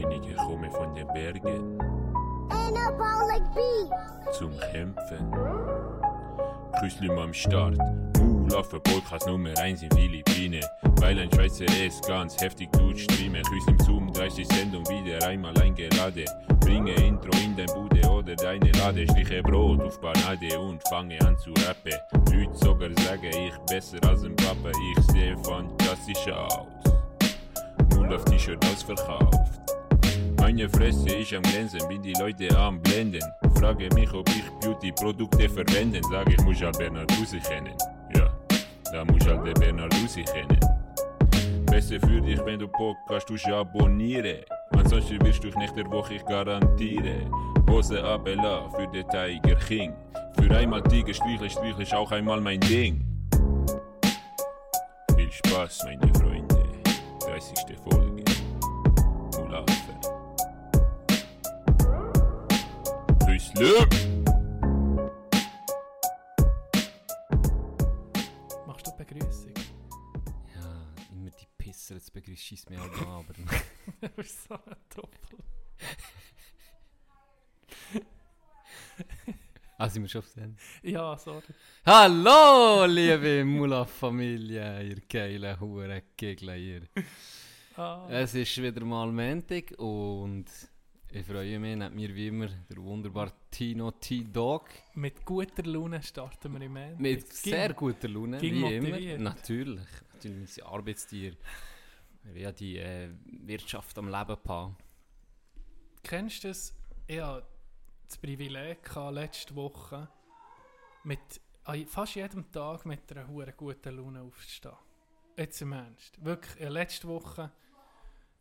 bin ich gekommen von den Bergen zum Kämpfen. Küsslüm am Start. Mulaffe Podcast Nummer 1 in Philippinen. Weil ein Schweizer es ganz heftig tut streamen. Küsslüm Zoom 30 Sendung wieder einmal eingeladen. Bringe Intro in dein Bude oder deine Lade. Schliche Brot auf Banade und fange an zu rappen. Leute sogar sagen, ich besser als ein Papa. Ich sehe fantastisch aus. Mulaf T-Shirt ausverkauft. Meine Fresse ist am Glänzen, bin die Leute am Blenden. Frage mich, ob ich Beauty-Produkte verwenden. Sag ich, muss halt Bernarduzzi kennen. Ja, da muss halt der Bernarduzzi kennen. Besser für dich, wenn du Podcast tust, abonnieren. Ansonsten wirst du nach der Woche, ich garantiere. Hose Abela für den Tiger King. Für einmal Tiger streicheln, streicheln ist auch einmal mein Ding. Viel Spaß, meine Freunde. 30. Folge. Küsslüm! Machst du die Begrüßung? Ja, immer die Pisser, jetzt begrüßt schießt mich halt an, aber Du bist so ein Doppel. ah, sind wir schon auf Sendung? Ja, sorry. Hallo, liebe Mulaf-Familie, ihr geilen Huren-Gegler hier. Ah, Es ist wieder mal Montag und ich freue mich, neben mir wie immer der wunderbare Tino T-Dog mit guter Laune starten wir im Ende. mit sehr guter Laune, ging wie immer. motiviert. Natürlich, natürlich sind Arbeitstier. Wir haben die äh, Wirtschaft am Leben gehabt. Kennst du das? Ich hatte das Privileg gehabt, letzte Woche mit fast jedem Tag mit einer guten Laune aufzustehen. Jetzt im Ernst. Wirklich, letzte Woche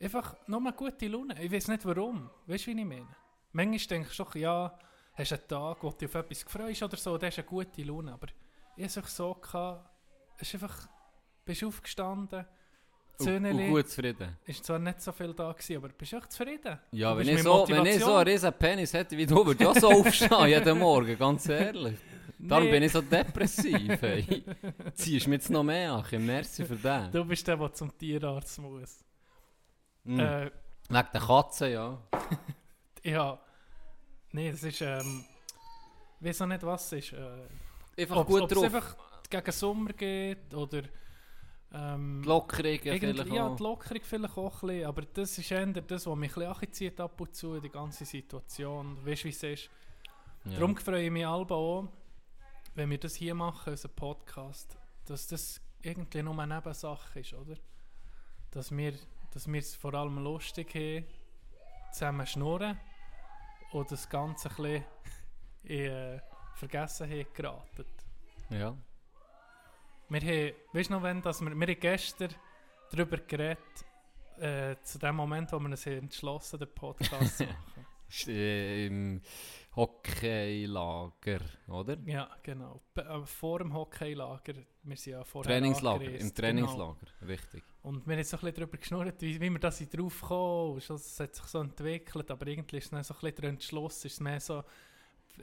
einfach nur eine gute Laune. Ich weiß nicht warum. Weißt du, wie ich meine? Manchmal denkst du doch, ja, hast einen Tag, wo du dich auf etwas freust oder so, das ist eine gute Laune. Aber ich hatte es so, gehabt, es ist einfach, bist aufgestanden, Zöhneli, und gut zufrieden. ist zwar nicht so viel da gewesen, aber bist du echt zufrieden? Ja, Du wenn ich, so, wenn ich so einen riesen Penis hätte wie du, würde ich auch so aufstehen, jeden Morgen, ganz ehrlich. Darum Nee. bin ich so depressiv. Ey. Ziehst mich jetzt noch mehr an, merci für den. Du bist der, der zum Tierarzt muss. Mhm. Äh, Wegen der Katze, ja. ja. Nee, das ist, ähm, ich weiß auch nicht, was es ist. Äh, Einfach ob gut es drauf. einfach gegen Sommer geht oder ähm, Die Lockerung irgendwie- vielleicht ja, auch. die Lockerung vielleicht auch ein bisschen, aber das ist eher das, was mich ein bisschen anzieht ab und zu, die ganze Situation. Du weißt, wie es ist. Ja. Darum freue ich mich alle auch, wenn wir das hier machen, unseren Podcast, dass das irgendwie nur eine Nebensache ist, oder? Dass wir, dass wir es vor allem lustig haben, zusammen schnurren und das Ganze ein bisschen in äh, Vergessenheit geraten. ja. Wir haben, weißt du noch, wenn, dass wir, wir haben gestern darüber geredet, äh, zu dem Moment, wo wir uns haben entschlossen den Podcast zu machen. Äh, Im Hockeylager, oder? Ja, genau. Äh, vor dem Hockeylager, wir sind ja vorher Trainingslager, angereist, im Trainingslager, richtig. Genau. Und wir haben so ein bisschen darüber geschnurrt, wie, wie wir da drauf schon, es hat sich so entwickelt, aber irgendwie ist es dann so ein bisschen der Entschluss, ist es mehr so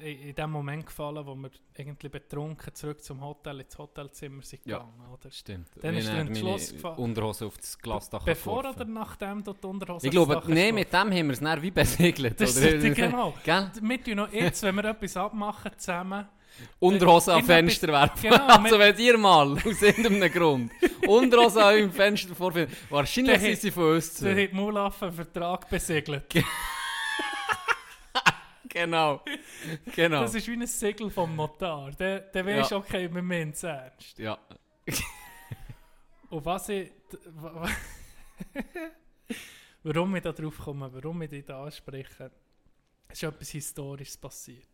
in, dem Moment gefallen, wo wir irgendwie betrunken zurück zum Hotel, ins Hotelzimmer sind Ja. gegangen, oder? Stimmt. Dann Wir ist der Entschluss gefallen. Unterhose auf das Glasdach Bevor geworfen. oder nachdem du die Unterhose Ich glaube, nee, mit dem haben wir es dann wie besiegelt. Das oder? ist genau. Gell? Tun noch jetzt, wenn wir etwas abmachen zusammen, Unterhose am Irgendetwas- Fenster werfen. Genau, also wenn ihr mal, aus irgendeinem Grund, Unterhose eurem Fenster vorfinden, wahrscheinlich Der sind sie von uns zu. hat Mulaffen einen Vertrag besiegelt. Genau. genau. Das ist wie ein Siegel vom Notar. Der, der weiß, Ja. okay, wir meinen es ernst. ja. Und was ich... warum ich da drauf komme, warum ich dich da anspreche, ist etwas Historisches passiert.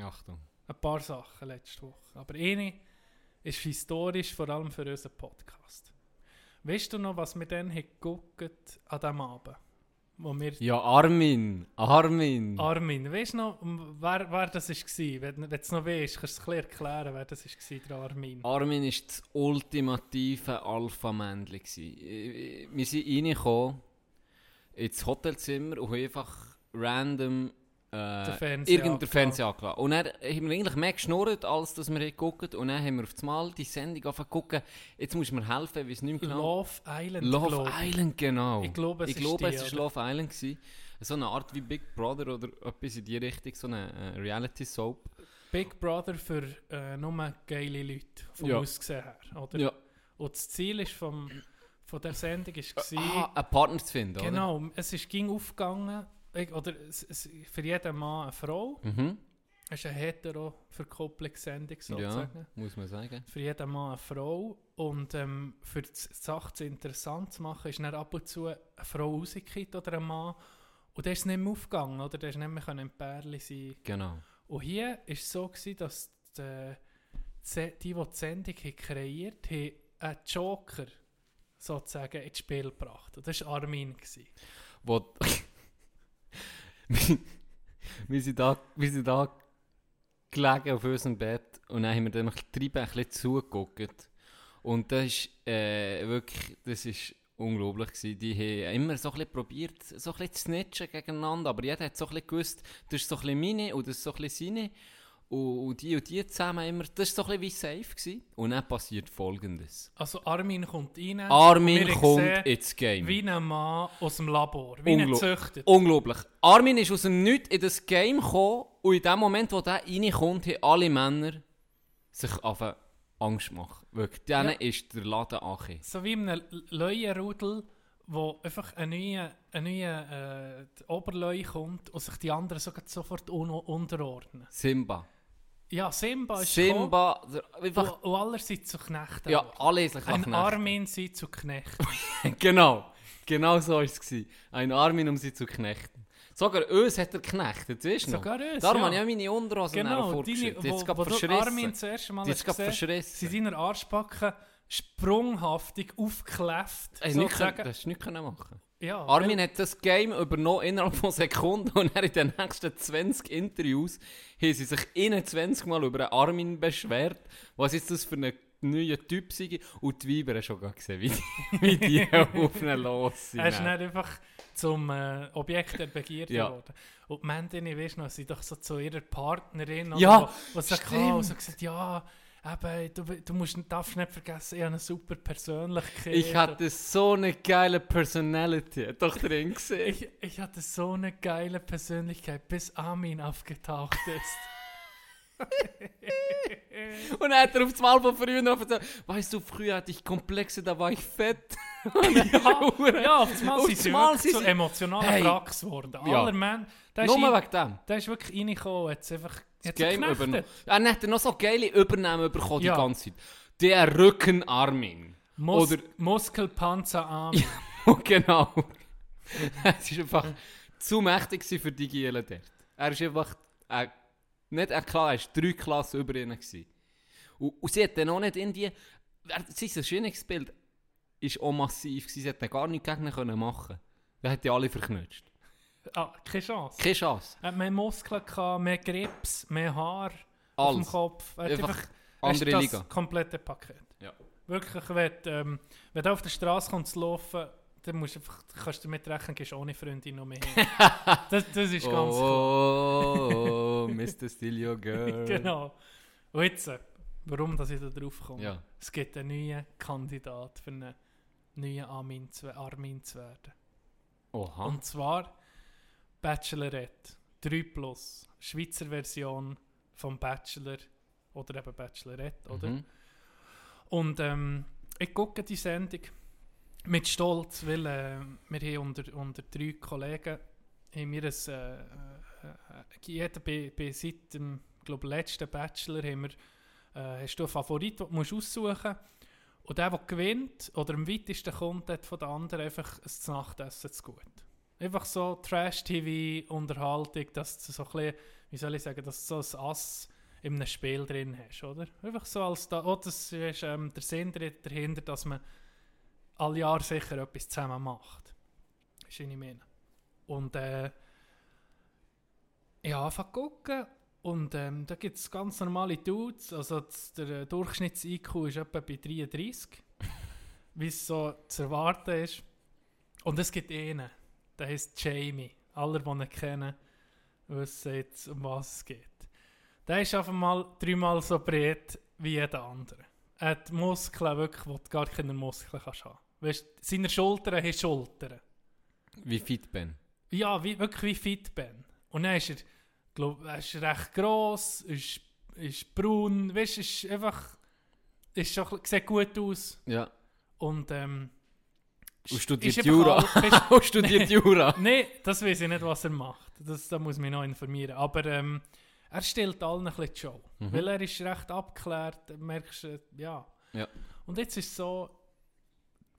Achtung. Ein paar Sachen letzte Woche. Aber eine ist historisch, vor allem für unseren Podcast. Weißt du noch, was wir dann geguckt an diesem Abend? Wo wir Ja, Armin. Armin. Armin, weißt du noch, wer, wer das war? Wenn, wenn du es noch weißt, kannst du es erklären, wer das war, der Armin. Armin war das ultimative Alpha-Männchen. Wir sind reingekommen ins Hotelzimmer und haben einfach random äh, Fernseher irgendein. Fernseher angelassen. Und dann haben wir eigentlich mehr geschnurrt, als dass wir geguckt Und dann haben wir auf einmal die Sendung angefangen gucken. Jetzt muss mir helfen, ich weiß nicht mehr genau. Love Island. Love glaub. Island, genau. Ich glaube, es ich ist glaube, die, es oder? war Love Island. Gewesen. So eine Art wie Big Brother oder etwas in die Richtung, so eine äh, Reality-Soap. Big Brother für äh, nur geile Leute, vom Ja. Aussehen her. Oder? Ja. Und das Ziel ist vom, von der Sendung ist Ah, einen Partner zu finden, genau, es ist ging aufgegangen, oder für jeden Mann eine Frau. Mhm. Es ist eine hetero-Verkopplungssendung Ja, sozusagen. muss man sagen. Für jeden Mann eine Frau. Und ähm, für die Sache zu interessant zu machen, ist dann ab und zu eine Frau rausgekippt oder ein Mann. Und der ist nicht mehr aufgegangen, oder? Der ist nicht mehr ein Pärchen sein. Genau. Und hier war es so, gewesen, dass die, die, die, die Sendung kreiert haben, einen Joker sozusagen ins Spiel gebracht. Und das war Armin. Gewesen. Wo wir, sind da, wir sind da gelegen auf unserem Bett und dann haben wir dann noch treiben ein zugeguckt. Und das ist äh, wirklich, das ist unglaublich gewesen. Die haben immer so ein bisschen probiert, so ein bisschen zu snitchen gegeneinander, aber jeder hat so ein bisschen gewusst, das ist so ein bisschen meine und das ist so ein bisschen seine. Und, und die und die zusammen immer, das war so ein bisschen wie safe gewesen. Und dann passiert folgendes. Also Armin kommt rein. Armin kommt sehen, ins Game. Wie ein Mann aus dem Labor. Wie ein Unglo- Züchter. Unglaublich. Armin ist aus dem Nichts in das Game gekommen und in dem Moment, wo der reinkommt, haben alle Männer sich Angst machen. Wirklich. Denen Ja. ist der Laden angekommen. So wie in einem Leuenrudel, wo einfach ein neuer, ein neuer äh, Oberleu kommt und sich die anderen sogar sofort un unterordnen. Simba. Ja, Simba ist Simba, gekommen, einfach, und, und alle sind zu Knechten. ja, alle sich Ein Knechten. Armin sind zu Knechten. genau. Genau so war es. gewesen. Ein Armin, um sie zu knechten. Sogar uns hat er geknechtet, weißt du noch? Sogar uns, Darum ja. habe ich auch meine Unterhosen Genau, vorgeschickt. Die wo, wo du. Armin das erste Mal hast gesehen, sind Arschbacken sprunghaftig aufgekläfft. Ey, nicht können, sozusagen. das hast du nicht machen ja, Armin hat das Game übernommen innerhalb von Sekunden und er in den nächsten 20 Interviews haben sie sich 21 Mal über Armin beschwert, was jetzt das für ein neuer Typ sei. Und die Weiber haben schon gar gesehen, wie die, wie die auf ihn los sind. Er ist nicht einfach zum äh, Objekt der Begierde Ja. geworden. Und Mäntin, weißt du noch, sie doch so zu ihrer Partnerin Ja, oder sie stimmt. oh, so gesagt, ja, eben, du, du musst, darfst nicht vergessen, ich habe eine super Persönlichkeit. Ich hatte so eine geile Personality. Doch drin gesehen. ich, ich hatte so eine geile Persönlichkeit, bis Armin aufgetaucht ist. Und dann hat er auf das Mal von früher noch erzählt, weißt du, früher hatte ich Komplexe, da war ich fett. ja, ja, auf einmal Auf sind sie wirklich sind so emotional Hey. Geworden. Ja. Aller Mann, der ist, Nur wegen dem. der ist wirklich reingekommen, hat einfach Hat Game übernommen. Hat er noch so geile Übernahmen bekommen Ja. die ganze Zeit. Der Rückenarmin. Mus Oder- Muskelpanzer Armin. genau. es war einfach zu mächtig für die Gielen dort. Er ist einfach äh, nicht eine Klasse, er war drei Klassen über ihnen. Gewesen. Und, und sie hat dann auch nicht in die... Sein Erscheinungsbild war auch massiv. Sie hat dann gar nichts gegen ihn können machen Dann hat die alle verknutscht. Ah, keine Chance. Keine Chance. Er hat mehr Muskeln, gehabt, mehr Grips, mehr Haar auf dem. Kopf. Er hat Einfach ist andere das Liga. komplette Paket. Ja. Wirklich, wenn, ähm, wenn du auf der Straße kommst zu laufen, dann musst du einfach, kannst du damit rechnen, gehst ohne Freundin noch mehr hin. das, das ist ganz klar. Oh, Mr. Steal Your Girl. Genau. Und jetzt, äh, warum dass ich da drauf komme? Ja. Es gibt einen neuen Kandidat für einen neuen Armin zu, Armin zu werden. Oha. Und zwar Bachelorette 3 Plus, Schweizer Version vom Bachelor oder eben Bachelorette, oder? Mhm. Und ähm, ich gucke die Sendung mit Stolz, weil äh, wir haben unter, unter drei Kollegen haben wir ein, äh, äh, äh, jeder bei, bei seit dem glaub, letzten Bachelor haben wir, äh, hast du einen Favorit, den du musst aussuchen musst. Und der, der gewinnt oder am weitesten kommt, hat von den anderen einfach ein Nachtessen zu gut. Einfach so Trash-TV-Unterhaltung, dass du so ein bisschen, wie soll ich sagen, dass du so ein Ass in einem Spiel drin hast, oder? Einfach so als da, oh, das ist ähm, der Sinn dahinter, dass man alle Jahre sicher etwas zusammen macht. Ist was ich meine. Und äh, ich habe angefangen gucken und ähm, da gibt es ganz normale Dudes, also das, der äh, Durchschnitts-IQ ist etwa bei 33, wie es so zu erwarten ist. Und es gibt einen, der heißt Jamie. Alle, die ihn kennen, wissen jetzt, um was es geht. Der ist einfach mal dreimal so breit wie jeder andere. Er hat Muskeln wirklich, wo du gar keine Muskeln kannst haben. Weißt, seine Schultern haben Schultern. Wie fit bin. Ja, wie, wirklich wie fit Ben. Und dann ist er, glaub, er ist recht gross, ist, ist braun, weißt ist einfach, ist schon, sieht gut aus. Ja. Und, ähm, Und studiert Jura. Und studiert Jura. Nein, das weiß ich nicht, was er macht. Das, da muss ich mich noch informieren. Aber ähm, er stellt allen ein bisschen die Show. Mhm. Weil er ist recht abgeklärt, merkst du, ja. Ja. Und jetzt ist es so,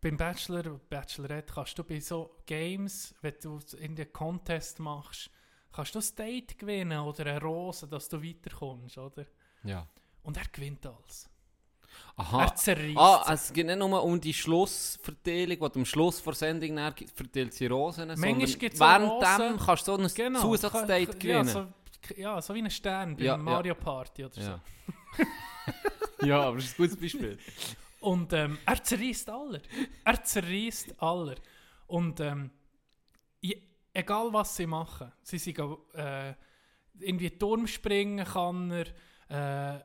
beim Bachelor, Bachelorette kannst du bei so Games, wenn du in den Contest machst, kannst du ein Date gewinnen oder eine Rose, dass du weiterkommst, oder? Ja. Und er gewinnt alles. Aha. Er zerreißt Ah, es geht nicht nur um die Schlussverteilung, die am Schluss der Sendung dann gibt- verteilt sie Rosen, Manchmal sondern gibt's auch während Rosen. kannst du so ein Genau. Zusatzdate gewinnen. Ja so, ja, so wie ein Stern bei Ja, ja. Mario Party oder so. Ja. ja, aber das ist ein gutes Beispiel. Und ähm, er zerreißt alle. Er zerreißt alle. Und ähm, je, egal was sie machen, sie sind äh, irgendwie Turm springen kann er, äh,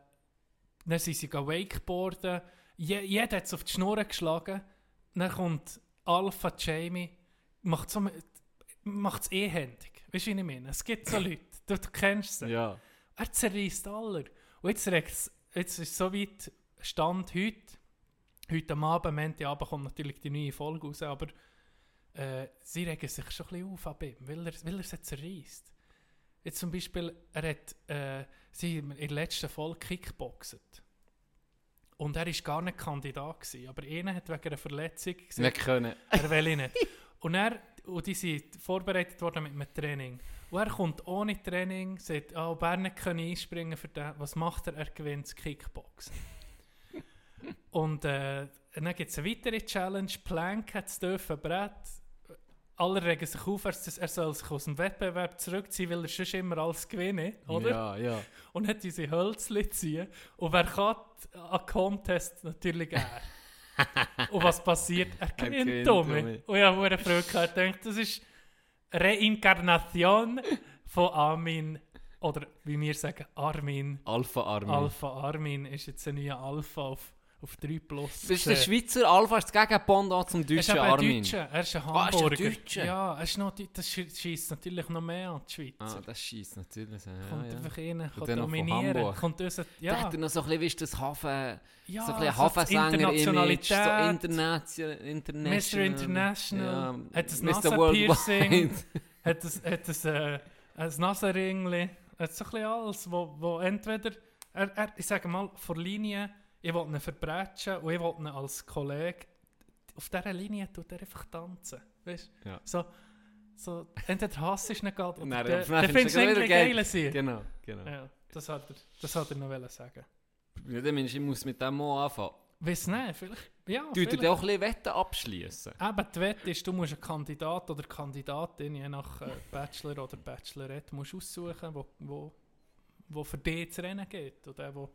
dann sind sie Wakeboarden. Je, jeder hat es auf die Schnur geschlagen. Dann kommt Alpha Jamie, macht so es ehändig. Weißt du, wie ich meine? Es gibt so Leute, du, du kennst sie. Ja. Er zerreißt alle. Und jetzt, jetzt ist es so weit Stand heute. Heute am Abend, Montag Abend kommt natürlich die neue Folge raus, aber äh, sie regen sich schon ein bisschen auf ab ihm, weil er, weil er sie zerreißt. Jetzt zum Beispiel, er hat äh, sie in der letzten Folge kickboxet. Und er war gar nicht Kandidat, gewesen, aber einer hat wegen einer Verletzung gesagt, Wir können. er will ihn nicht. Und, er, und die sind vorbereitet worden mit einem Training. Und er kommt ohne Training, sagt, oh, Bern kann einspringen für den. Was macht er? Er gewinnt das Kickboxen. und, äh, und dann gibt es eine weitere Challenge. Plank hat es dürfen, Brett. Alle regen sich auf, er, er soll sich aus dem Wettbewerb zurückziehen, weil er sonst immer alles gewinnen, oder? Ja, ja. und hat diese Hölzli ziehen. Und wer kann an Contest? Natürlich er. und was passiert? Er gewinnt gewinnt, Tommy. Tommy. Und ich habe eine Freude gehabt. Ich dachte, das ist Reinkarnation von Armin, oder wie wir sagen, Armin. Alpha Armin. Alpha Armin ist jetzt ein neuer Alpha auf, auf 3 Plus. Das ist der. Schweizer Alpha, ist das Gegenpendant zum ist deutschen ein Armin. Deutscher, er ist ein Ah, ist Hamburger. Deutscher? Ja, er ist noch, Deu- das schießt natürlich noch mehr an die Schweizer. Ah, das schießt natürlich. Ja, kommt ja. einfach rein, kann dominieren. Kommt uns, Ja. ja, Da hat er noch so ein bisschen, wie ist das Hafen, ja, so ein bisschen Hafensänger-Image, so international. Mr. International, Ja, hat ein. Nasenpiercing, hat ein, hat ein, äh, ein Nasenringli, hat so ein bisschen alles, wo, wo entweder, er, er, ich sage mal, vor Linie, ich will ihn verbrechen und ich will ihn als Kollege, auf dieser Linie tut er einfach tanzen, weißt du? Ja. So, so, entweder hasst ist nicht gerade, oder der, der findest du du irgendwie geil. sein. Genau, genau. Ja, das hat er, das hat er noch sagen. Ja, meinst du, ich muss mit dem mal anfangen. Weiss nicht, vielleicht, ja, Du vielleicht. dir auch ein bisschen Wetten abschließen. Eben, die Wette ist, du musst einen Kandidat oder Kandidatin, je nach äh, Bachelor oder Bachelorette, musst aussuchen, wo, wo, wo für dich zu Rennen geht. Und der, wo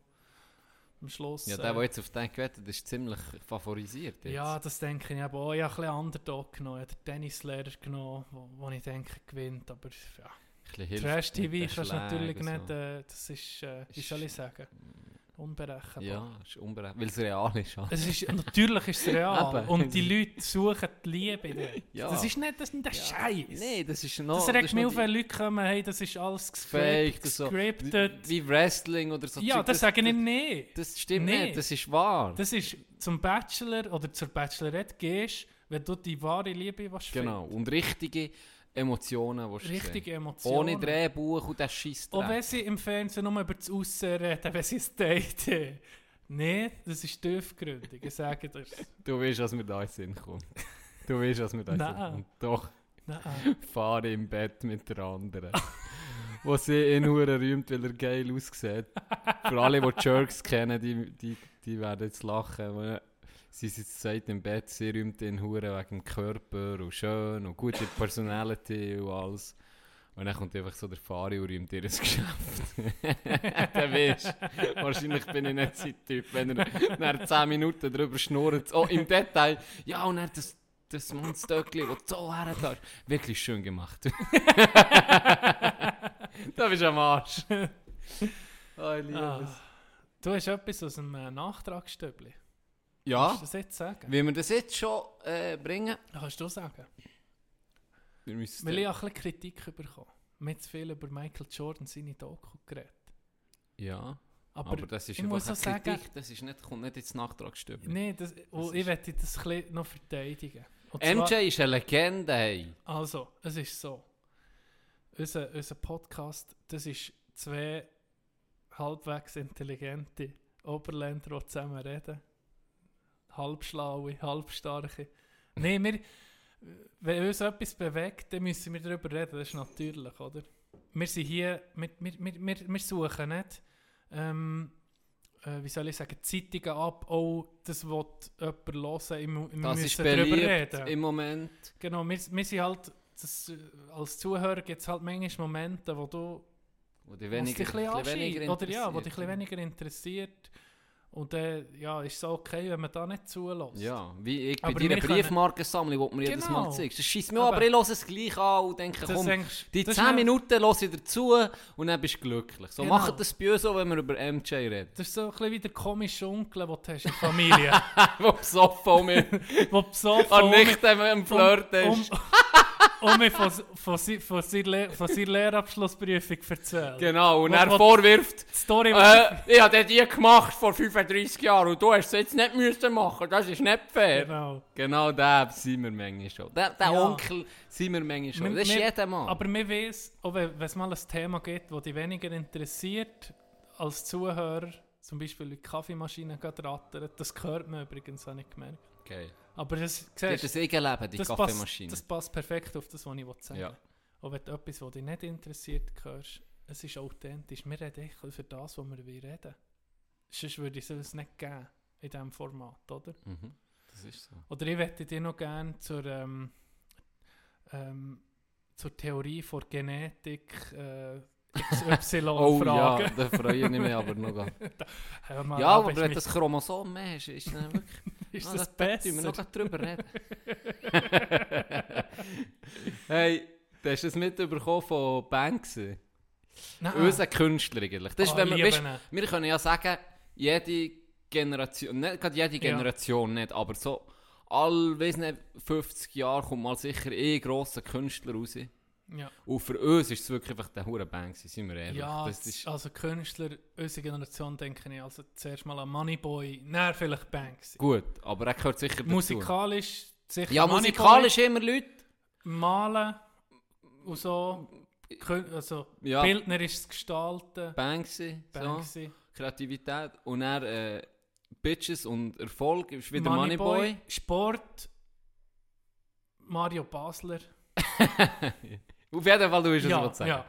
am Schluss... Ja, äh, der, der jetzt auf den gewettet ist, ziemlich favorisiert. Jetzt. ja, das denke ich aber auch. Ich habe ein bisschen Underdog genommen, ich habe den Tennislehrer genommen, wo, wo ich denke, gewinnt. Aber ja, Ein bisschen hilft Trash mit den TV kannst du natürlich Schlägen nicht, so. äh, das ist, äh, wie soll ich sagen, unberechenbar. Ja, ist unberechenbar, weil es real ist. halt. Es ist, natürlich ist es real. Und die Leute suchen die Liebe dort. Ja. Das ist nicht das, ist nicht der Scheiß. Nein, das ist noch... Das regt mich auf, wenn Leute kommen, hey, das ist alles Fake, gescriptet. das so. Wie Wrestling oder so. Ja, Zeug, das sage ich nicht. Das stimmt Nee. nicht, das ist wahr. Das ist zum Bachelor oder zur Bachelorette gehst, wenn du die wahre Liebe willst genau. finden. Und richtige Emotionen, du Richtige sehen. Emotionen. Ohne Drehbuch und das Scheiß Auch wenn sie im Fernsehen nur über das Aussehen reden, wenn sie es daten. Nein, das ist tiefgründig, ich sage dir. Du weißt, was mir da in Sinn kommt. Du weißt, was mir da in Sinn kommt. Doch, Nein. fahre im Bett mit der anderen. Wo sie ihn hure rühmt, weil er geil aussieht. Für alle, die Jerks kennen, die, die, die werden jetzt lachen. Sie sitzt sagt im Bett, sie rühmt ihn hure wegen dem Körper und schön und gute Personality und alles. Und dann kommt einfach so der Fahrer und rühmt ihr das Geschäft. Dann weisst du, wahrscheinlich bin ich nicht sein Typ, wenn er nach 10 Minuten darüber schnurrt. Oh, im Detail. Ja, und dann das, das Mondstöckli, das so her hast. Wirklich schön gemacht. da bist du am Arsch. oh, ich liebe Ah. es. Du hast etwas aus dem äh, Nachtragstöbli. Ja, Kannst du das jetzt sagen? wie wir das jetzt schon äh, bringen? Kannst du sagen? Wir müssen Weil ich auch ein bisschen Kritik bekommen. Wir haben zu viel über Michael Jordan seine Doku geredet. Ja, Aber, aber, das ist ich muss auch eine Kritik, sagen- das ist nicht, kommt nicht ins Nachtragsstübli. nee, das, oh, ich werde das ein noch verteidigen. Und zwar- MJ ist eine Legende, hey. Also, es ist so. Unser, unser Podcast, das ist zwei halbwegs intelligente Oberländer, die zusammen reden. Halbschlaue, halbstarke. Nein, wir, wenn uns etwas bewegt, dann müssen wir darüber reden, das ist natürlich, oder? Wir sind hier, wir, wir, wir, wir, wir suchen nicht, ähm, äh, wie soll ich sagen, Zeitungen ab, oh, das will jemand hören, mu- wir Das müssen ist darüber reden. im Moment. Genau, wir, wir sind halt, das, als Zuhörer gibt es halt manchmal Momente, wo du Wo dich weniger, ein bisschen ein bisschen anschießt, oder ja, wo dich ein bisschen interessiert. weniger interessiert. Und dann ja, ist es okay, wenn man da nicht zulässt. Ja, wie ich bei Aber deiner Briefmarkensammlung, die du mir jedes Genau. Mal zeigst. Das schießt mir an, Aber- ich höre es gleich an und denke, komm, denkst, die das 10 ist Minuten höre ich dazu und dann bist du glücklich. So Genau. macht das bei uns so, wenn wir über MJ reden. Das ist so ein bisschen wie der komische Onkel, den du hast in der Familie Wo besoffen um mich, wo besoffen an um- nicht am Flirten ist. um, um mir von, von, von, seiner von seiner Lehrabschlussprüfung erzählt. Genau, und Wo- er vorwirft, Die Story, äh, ich habe die gemacht vor 35 Jahren und du hast es jetzt nicht müssen machen. Das ist nicht fair. genau. Genau, der sind wir manchmal schon. Der, der Ja. Onkel sind wir manchmal schon. Das ist jeder Mann. Aber wir wissen, auch wenn es mal ein Thema gibt, das dich weniger interessiert als Zuhörer, zum Beispiel wie die Kaffeemaschine gerade rattert, das hört man übrigens, habe ich gemerkt. Okay. Aber das, siehst, ein Eigenleben, die das, Kaffeemaschine. passt, das passt perfekt auf das, was ich sagen Ja. will. Auch wenn du etwas, was dich nicht interessiert, hörst, es ist authentisch. Wir reden echt für das, was wir wollen reden Sonst würde es es nicht geben in diesem Format, oder? Mhm. Das ist so. Oder ich möchte dir noch gerne zur, ähm, ähm, zur Theorie von Genetik äh, XY Oh ja, fragen. da freue ich mich aber noch. ja, aber wenn du das Chromosom mehr hast, ist dann wirklich... ist Ah, das da- da tun wir noch besser? drüber reden. hey, du hast das mitbekommen von Banksy. Nein. Unser Künstler eigentlich. Das ist, Ah, wenn wir, weißt, wir können ja sagen, jede Generation, nicht gerade jede Ja. Generation nicht, aber so all, weiss nicht, 50 Jahre kommt mal sicher eh grosser Künstler raus. Ja, Und für uns ist es wirklich einfach der hure Banksy, sind wir ehrlich. ja das ist, also Künstler, unsere Generation denke ich also zuerst mal an Moneyboy, dann vielleicht Banksy. gut, aber er gehört sicher dazu. Musikalisch sicher Ja, Moneyboy, musikalisch immer Leute. Malen und so. Also Ja. Bildner ist das Gestalten. Banksy, so, Banksy. Kreativität. Und er äh, Bitches und Erfolg ist wieder Moneyboy, Moneyboy. Sport, Mario Basler. Auf jeden Fall, du willst es Ja, sagen. ja.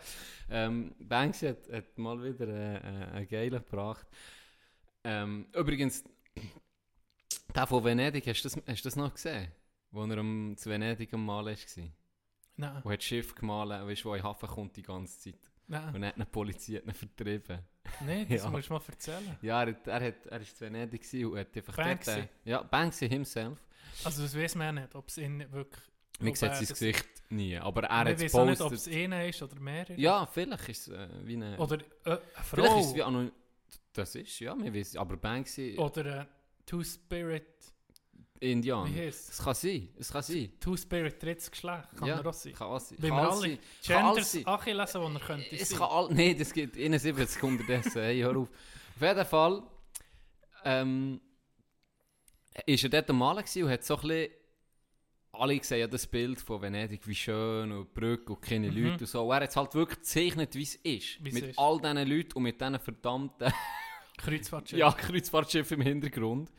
Ähm, Banksy hat, hat mal wieder äh, äh, einen geilen gebracht. Ähm, übrigens, der von Venedig, hast du das, hast du das noch gesehen? Wo er am, zu Venedig am Malen war. Nein, Wo hat das Schiff gemalt, weißt du, wo in Hafen kommt die ganze Zeit. nein, Und hat eine Polizei hat vertrieben. nein, das Ja. musst du mal erzählen. Ja, er, er, hat, er ist zu Venedig und hat einfach Banksy? dort... Äh, ja, Banksy himself. Also das weiß man ja nicht, ob es ihn wirklich... Man sieht sein Gesicht nie, aber er hat es weiß auch nicht, ob es einer ist oder mehrere. Ja, vielleicht ist es äh, wie eine... Oder äh, eine vielleicht Frau. ist es wie anonym... Das ist, ja, wir wissen, aber Banksy... Oder äh, Two-Spirit. Indian. Wie heisst Es kann sein, es kann sein. Two-Spirit, drittes Geschlecht. Kann ja, er auch sein. Kann auch sein. Weil wir alle Genders sein. Achilles, wo er könnte Es sein. kann all... Nein, das gibt 71 unterdessen. hey, hör auf. Auf jeden Fall... Ähm... Ist er dort am Malen und hat so ein bisschen... Alle sehen ja das Bild von Venedig, wie schön und Brücke und keine Mhm. Leute und so. Und er hat es halt wirklich gezeichnet, wie es ist. Wie es mit ist. all diesen Leuten und mit diesen verdammten... Kreuzfahrtschiff. Ja, Kreuzfahrtschiff im Hintergrund.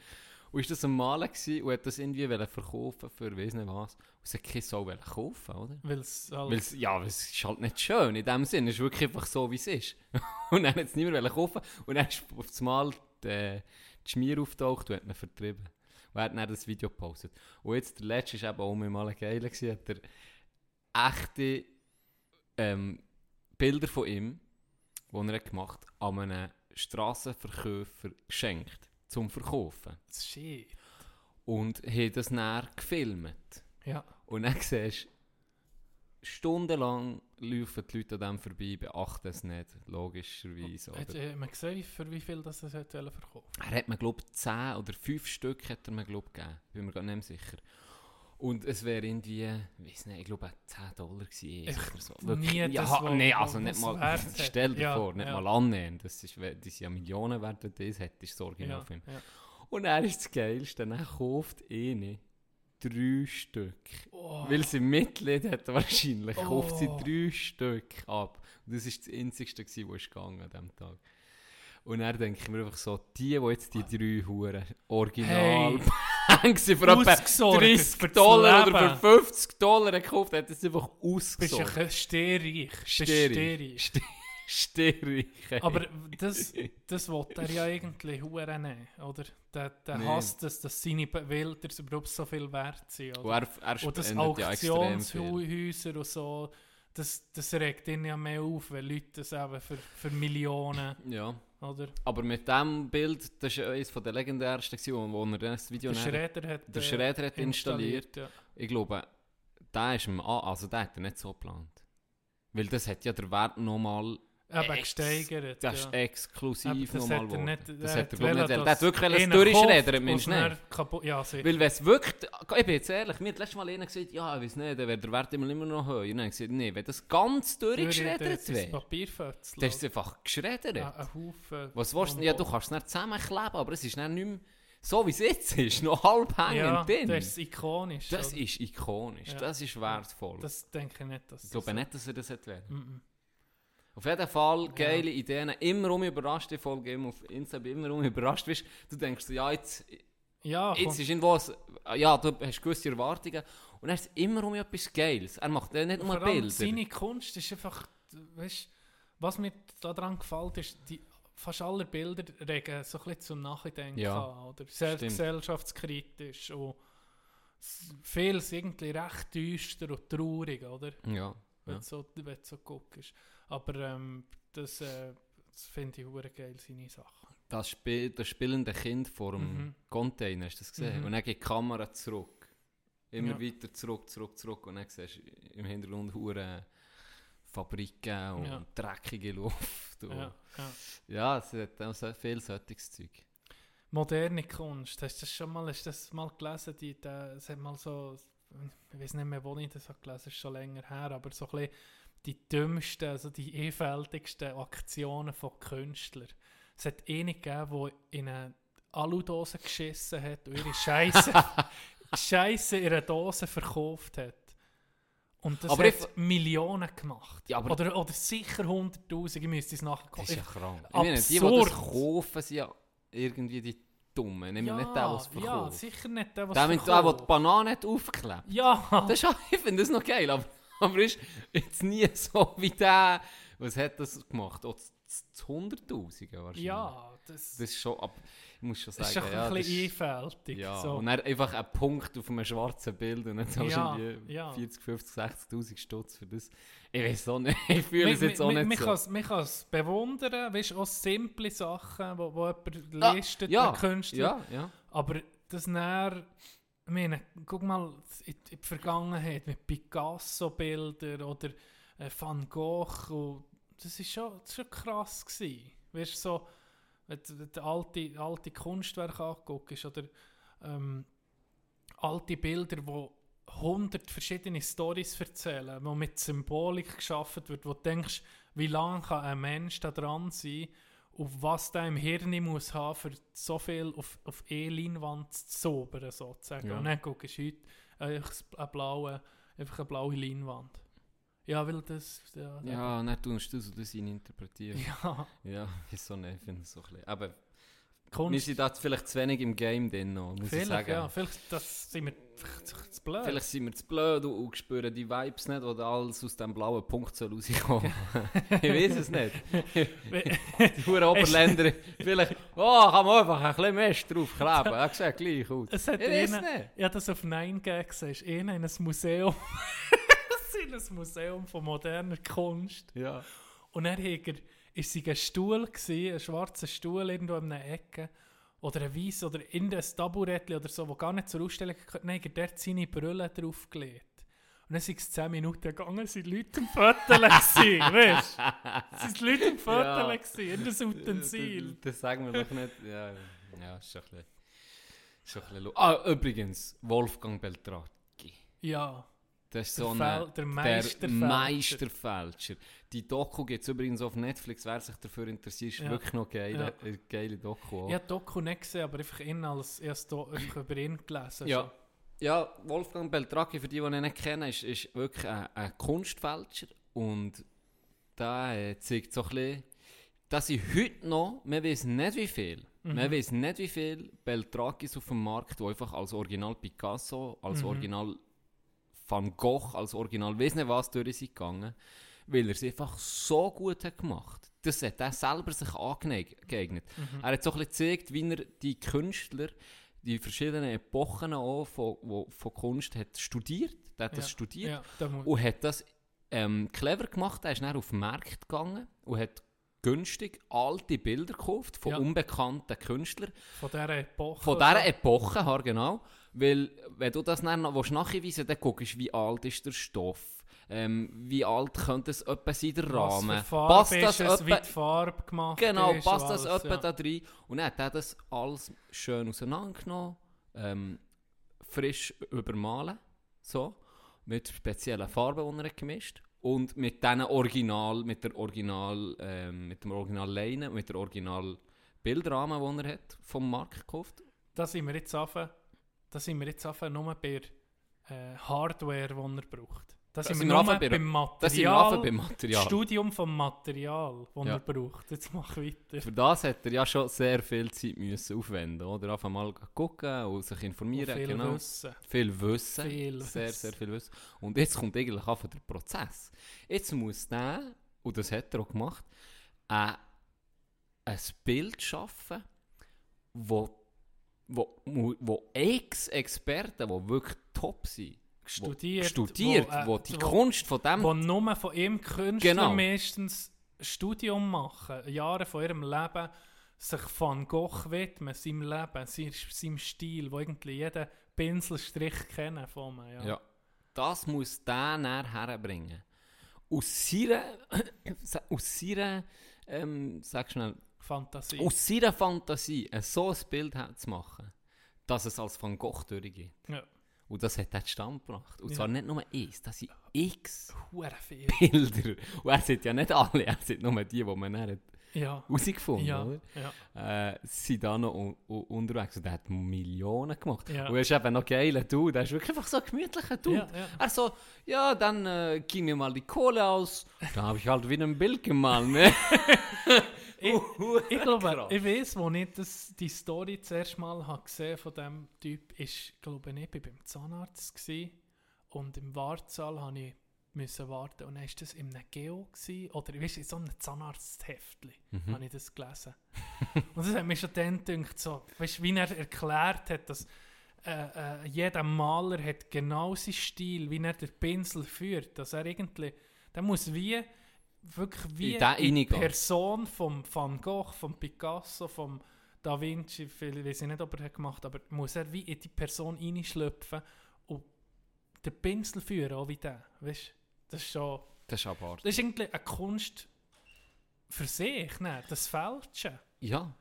Und ist das ein Malen gewesen und hat das irgendwie verkaufen für weiss nicht was. Und es hat keine Sau kaufen, oder? Weil es halt... Weil's, ja, weil es ist halt nicht schön in dem Sinn. Es ist wirklich einfach so, wie es ist. und dann hat es niemand kaufen und dann ist auf das Mal die, die Schmier auftaucht und hat ihn vertrieben. Und er hat dann das Video gepostet. Und jetzt der letzte war eben auch mal ein geiler, hat er echte ähm, Bilder von ihm, die er hat gemacht hat, an einen Strassenverkäufer geschenkt, zum Verkaufen. Shit. Und hat das dann gefilmt. Ja. Und dann siehst stundenlang laufen die Leute an dem vorbei, beachten es nicht, logischerweise. Hat äh, man gesehen, für wie viel das er hat verkaufen Er hat mir, glaube ich, 10 oder 5 Stück hat er mir, glaub, gegeben. Bin mir gar nicht mehr sicher. Und es wäre irgendwie, ich weiß nicht, ich glaube 10 Dollar gewesen oder so. Nie ja, das, nee, also nicht mal, stell dir Ja, vor, nicht ja. mal annehmen. Das ist, das sind ja Millionen wert, wenn du das hättest, das Original Ja, ja. Und er ist das Geilste, dann kauft eine drei Stück. Oh, Weil sie Mitglied hat wahrscheinlich, kauft sie Oh. drei Stück ab. Und das war das einzigste, was ist gegangen an diesem Tag. Und dann denke ich mir einfach so, die, die jetzt die drei Huren original Hey. für etwa Ausgesorgt 30 für das Dollar oder für 50 Dollar gekauft, hat es einfach bist du ausgesorgt. ein Stehreich. Stehreich. Ste- Sterig. ey. Aber das, das will er ja eigentlich hure nehmen, oder? Der, der Nee. hasst es, dass seine Bilder überhaupt so viel wert sind. Und Oder? er, er Und das spendet ja. Auktionshäuser und so, das, das regt ihn ja mehr auf, wenn Leute das eben für, für Millionen, Ja. oder? Aber mit diesem Bild, das war eines der legendärsten, wo, er das Video Der Schredder hat, der äh, Schredder hat installiert. ja. Ich glaube, der ist also der hat er nicht so geplant. Weil das hat ja der Wert nochmal, Eben Ex- gesteigert. das ist ja. exklusiv Aber das nochmal er nicht, Das er hat er, glaube ich, nicht. Der hat wirklich ein kauft meinst du und nicht? dann Kaputt, ja, sicher. Weil wenn es wirklich, ich bin jetzt ehrlich, mir hat letztes Mal einer gesagt, ja, ich weiß nicht, dann wäre der Wert immer, immer noch höher. Und dann habe gesagt, nee, wenn das ganz durchgeschreddert Das wäre, Papierfötzchen. dann ist einfach geschreddert. ja, ein Haufen. Was willst du? Ja, du kannst es nicht zusammenkleben, aber es ist dann nicht mehr so, wie es jetzt ist, noch halb hängend Ja, drin. das ist ikonisch. Das oder? ist ikonisch, Ja. das ist wertvoll. Das denke ich nicht, dass ich glaube nicht, dass er das hat werden. Mhm. Auf jeden Fall geile Ideen, immer um überrascht, die Folge immer auf Insta, immer um überrascht bist. Du denkst so, ja, jetzt, Ja, jetzt ist irgendwo, ein- ja, du hast gewisse Erwartungen und er ist immer um etwas Geiles. Er macht nicht nur vor Bilder. seine Kunst ist einfach, weißt, was mir daran gefällt, ist, die, fast alle Bilder regen so ein bisschen zum Nachdenken Ja, an, oder sehr stimmt. gesellschaftskritisch und vieles irgendwie recht düster und traurig, oder? Ja, Wenn ja. du so, wenn so guckst. Aber ähm, das, äh, das finde ich hure geil, seine Sachen. Das, Spiel, das spielende Kind vor dem Mhm. Container, hast du das gesehen? Mhm. Und dann geht die Kamera zurück. Immer Ja. weiter zurück, zurück, zurück. Und dann siehst du im Hintergrund hure Fabriken und Ja. dreckige Luft. Und Ja, ja. ja, es hat auch viel solches Zeug. Moderne Kunst, hast du das schon mal, hast das mal gelesen? Die, der, es hat mal so, ich weiß nicht mehr, wo ich das habe gelesen habe, ist schon länger her, aber so ein bisschen die dümmsten, also die einfältigsten Aktionen von Künstlern. Es hat eine gegeben, der in eine Aludose geschissen hat und ihre Scheiße, Scheiße in einer Dose verkauft hat. Und das Aber hat ich- Millionen gemacht. Ja, oder, oder sicher 100'000, ich müsste es nachgucken. Das ist ja krank. Ich meine, die, die das kaufen, sind ja irgendwie die Dummen. Nehmen nicht den, der es ja, verkauft. sicher nicht der, was mit- der, der die Banane nicht aufklebt. Ja, Das ist, ich finde das noch geil, aber, aber ist jetzt nie so wie der, was hat das gemacht? Oh, das, das 100'000 wahrscheinlich. ja, das, Das ist schon, ab, ich muss schon das ist sagen, schon ja, ein bisschen ist- einfältig. Ja, so. und dann einfach ein Punkt auf einem schwarzen Bild und dann zahlst Ja, du irgendwie ja. 40, 50, 60'000 Stutz für das. Ich weiß auch nicht, ich fühle es jetzt auch nicht mi- so. kann's- Man kann es bewundern, weißt du, auch simple Sachen, wo jemand Ah, listet, ja, Künstler. Ja, ja. Aber das näher, ich meine, guck mal in, die Vergangenheit mit Picasso-Bildern oder äh, Van Gogh. Und das ist schon, schon krass gewesen. Weißt du, so, wenn du alte, alte Kunstwerke anguckst oder ähm, alte Bilder, die hundert verschiedene Stories erzählen, wo mit Symbolik geschaffen wird, wo du denkst, wie lange kann ein Mensch da dran sein, auf was der im Hirn muss haben, für so viel auf, auf E-Leinwand zu zaubern, sozusagen. Ja. Und dann guckst du heute einfach eine blaue, einfach eine blaue Leinwand. Ja, weil das... Ja, Ja, nicht tust du so das interpretieren. ja Ja, ist so nicht, ich finde so ein bisschen. Aber wir Kunst... sind da vielleicht zu wenig im Game drin noch, muss ich Vielleicht, sagen. ja, vielleicht das sind wir vielleicht zu blöd. Vielleicht sind wir zu blöd und, spüren die Vibes nicht, oder alles aus dem blauen Punkt soll rauskommen. ich weiß es nicht. die Oberländer, vielleicht, oh, kann man einfach ein bisschen Mist draufkleben. Er sieht gleich aus. Es hat ich weiß einen- nicht. Ich habe das auf Nein gesehen. Es ist in ein Museum. Es ist ein Museum von moderner Kunst. Ja. Und er, ist sie ein Stuhl gewesen, ein schwarzer Stuhl irgendwo in einer Ecke. Oder ein weiß oder in ein Taburettchen oder so, wo gar nicht zur Ausstellung gehört. Dann hat er dort seine Brille draufgelegt. Und dann sind es 10 Minuten gegangen, sind die Leute am Viertel gewesen, weißt du? Es sind die Leute am Viertel Ja. gewesen, in das Utensil. Das, das sagen wir doch nicht. Ja, ja ist schon ein bisschen... Ist schon ein bisschen ah, übrigens, Wolfgang Beltracchi. Ja, Das ist der, so ein... der Der Meisterfälscher. Meisterfälscher. Die Doku gibt es übrigens auf Netflix. Wer sich dafür interessiert, ist Ja. wirklich noch geil. Ja. Eine geile Doku. auch. Ich habe die Doku nicht gesehen, aber einfach ihn als erst über ihn gelesen. Ja. Ja, Wolfgang Beltracchi, für die, die ihn nicht kennen, ist, ist wirklich ein, ein Kunstfälscher. Und da äh, zeigt so ein bisschen, dass ich heute noch, man weiß nicht wie viel, Mhm. man weiß nicht wie viel Beltrachis auf dem Markt, die einfach als Original Picasso, als Mhm. Original Van Gogh, als Original weiss nicht was durch sind gegangen, weil er es einfach so gut hat gemacht. Das hat er selber sich angeeignet. Mhm. Er hat so ein bisschen gezeigt, wie er die Künstler, die verschiedenen Epochen auch von, wo, von Kunst hat studiert. Er hat das Ja. studiert Ja, und hat das ähm, clever gemacht. Er ist dann auf den Markt gegangen und hat günstig alte Bilder gekauft von Ja. unbekannten Künstlern von dieser Epoche. von dieser Epoche, ja, genau. Weil, wenn du das dann noch willst nachweisen dann guckst du, wie alt ist der Stoff, ähm, wie alt könnte es etwa sein, der Rahmen. Passt ist das es, wie etwa, die Farbe gemacht genau, ist. passt das etwa ja. da rein? Und dann hat er das alles schön auseinandergenommen, ähm, frisch übermalen, so, mit speziellen Farben, die er hat gemischt und mit diesen Original, mit der Original, ähm, mit dem Original Leine, mit der Original Bildrahmen, die er hat vom Markt gekauft. Da sind wir jetzt auf, da sind wir jetzt auf nur bei äh, Hardware, die er braucht. Da sind sind wir nur beim Das sind wir Material, einfach beim Material. Studium vom Material, das Ja. er braucht. Jetzt mach weiter. Für das hat er ja schon sehr viel Zeit müssen aufwenden, oder? Einfach mal gucken und sich Und informieren, viel genau. Wissen. Viel Wissen. Viel sehr, Wissen. sehr viel Wissen. Und jetzt kommt eigentlich einfach der Prozess. Jetzt muss der, und das hat er auch gemacht, ein, ein Bild schaffen, wo, wo, wo, Ex-Experten, die wirklich top sind, Studiert, studiert wo, äh, wo die wo- Kunst von dem die nur von ihm Künstler Genau. meistens Studium machen, Jahre von ihrem Leben sich Van Gogh widmen, seinem Leben, sein- seinem Stil, wo irgendwie jeden Pinselstrich kennen von mir. Ja. Ja. Das muss der näher herbringen. Aus seiner, aus seiner ähm, sag schnell, Fantasie. aus seiner Fantasie ein so ein Bild zu machen, dass es als Van Gogh durchgeht. Ja. Und das hat er zustande gebracht. Und Ja. zwar nicht nur eins, das sind x. Bilder. Und er sind ja nicht alle, er sind nur die, die man dann hat Ja. herausgefunden Ja. oder? ja. Äh, sind da noch un un unterwegs und er hat Millionen gemacht. Ja. Und er ist eben noch geiler Dude, er ist wirklich einfach so ein gemütlicher Dude. Ja, ja. Er so, ja, dann äh, ging mir mal die Kohle aus, dann habe ich halt wieder ein Bild gemalt. Ne? Ich, ich glaube, ich weiß, wo ich das, die Story zuerst mal habe gesehen von diesem Typ, ist, glaube ich, ich beim Zahnarzt gewesen, und im Wartsaal habe ich müssen warten und dann war das in einem Geo gewesen, oder ich weiß in so einem Zahnarztheftli Mhm. habe ich das gelesen. und das hat mir schon dann gedacht, so, weißt, wie er erklärt hat, dass äh, äh, jeder Maler hat genau seinen Stil, wie er den Pinsel führt, dass er irgendwie, der muss wie wirklich wie die. Person vom Van Gogh, vom Picasso, vom Da Vinci, viel weiß ich nicht, ob er hat gemacht aber muss er wie in die Person reinschlüpfen und den Pinsel führen, auch wie der, weißt das ist schon, Das ist abartig. das ist irgendwie eine Kunst für sich, ne? das Fälschen. Ja.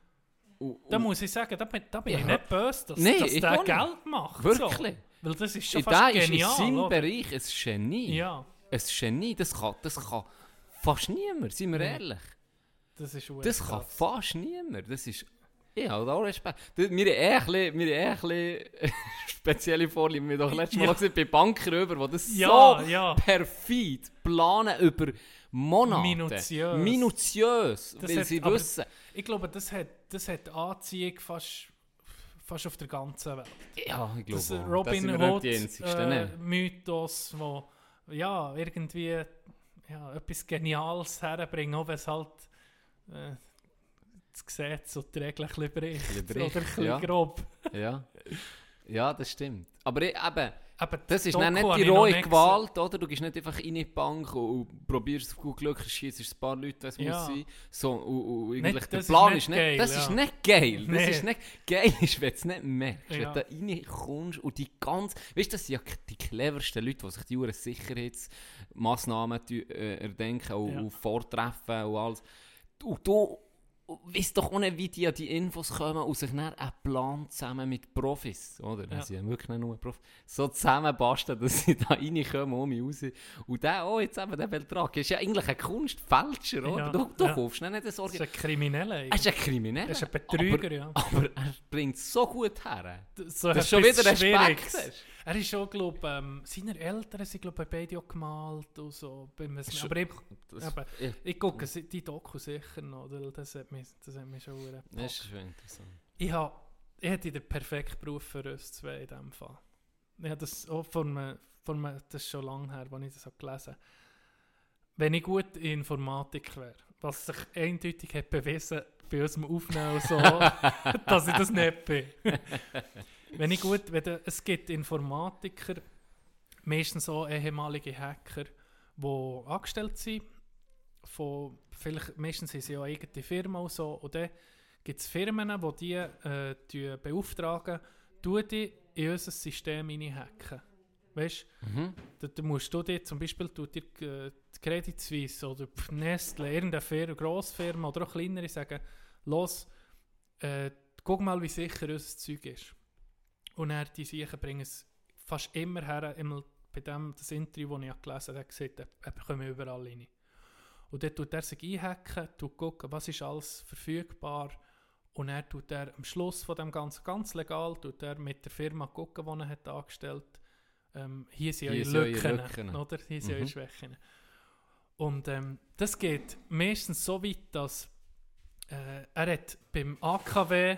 Und, Da muss ich sagen, da bin, da bin ich Ja. nicht böse, dass, Nein, dass ich der. Geld macht. wirklich. So. Weil das ist schon In fast der ist in genial. seinem oder? Bereich ein Genie. Ja, Ein Genie, das kann, das kann fast niemand, sind wir ehrlich. das ist Das kann krass. fast niemand. Das ist. Ich habe auch Respekt. Das- Wir haben eh ein bisschen, wir haben eh ein bisschen spezielle Vorliebe. Wir haben doch letztes Mal Ja. gesehen bei Bankröber, die das Ja, so ja. perfid planen über Monate. Minutiös. Minutiös. Das weil hat- sie wissen. Ich glaube, das hat, das hat Anziehung fast, fast auf der ganzen Welt. Ja, ich glaube Das Robin Hood äh? Mythos, wo ja, irgendwie ja, etwas Geniales herbringen, auch wenn es halt äh, das Gesetz und die Regeln ein bisschen bricht. Oder ein bisschen ja. grob. Ja. ja, das stimmt. Aber ich, eben, Aber Das ist dann nicht die rohe nicht Gewalt, oder? Du gehst nicht einfach in die Bank und, probierst auf gut Glück, schießt ein paar Leute, was Ja. muss sein. So, und, und Nicht- eigentlich der das ist Plan nicht ist nicht, geil, das ja. ist nicht geil. Das ist nicht geil, ist, wenn du es nicht merkst. Ja. Wenn du da reinkommst und die ganz, weißt du, das sind ja die cleversten Leute, die sich die Uhren Sicherheitsmaßnahmen äh, erdenken und, Ja. und vortreffen und alles. Und du weißt doch nicht, wie die an die Infos kommen und sich dann einen Plan zusammen mit Profis, oder? Das Ja. sind ja wirklich nicht nur Profis. So zusammenbasteln, dass sie da reinkommen, um mich raus. Und der, oh, jetzt eben der Beltrag, ist ja eigentlich ein Kunstfälscher, oder? Ja, Du, du ja. kaufst nicht das Das ist Organ. ein Krimineller. Er ist ein Krimineller. Er ist ein Betrüger, aber, ja. Aber er bringt es so gut her. So Das ist schon wieder etwas Respekt. Er ist schon, glaube ähm, seine Eltern sind, glaube ich, beide auch gemalt und so. Schon- Aber ich, Das, aber ja, ich gucke si- die Doku sicher noch, weil das hat mich, das hat mich schon verdammt das ist gepackt. schon interessant. Ich, hab, ich hätte den perfekten Beruf für uns zwei in diesem Fall. Ich habe das auch von einem, von einem, das ist schon lange her, als ich das habe gelesen habe. Wenn ich gut in Informatik wäre, was sich eindeutig hat bewiesen bei unserem Aufnehmen so, dass ich das nicht bin. wenn ich gut, wenn du, es gibt Informatiker, meistens auch ehemalige Hacker, die angestellt sind, von, vielleicht, meistens sind sie ja eigene Firma und so, und dann gibt es Firmen, die die äh, die beauftragen, du die in unser System reinhacken. Weißt Mhm. du, da musst du dir zum Beispiel tut dir äh, die Credit Suisse oder Nestle, irgendeine Firma, Grossfirma oder auch kleinere sagen, los, äh, guck mal, wie sicher unser Zeug ist. Und dann die Sachen bringen es fast immer her, immer bei dem, das Interview, das ich gelesen habe, gesagt, er bekommen überall rein. Und dann tut er sich einhacken, tut gucken, was ist alles verfügbar. Und er tut er am Schluss von dem Ganzen ganz legal, tut er mit der Firma gucken, die er hat angestellt ähm, hier sind Hier eure sind eure Lücken, Lücken. oder? Hier sind Mhm. eure Schwächen. Und ähm, das geht meistens so weit, dass äh, er hat beim AKW,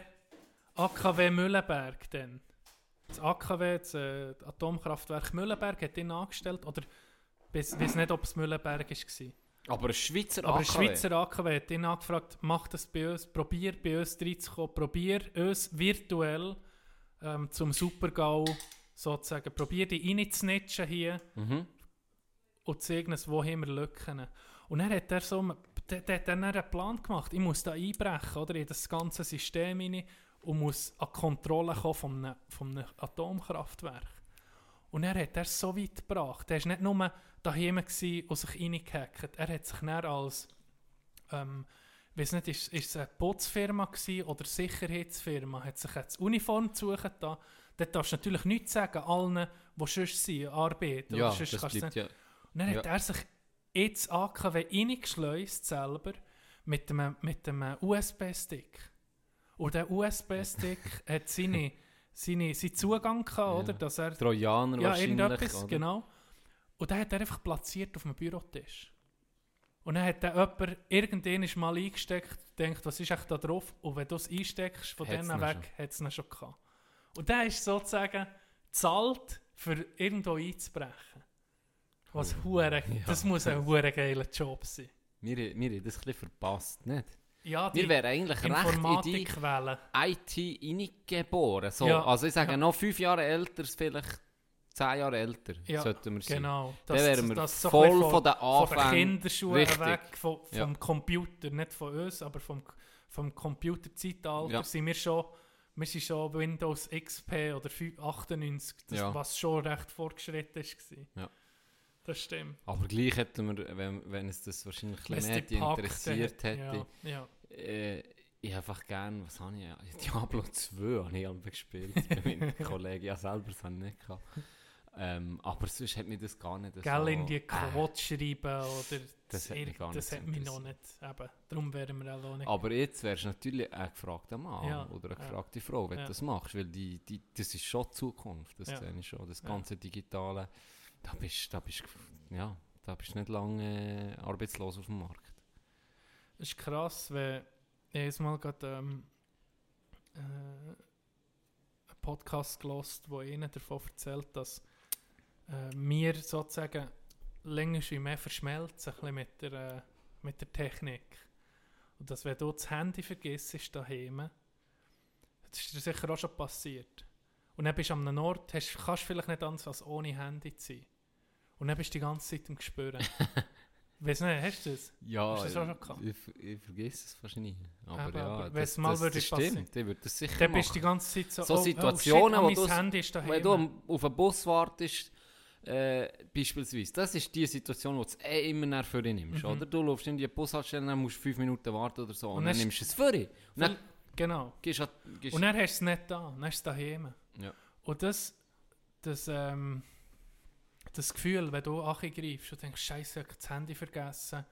AKW Mühlenberg dann, das AKW, das äh, Atomkraftwerk Mühlenberg, hat ihn angestellt, oder ich weiß nicht, ob es Mühlenberg war. Aber ein Schweizer Aber ein AKW. Schweizer AKW hat ihn angefragt, mach das bei uns, probier bei uns reinzukommen, probier uns virtuell ähm, zum Super-GAU sozusagen, probier die reinzunetschen hier Mhm. und zeigen uns, wo haben wir Lücken. Und dann hat er so, der, der hat dann einen Plan gemacht, ich muss da einbrechen, oder, in das ganze System rein und muss an die Kontrolle kommen von einem, von einem Atomkraftwerk. Und er hat er so weit gebracht. Er war nicht nur daheim und sich reingehackt. Er hat sich dann als, ähm, weiß nicht, ist, ist es eine Putzfirma gsi oder Sicherheitsfirma, hat sich jetzt Uniform suchen da. Dort darfst du natürlich nichts sagen, allen, die sonst sind, arbeiten. Ja, sonst das bleibt ja... und dann hat Ja. er sich ins AKW reingeschleust selber mit einem, mit einem USB-Stick. Und der USB-Stick hat seine, seine, seinen Zugang gehabt, oder? Dass er, Trojaner ja, wahrscheinlich, irgendetwas, oder? genau. Und den hat er einfach platziert auf dem Bürotisch. Und dann hat dann jemand irgendwann mal eingesteckt, denkt, was ist echt da drauf? Und wenn du es einsteckst, von Hat's denen weg, hat es schon gehabt. Und der ist sozusagen zahlt, für irgendwo einzubrechen. Was hure, Ja. das muss ein hure geiler Job sein. Wir, wir haben das ein bisschen verpasst, nicht? Ja, die Wir wären eigentlich recht in die. IT reingeboren. So, Ja, Also ich sage ja. noch fünf Jahre älter, vielleicht zehn Jahre älter Ja, sollten wir sein. Genau. Dann wären wir so ein voll bisschen von, den von den Anfängen. Kinderschuhen richtig. weg, von, vom Computer, nicht von uns, aber vom, vom Computerzeitalter sind wir schon, wir sind schon Windows XP oder 5 98, das, was schon recht fortgeschritten war. Ja. Das stimmt. Aber gleich hätten wir, wenn, wenn es das wahrscheinlich ein bisschen mehr gepackt interessiert hätte, Ja, ja. äh, ich einfach gern, was habe ich? Diablo 2 habe ich einmal gespielt bei meinen Kollegen. Ja, selber das habe ich nicht gehabt. Ähm, aber sonst hat mich das gar nicht so... Gell, in die äh, Code schreiben oder Das hat mich gar nicht das so hat mich noch nicht. Eben, darum wären wir auch nicht. Aber jetzt wärst du natürlich ein gefragter Mann Ja, oder eine ja. gefragte Frau, wenn Ja. du das machst, weil die, die, das ist schon die Zukunft, das Ja. sehe ich schon, das Ja. ganze Digitale, da bist ja, da bist du nicht lange äh, arbeitslos auf dem Markt. Es ist krass, wenn ich jetzt mal gerade ähm, äh, einen Podcast gelost, wo einer davon erzählt, dass äh, wir sozusagen länger schon mehr verschmelzen mit der, äh, mit der Technik. Und dass wenn du das Handy vergisst daheim, das ist dir sicher auch schon passiert. Und dann bist du an einem Ort, hast, kannst du vielleicht nicht anders als ohne Handy sein. Und dann bist du die ganze Zeit im Gespüren. Weißt du nicht, hast du das? Ja, Hast du das auch schon gehabt? ich, ich vergesse es fast nie. Aber Aber- ja, aber das, mal das, würde das stimmt. Ich würde das sicher Dann bist du die ganze Zeit so, So oh, Situationen, oh wo shit, du oh, mein s- Handy ist daheim. Wenn du auf einen Bus wartest, äh, beispielsweise, das ist die Situation, wo du es eh immer nach für dich nimmst, Mhm. oder? Du läufst in die Bushaltestelle, dann musst du fünf Minuten warten oder so, und, Und dann nimmst du es für dann Genau. gehst du... an- gehst- Und dann hast du es nicht da, dann ist es daheim. Ja. Und das, das, ähm, das Gefühl, wenn du angreifst und denkst, Scheiße, ich habe das Handy vergessen.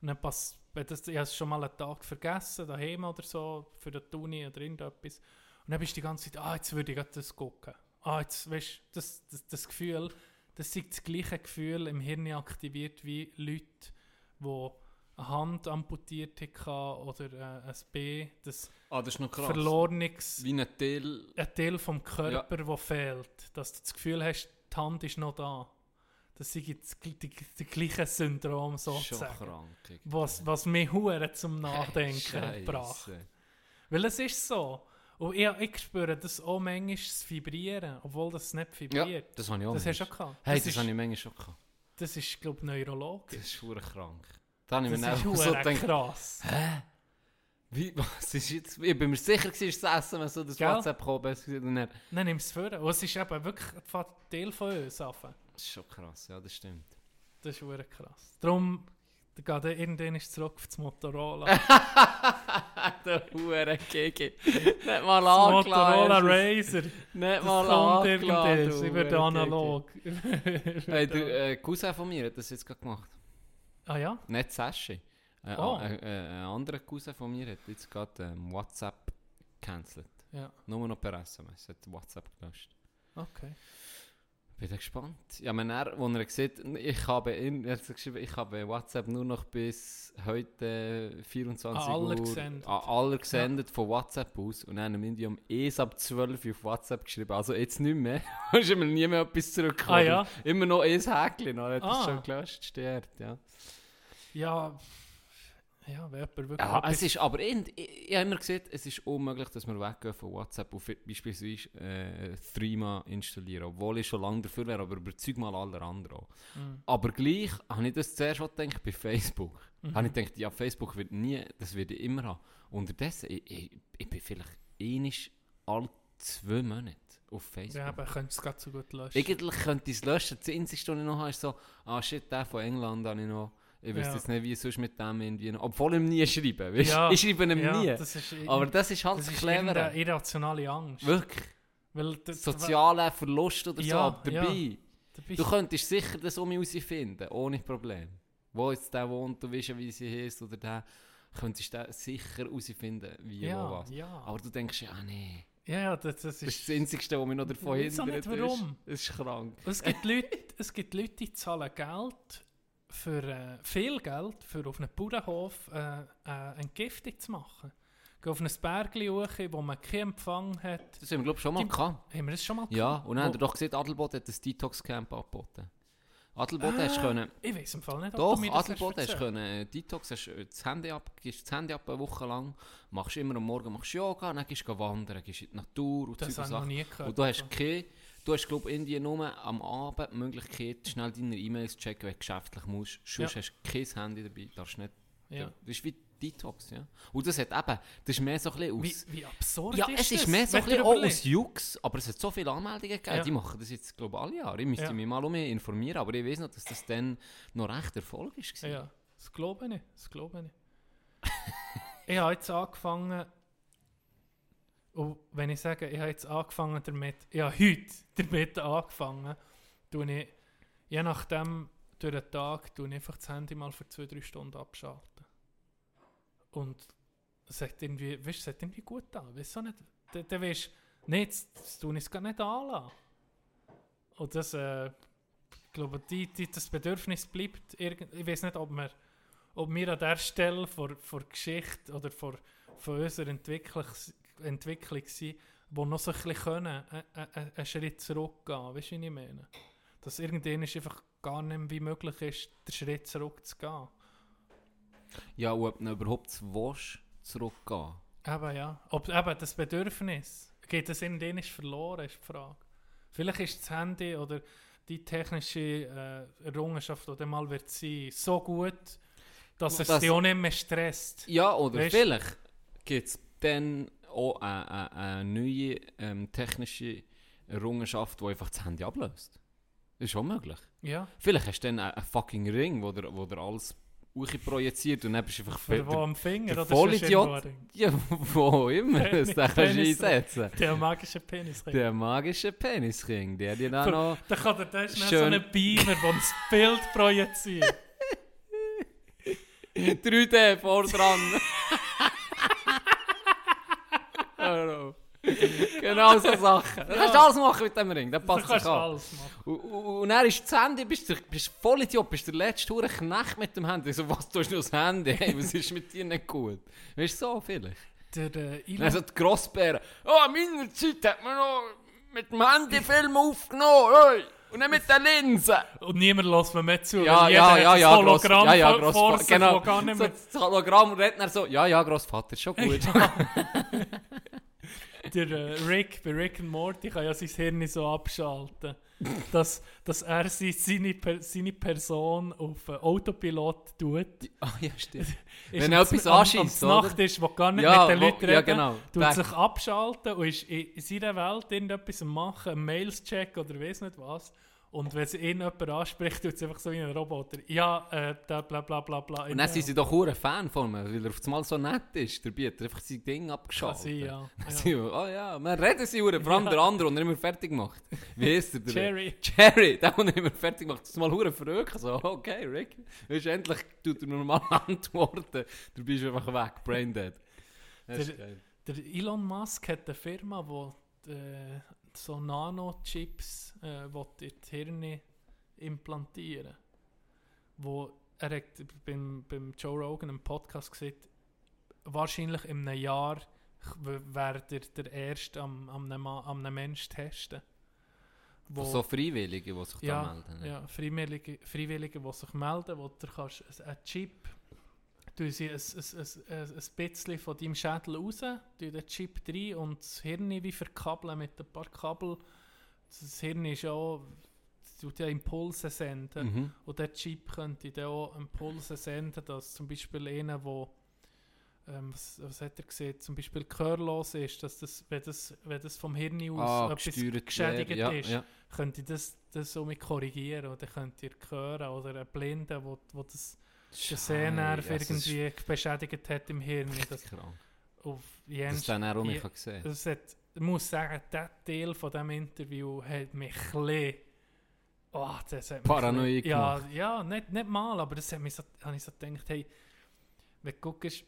Und dann passt, wenn das, ich habe es schon mal einen Tag vergessen, daheim oder so, für die Uni oder irgendetwas. Und dann bist du die ganze Zeit, ah, jetzt würde ich das gucken. Ah, jetzt, weißt du, das, das, das Gefühl, das ist das gleiche Gefühl im Hirn aktiviert wie Leute, die eine Hand amputiert hatten oder äh, ein B, das ah, das ist noch krass. verlorenes Wie ein Teil... ein Teil vom Körper, der fehlt. Dass du das Gefühl hast, die Hand ist noch da. Das ist das, die, die gleiche Syndrom sozusagen. Was, was mich hure zum Nachdenken Scheisse. gebracht. Weil es ist so. Und ich, ich spüre das auch manchmal das Vibrieren, obwohl das nicht Ja, vibriert. das habe ich auch das hast du auch manchmal. gehabt. Hey, das, das, ist, habe ich manchmal schon gehabt. das ist, glaube ich, Das neurologisch. ist verdammt krank. Da habe ich Das mir ist dann so gedacht, krass. hä? Wie, was ist jetzt? Ich bin mir sicher, es das Essen, wenn so das Gell? WhatsApp ist. Und dann- nimm es vor. Und es ist eben wirklich ein Teil von uns. Anfangen. Das ist schon krass, ja, das stimmt. Das ist hure krass. Darum geht er irgendwann ist zurück auf das Motorola. Der Hure Gigi. Nicht mal das Motorola angeladen. Razer. Nicht mal angeladen. werde Hure analog. Hey, der äh, Cousin von mir hat das jetzt gerade gemacht. ah ja? Nicht Sashi. Äh, Oh. äh, äh, ein anderer Cousin von mir hat jetzt gerade ähm, WhatsApp gecancelt. Ja, Nur noch per SMS. Hat WhatsApp gelöscht. okay. Bin ich gespannt. Ja, wenn er, wo er sieht, ich habe, in, er hat geschrieben, ich habe WhatsApp nur noch bis heute 24 An alle Uhr gesendet. an alle gesendet von WhatsApp aus und dann haben wir um erst ab 12 Uhr auf WhatsApp geschrieben. Also jetzt nicht mehr. Da ist immer nie mehr etwas zurückgekommen. Ah ja? Immer noch ein Häkchen, er hat Ah. das schon gelöscht, stört, ja. Ja, ja, jemand wirklich Ja, etwas- es ist aber, in, ich, ich habe immer gesagt, es ist unmöglich, dass wir weggehen von WhatsApp und beispielsweise äh, Threema installieren, obwohl ich schon lange dafür wäre, aber überzeug mal alle anderen auch. Mhm. Aber gleich habe ich das zuerst auch gedacht bei Facebook. Mhm. Habe ich gedacht, ja, Facebook wird nie, das werde ich immer haben. Unterdessen, ich, ich, ich bin vielleicht einisch alle zwei Monate auf Facebook. Ja, aber könntest es gerade so gut löschen. Eigentlich könnte ich es löschen. Das Einzige, was ich noch habe, ist so, ah shit, der von England habe ich noch. Ich weiß Ja. jetzt nicht, wie ich sonst mit dem irgendwie. Obwohl ich ihm nie schreibe. Weißt? Ja, Ich schreibe ihm ja, nie. Das ist, Aber das ist halt das das ist irrationale Angst. Wirklich. Weil d- d- Sozialer Verlust oder so dabei. da bist Du könntest sicher das um mich herausfinden, ohne Problem. Wo jetzt der wohnt, du weißt ja, wie sie heißt oder der, könntest du sicher herausfinden, wie, ja, wo, was. Aber du denkst, ja, nee. ja, ja, das, das Das ist ist... das Einzige, was mich noch davon Ich hindert. nicht, warum. Das ist krank. Es gibt Leute, es gibt Leute, die zahlen Geld für äh, viel Geld für auf einem Bauernhof äh, äh, Entgiftung zu machen. Gehen auf ein Bergli hoch, wo man keinen Empfang hat. Das haben wir, glaube ich, schon mal Die- gehabt. Haben wir das schon mal Ja, gehabt? und dann Wo- habt ihr doch gesehen, Adelboden hat ein Detox-Camp angeboten. Adelboden hast du können... Ich weiß im Fall nicht, Doch, du Adelboden hast können äh, Detox, hast äh, das Handy ab, gibst das Handy ab eine Woche lang, machst immer am Morgen machst Yoga, dann gehst du wandern, gehst in die Natur und Das habe ich noch nie gehört. Und du hast keine, du hast glaube ich in dir nur am Abend die Möglichkeit, schnell deine E-Mails zu checken, wenn du geschäftlich musst. Sonst Ja. hast du kein Handy dabei, darfst nicht. ja. Das ist wie Detox, ja. Und das hat eben, das ist mehr so ein bisschen aus... wie, wie absurd Ja, ist es ist mehr so ein bisschen auch aus Jux, aber es hat so viele Anmeldungen gegeben, Ja. die machen das jetzt glaube ich alle Jahre. Ich müsste Ja. mich mal um mich informieren, aber ich weiß noch, dass das dann noch recht Erfolg war. Ja, das glaube ich nicht. Das glaube ich nicht. ich habe jetzt angefangen, und wenn ich sage, ich habe jetzt angefangen damit, habe heute damit angefangen, tue ich, je nachdem, durch den Tag, tue ich einfach das Handy mal für zwei, drei Stunden abschalten. Und es hat irgendwie, weißt, es hat irgendwie gut an. Weißt du nicht? Dann, dann weißt du, nee, jetzt, jetzt tue ich es gar nicht anlassen. Und das, äh, ich glaube, die, die, das Bedürfnis bleibt, irgend, ich weiß nicht, ob wir, ob wir an der Stelle vor, vor Geschichte oder vor, von unserer Entwicklung, Entwicklung sind, wo noch so ein bisschen können, äh, einen Schritt zurückgehen. Weißt du, wie ich meine? Dass irgendwann ist einfach gar nicht mehr wie möglich ist, den Schritt zurückzugehen. Ja, und ob du überhaupt willst, zurückgehen Eben, ja. Ob, eben, das Bedürfnis. geht das irgendwann ist verloren, ist die Frage. Vielleicht ist das Handy oder die technische äh, Errungenschaft, die dann mal wird sein, so gut, dass es Das- dich auch nicht mehr stresst. Ja, oder Weißt- vielleicht gibt es dann auch eine, eine, eine neue ähm, technische Errungenschaft, die einfach das Handy ablöst. Das ist auch möglich. Ja, Vielleicht hast du dann einen, einen fucking Ring, wo der, wo der alles projiziert und dann bist du einfach für wo am Finger der oder Vollidiot. Ja, wo immer das kannst du einsetzen. Der magische Penis. Der magische Penisring, der dir dann noch... Da kann der so Schön. ein Beamer, der das Bild projiziert. 3D vor dran. Genau so Sachen. Du kannst alles machen mit dem Ring, der passt sich an. alles machen. Und, und, und dann ist das Handy, bist du bist voll Idiot, bist der letzte Hure Knecht mit dem Handy. So, was tust du das Handy? Hey, was ist mit dir nicht gut? Weißt du, so vielleicht. Der äh, Elon, Dann so die Grossbären. Oh, in meiner Zeit hat man noch mit dem Handy Film aufgenommen. Hey. Und nicht mit der Linse. und niemand lässt mir mehr zu. Ja, ja, ja, ja, Hologramm ja, ja, Grossvater, genau. gar nicht So, mehr das Hologramm redet dann so, ja, ja, Grossvater, ist schon gut. Der äh, Rick, bei Rick and Morty kann ja sein Hirn so abschalten, dass, dass er seine, seine Person auf äh, Autopilot tut. Ah, ja, stimmt. Ist Wenn er etwas anschießt, Nacht oder? ist, wo gar nicht Ja, mit den wo- Leuten ja, reden, genau. tut Back. sich abschalten und ist in seiner Welt irgendetwas am machen, einen Mails-Check oder weiss nicht was. Und wenn sie ihn jemand anspricht, tut es einfach so wie ein Roboter. Ja, äh, da, bla bla bla bla. Und dann sind sie doch hure Fan von mir, weil er auf einmal so nett ist. Dabei hat er einfach sein Ding Kann abgeschaltet. sein, ja. Ja. oh ja, wir reden sie hure, vor allem der andere, und er immer fertig macht. Wie ist der? der Jerry. Jerry, der, der immer fertig macht. Das ist mal hure verrückt. So, okay, Rick. Du, endlich tut er normal antworten. Du bist einfach weg, brain dead. Das ist Der- geil. Der Elon Musk hat eine Firma, die äh, so Nanochips äh, will in die Hirne implantieren wo er hat beim, beim Joe Rogan im Podcast gesagt, wahrscheinlich in einem Jahr wäre der, der Erste am, am, einem, am einem Menschen testen. Wo, So Freiwillige, die sich da ja, melden. ja, Freiwillige, Freiwillige, die sich melden, wo du kannst ein- einen Chip, du sie ein, ein, ein, ein, bisschen von deinem Schädel raus, du den Chip rein und das Hirn wie verkabeln mit ein paar Kabel. Das Hirn ist ja auch, tut ja Impulse senden. Mhm. Und der Chip könnte dann auch Impulse senden, dass zum Beispiel einer, der ähm, was, was hat er gesehen, zum Beispiel gehörlos ist, dass das, wenn das, wenn das vom Hirn aus Ah, etwas geschädigt ja, ist, Ja. könnte das, das somit korrigieren oder könnt ihr hören oder ein Blinder, wo, wo das den Sehnerv ja, das ist irgendwie beschädigt hat im Hirn. Das, auf Das Jens, dann auch mich gesehen. das hat, ich muss sagen, der Teil von diesem Interview hat mich ein oh, das hat mich Paranoid ja, gemacht. ja, nicht, nicht mal, aber das hat mich so, habe ich so gedacht, hey, wenn du guckst,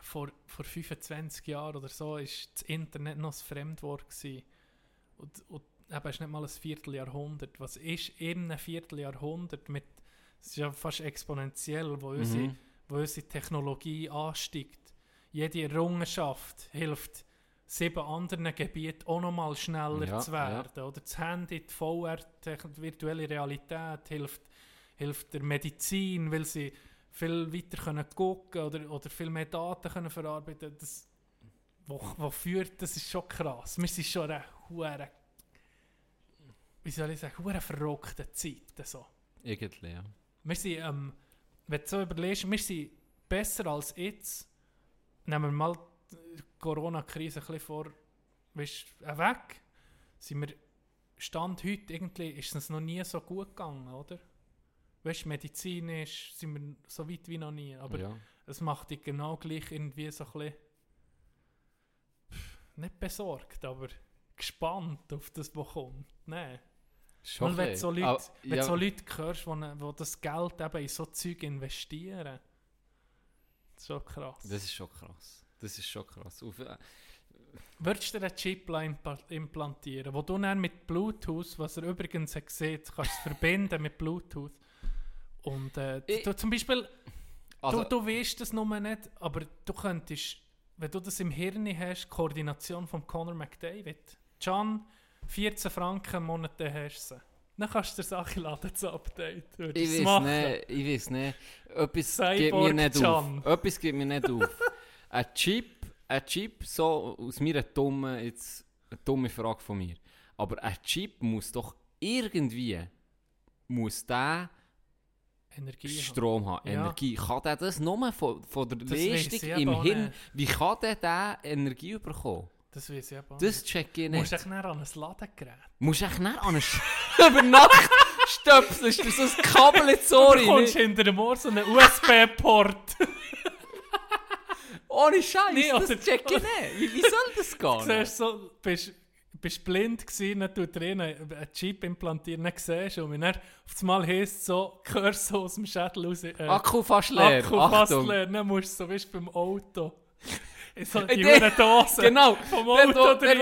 vor, vor 25 Jahren oder so ist das Internet noch ein Fremdwort gewesen. Und, und eben, ist nicht mal ein Vierteljahrhundert. Was ist in einem Vierteljahrhundert mit, es ist ja fast exponentiell, wo, unsere, Mhm. wo unsere Technologie ansteigt. Jede Errungenschaft hilft sieben anderen Gebieten auch nochmal schneller Ja, zu werden. Oder das Handy, die VR, die virtuelle Realität hilft, hilft der Medizin, weil sie viel weiter können gucken oder, oder viel mehr Daten können verarbeiten das wo, wo führt, das ist schon krass. Wir sind schon eine hure wie soll ich sagen, hure verrückte Zeit. So. Irgendwie, ja. Wir sind, ähm, wenn du so überlegst, wir sind besser als jetzt. Nehmen wir mal die Corona-Krise ein bisschen vor, weißt, äh, weg. Sind wir, Stand heute, irgendwie ist es noch nie so gut gegangen, oder? Weißt du, medizinisch sind wir so weit wie noch nie. Aber ja. es macht dich genau gleich irgendwie so ein bisschen, nicht besorgt, aber gespannt auf das, was kommt. Nein. Schon Weil wenn du so. Leute, Ah, wenn ja, so Leute hörst, die wo das Geld eben in so Zeug investieren, das ist schon krass. Das ist schon krass. Das ist schon krass. Auf, äh, Würdest du dir einen Chip implantieren, wo du dann mit Bluetooth, was er übrigens hat gesehen, kannst du verbinden mit Bluetooth. Und äh, Ich- du, zum Beispiel, also, du, du weißt das nur nicht, aber du könntest, wenn du das im Hirn hast, Koordination von Conor McDavid. John, 14 Franken im Monat dann hast du sie. Dann kannst du dir Sachen laden, das Update. Würdest ich weiß nicht, ich weiß nicht. Etwas Cyborg gibt mir nicht Can. auf. Etwas gibt mir nicht auf. Ein Chip, ein Chip, so aus meiner dummen jetzt eine dumme Frage von mir. Aber ein Chip muss doch irgendwie, muss der Energie haben. Strom haben, Ja. Energie. Kann der das nur von, von der Das Leistung im Hirn, wie kann der der Energie bekommen? Das weiß ich aber Das check ich nicht. Musst nicht. du echt näher an ein Ladegerät. Musst du echt nicht an Sch über Nacht stöpselst du so ein Kabel ins Ohr Du kommst hinter dem Ohr so einen USB-Port. Ohne Scheiß, Nee, das oder- check ich nicht. Wie, wie soll das Du gehen? siehst so, bist, bist blind gewesen, dann tut drin einen Chip implantieren, dann siehst du, und dann auf einmal heisst es so, hörst so aus dem Schädel raus, äh, Akku fast leer. Akku fast Achtung. leer, dann musst du so, wie beim Auto. In so Äh, die der- Dose Genau, vom der, Auto wo, der, drin.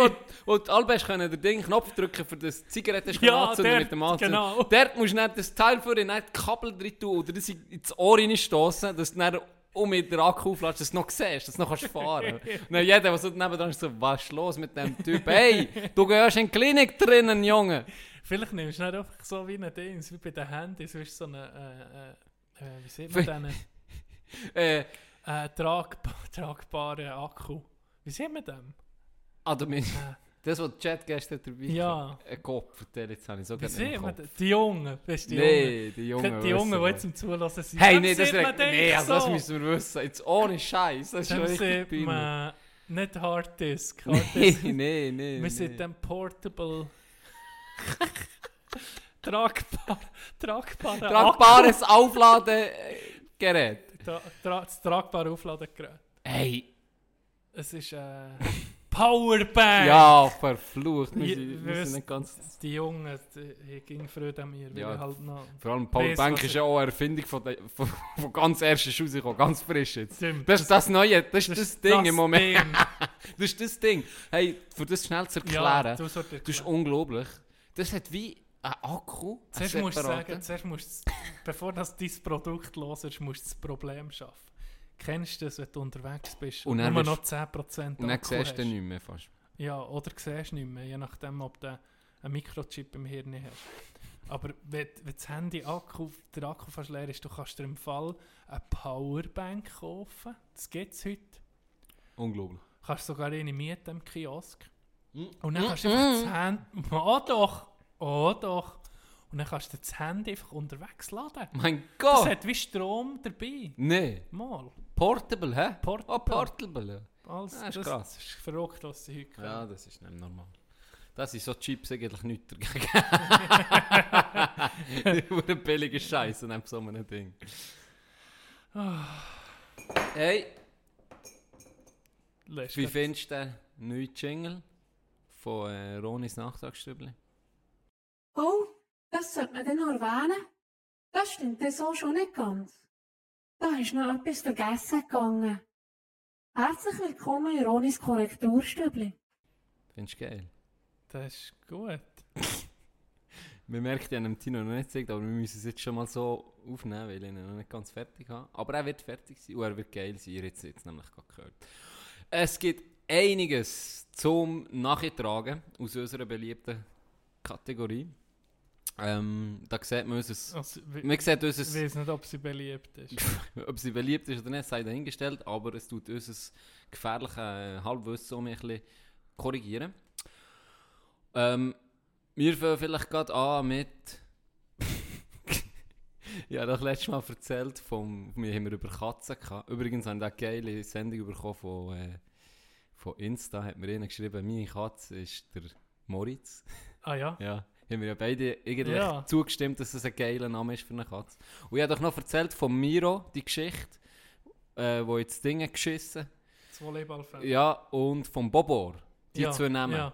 wo, wo du allbest können den Ding Knopf drücken, für das Zigarette Ja, anzünden der- mit dem Anzünden. genau. Dort musst du nicht das Teil für nicht die Kabel drin tun oder das ins Ohr reinstossen, dass du dann um mit der Akku auflädst, dass du noch siehst, dass du noch kannst fahren kannst. Jeder, der so nebendran ist, so, was ist los mit dem Typ? Hey, du gehörst in die Klinik drinnen, Junge. Vielleicht nimmst du nicht einfach so wie ein Ding, wie bei den Handys, du, so eine, äh, äh, äh, wie sieht man Für- den? Äh, Äh, tragba tragbaren Akku. Wie sieht man den? ah, du meinst, Äh, das, was der Chat gestern dabei Ja. Ein Kopf, erzähl jetzt habe ich so wie sieht man Kopf. den? Die Jungen, weißt du, die Jungen. Nee, die Jungen. Die Jungen, die jetzt zum Zulassen sind. Hey, nee, das, regt- nee, also das müssen wir wissen. Jetzt ohne Scheiß, das ist schon richtig sieht man nicht Harddisk. Nee, Harddisk. nee, nee. Wir nee. sind dann Portable. tragbar, tragbare Tragbares Aufladegerät. Tra tra das tragbare Aufladegerät. Hey, Es ist äh, Powerbank. ja, verflucht. Wir Ja, sind, wir sind nicht ganz... Die Jungen, die gingen Freude an mir, weil Ja. ich halt noch... Vor allem Weiss, Powerbank was ist ja auch eine Erfindung von, der, von, von ganz ersten rausgekommen, ganz frisch jetzt. Stimmt. Das ist das Neue, das ist das, Ding im Moment. Ding. Das ist das Ding. Hey, für das schnell zu Ja, erklären, sollst das ist unglaublich. Das hat wie ein Akku, Zuerst musst du sagen, zuerst musst du, bevor du dein Produkt los ist, musst du das Problem schaffen. Kennst du das, wenn du unterwegs bist Und und, nur noch 10% Und dann Akku siehst du hast? nicht mehr fast. Ja, oder siehst du nicht mehr, je nachdem, ob du einen Mikrochip im Hirn hast. Aber wenn, wenn das Handy Akku, der Akku fast leer ist, du kannst dir im Fall eine Powerbank kaufen. Das gibt es heute. Unglaublich. Du kannst sogar eine mieten im Kiosk. Mm. Und dann kannst du einfach das Handy... Oh doch! Oh doch! Und dann kannst du das Handy einfach unterwegs laden. Mein Das Gott! hat wie Strom dabei. Nee. Mal. Portable, hä? Portable. Oh, Portable, ja. Alles, Ja, ist das, krass. das ist verrückt, was sie heute können. Ja, das ist nicht normal. Das sind so Chips eigentlich nichts dagegen. Die billige Scheiße neben so einem Ding. Hey, Lässt wie findest du den neuen Jingle von äh, Ronis Nachtragsstübli? Oh, das sollte man dann noch erwähnen. Das stimmt dann so schon nicht ganz. Da ist noch etwas vergessen gegangen. Herzlich willkommen in Ronis Korrekturstübli. Findest du geil? Das ist gut. Wir merken ja dem Tino noch nicht gesagt, aber wir müssen es jetzt schon mal so aufnehmen, weil ich ihn noch nicht ganz fertig habe. Aber er wird fertig sein und er wird geil sein. Ihr habt es jetzt nämlich gerade gehört. Es gibt einiges zum Nachtragen aus unserer beliebten Kategorie. Ähm, da sieht man unser... Also, ich Man sieht ich unser... weiß nicht, ob sie beliebt ist. Ob sie beliebt ist oder nicht, sei dahingestellt, aber es tut unser gefährliches äh, Halbwissen um ein bisschen korrigieren. Ähm, wir fangen vielleicht gerade an mit. ja, das letztes Mal erzählt, vom, wir haben wir über Katzen gehabt. Übrigens haben wir eine geile Sendung bekommen von, äh, von Insta, hat mir einer geschrieben, meine Katze ist der Moritz. Ah ja? Ja, haben wir ja beide eigentlich Ja. zugestimmt, dass es ein geiler Name ist für eine Katze. Und ich habe doch noch erzählt von Miro, die Geschichte, äh, wo jetzt Dinge geschissen. Das Volleyballfan. Ja, und vom Bobor. Die ja. zwei Namen. Ja.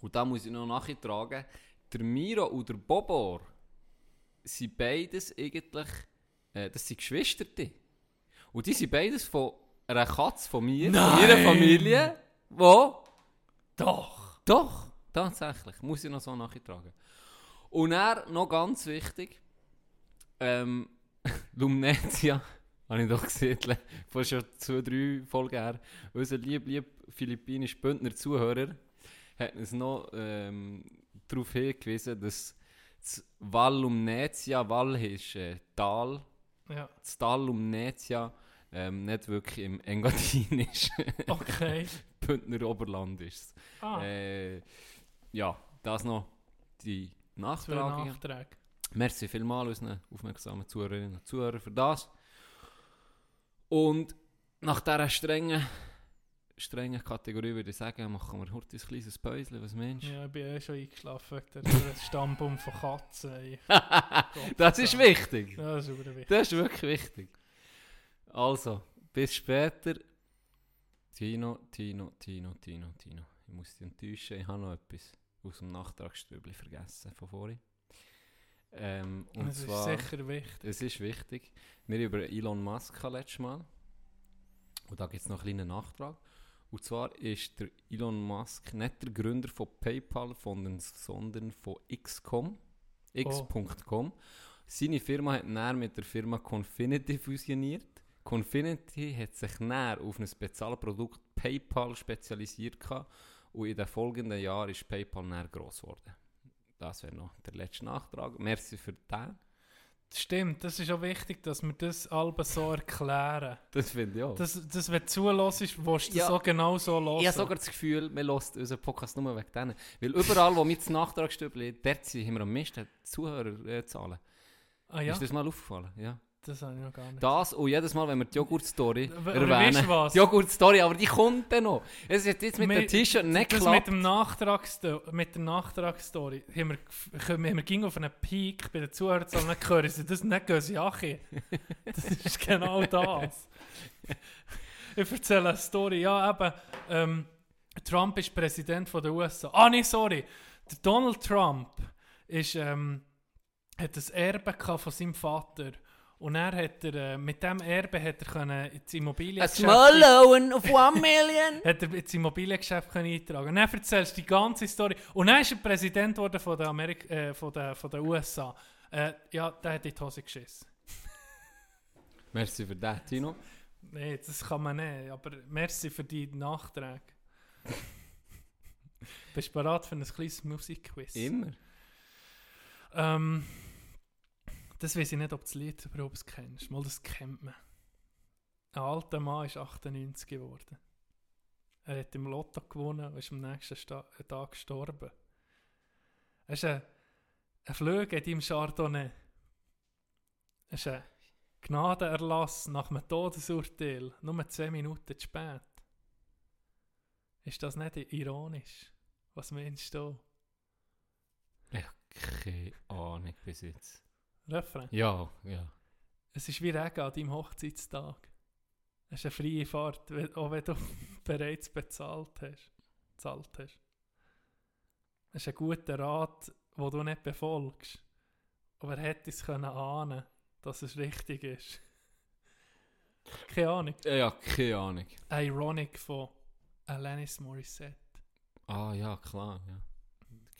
Und da muss ich noch nachtragen, der Miro und der Bobor sind beides eigentlich, äh, das sind Geschwister. Und die sind beides von einer Katze von mir, von Nein! meiner Familie, wo Doch! Doch, tatsächlich. Muss ich noch so nachtragen. Und er, noch ganz wichtig, ähm, Lumnetia, habe ich doch gesehen, vor schon zwei, drei Folgen her, unser lieb, lieb philippinischer Bündner Zuhörer hat uns noch ähm, darauf hingewiesen, dass das Val Lumnetia, Val ist äh, Tal, Ja. das Tal Lumnetia ähm, nicht wirklich im Engadin ist. Okay. Bündner Oberland ist es. Ah, Äh, ja, das noch die für Nachtragungen. Nachträge. Merci vielmals unseren aufmerksamen Zuhörerinnen und Zuhörern für das. Und nach dieser strengen, strengen Kategorie würde ich sagen, machen wir heute ein kleines Päuschen. Was meinst du? Ja, ich bin eh schon eingeschlafen wegen der Stammbaum von Katzen. das ist wichtig. Ja, das ist wichtig. Das ist wirklich wichtig. Also, bis später. Tino, Tino, Tino, Tino, Tino. Ich muss dich enttäuschen, ich habe noch etwas aus dem Nachtragsstübli vergessen von vorhin. Ähm, und Das ist sicher wichtig. es ist wichtig, wir haben über Elon Musk letztes Mal. Und da gibt es noch einen kleinen Nachtrag. Und zwar ist der Elon Musk nicht der Gründer von PayPal, sondern, sondern von XCOM. X.com. Seine Firma hat näher mit der Firma Confinity fusioniert. Confinity hat sich näher auf ein Spezialprodukt PayPal spezialisiert gehabt. Und in den folgenden Jahren ist PayPal näher gross geworden. Das wäre noch der letzte Nachtrag. Merci für den. Stimmt, das ist auch wichtig, dass wir das alle so erklären. Das finde ich auch. Das, das wenn du zulässt, willst du Ja. das auch genau so hören. ich habe sogar das Gefühl, man hört unseren Podcast nur wegen denen. Weil überall, wo wir das Nachtragsstübli dort sind, haben wir am meisten Zuhörerzahlen. ah ja, Ist das mal aufgefallen? Ja. Das habe ich noch gar nicht. Das und jedes Mal, wenn wir die Joghurt-Story erwähnen. weißt du was? Die Joghurt-Story, aber die kommt dann noch. Es hat jetzt mit Wir- dem T-Shirt nicht das geklappt. mit, dem mit der Nachtragsstory haben wir, haben wir ging auf einen Peak bei den Zuhörern dann hören sie das nicht gehen sie achi. Das ist genau das. Ich erzähle eine Story. Ja, eben, ähm, Trump ist Präsident von der USA. Ah, nee, sorry. Der Donald Trump ist, ähm, hat ein Erbe von seinem Vater. Und er hat er, äh, mit dem Erbe hat er können ins A Immobiliengeschäft... small loan of one million. hat er ins Immobiliengeschäft können eintragen Und dann erzählst du die ganze Story. Und dann ist er Präsident geworden von der, Amerik äh, von der, von der USA. Äh, ja, der hat in die Hose geschissen. Merci für das, Tino. Nee, das kann man nicht. Aber merci für die Nachträge. Bist du bereit für ein kleines Musikquiz? Immer. Ähm, das weiß ich nicht, ob du das Lied überhaupt kennst. Mal, das kennt man. Ein alter Mann ist 98 geworden. Er hat im Lotto gewonnen und ist am nächsten Sta Tag gestorben. Er ist ein, ein Flug in deinem Chardonnay. Er ist ein Gnadenerlass nach einem Todesurteil. Nur 10 Minuten zu spät. Ist das nicht ironisch? Was meinst du? Ich habe keine Ahnung bis jetzt. Refrain. Ja, ja. Es ist wie Regen an deinem Hochzeitstag. Es ist eine freie Fahrt, auch wenn du bereits bezahlt hast. Bezahlt hast. Es ist ein guter Rat, den du nicht befolgst. Aber er hätte es können ahnen, dass es richtig ist. Keine Ahnung. Ja, keine Ahnung. Ironic von Alanis Morissette. Ah ja, klar, ja.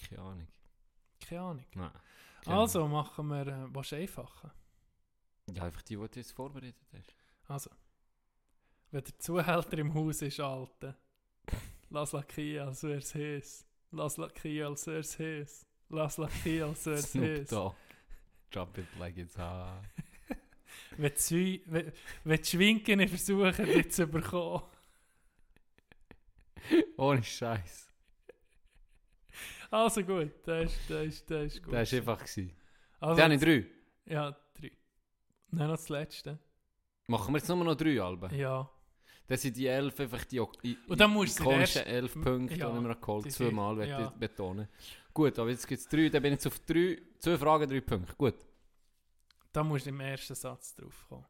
Keine Ahnung. Keine Ahnung. Nein. Keine Also machen wir, äh, was einfacher. Ja, einfach die, die du jetzt vorbereitet hast. Also, wenn der Zuhälter im Haus ist, Alte, lass lackieren, als wär's heiß. Lass lackieren, als wär's heiß. Lass lackieren, als wär's Snoop heiß. Drop it like it's hot. Wenn die, wenn, wenn die Schwinken versuchen, dich zu bekommen. Ohne Scheiß. Also gut, das ist, das ist, das ist gut. Das war einfach. gewesen. also, Dann habe ich drei. Ja, drei. Nein, noch das letzte. Machen wir jetzt nur noch drei Alben. Ja. Das sind die elf, einfach die i- Und dann musst ikonischen erst- elf Punkte, ja, die wir geholt die Zweimal, ja. ich betonen. Gut, aber jetzt gibt es drei, dann bin ich jetzt auf drei, zwei Fragen, drei Punkte. Gut. Da musst du im ersten Satz drauf kommen.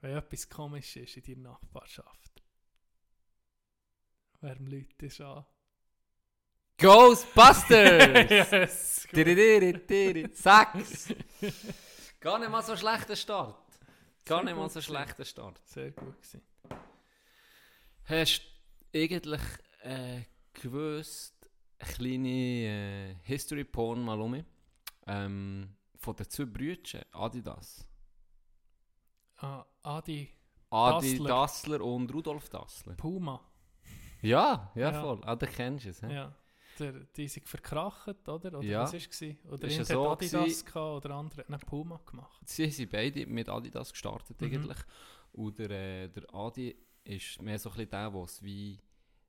Wenn etwas komisch ist in deiner Nachbarschaft. Wer läutet ist an? Ghostbusters! yes! Sechs! Gar nicht mal so schlechter Start. Gar Sehr nicht mal so schlechter Start. Sehr gut gewesen. Hast du eigentlich äh, gewusst, eine kleine äh, History Porn mal um ähm, von den zwei Brüdern, Adidas. Ah, Adi Adi Dassler. Dassler und Rudolf Dassler. Puma. Ja, ja, Ja. voll. Ah, den kennst du es. hä? Ja. Der, die sind verkracht, oder? Oder Ja. was war es? Oder Ist ja so hat Adidas gehabt oder andere hat Puma gemacht. Sie sind beide mit Adidas gestartet Mhm. eigentlich. Und der, äh, der Adi ist mehr so ein bisschen der, der es wie...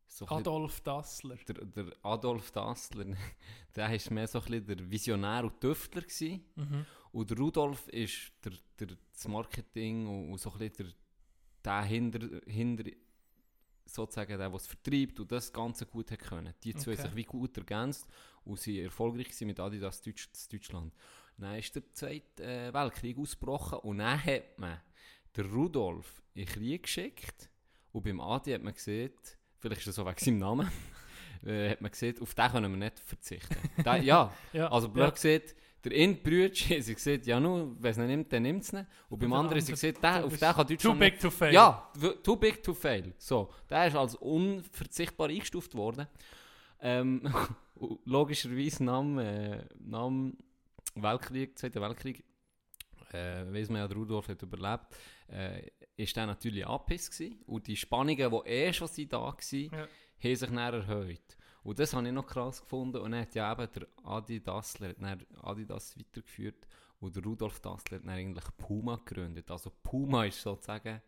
So Adolf Dassler. der, der Adolf Dassler, der war mehr so ein bisschen der Visionär und Tüftler. Gewesen. Mhm. Und der Rudolf ist der, der, das Marketing und, und so ein bisschen der, der hinter, hinter sozusagen der, der es vertreibt und das Ganze gut hat können. Die zwei Okay. sich wie gut ergänzt und sie erfolgreich gewesen mit Adidas Deutsch, Deutschland. Dann ist der Zweite äh, Weltkrieg ausgebrochen und dann hat man den Rudolf in den Krieg geschickt und beim Adi hat man gesehen, vielleicht ist das so wegen seinem Namen, äh, hat man gesehen, auf den können wir nicht verzichten. Der, ja, Ja, also blöd ja. gesagt, der Endbrüder, sie gesagt, ja nur, wenn es nicht nimmt, dann nimmt es nicht. Und beim der anderen, sie gesagt, der, auf den kann Too Deutschland big to fail. ja, too big to fail. So, der ist als unverzichtbar eingestuft worden. Ähm, logischerweise nach dem, äh, nach dem Weltkrieg, Zweiten Weltkrieg, äh, weiss man ja, Rudolf hat überlebt, äh, ist der natürlich angepisst gewesen. Und die Spannungen, die eh schon da waren, Ja. haben sich dann erhöht. Und das habe ich noch krass gefunden. Und dann hat ja eben der Adi Dassler dann Adidas weitergeführt und der Rudolf Dassler hat dann eigentlich Puma gegründet. Also Puma ist sozusagen,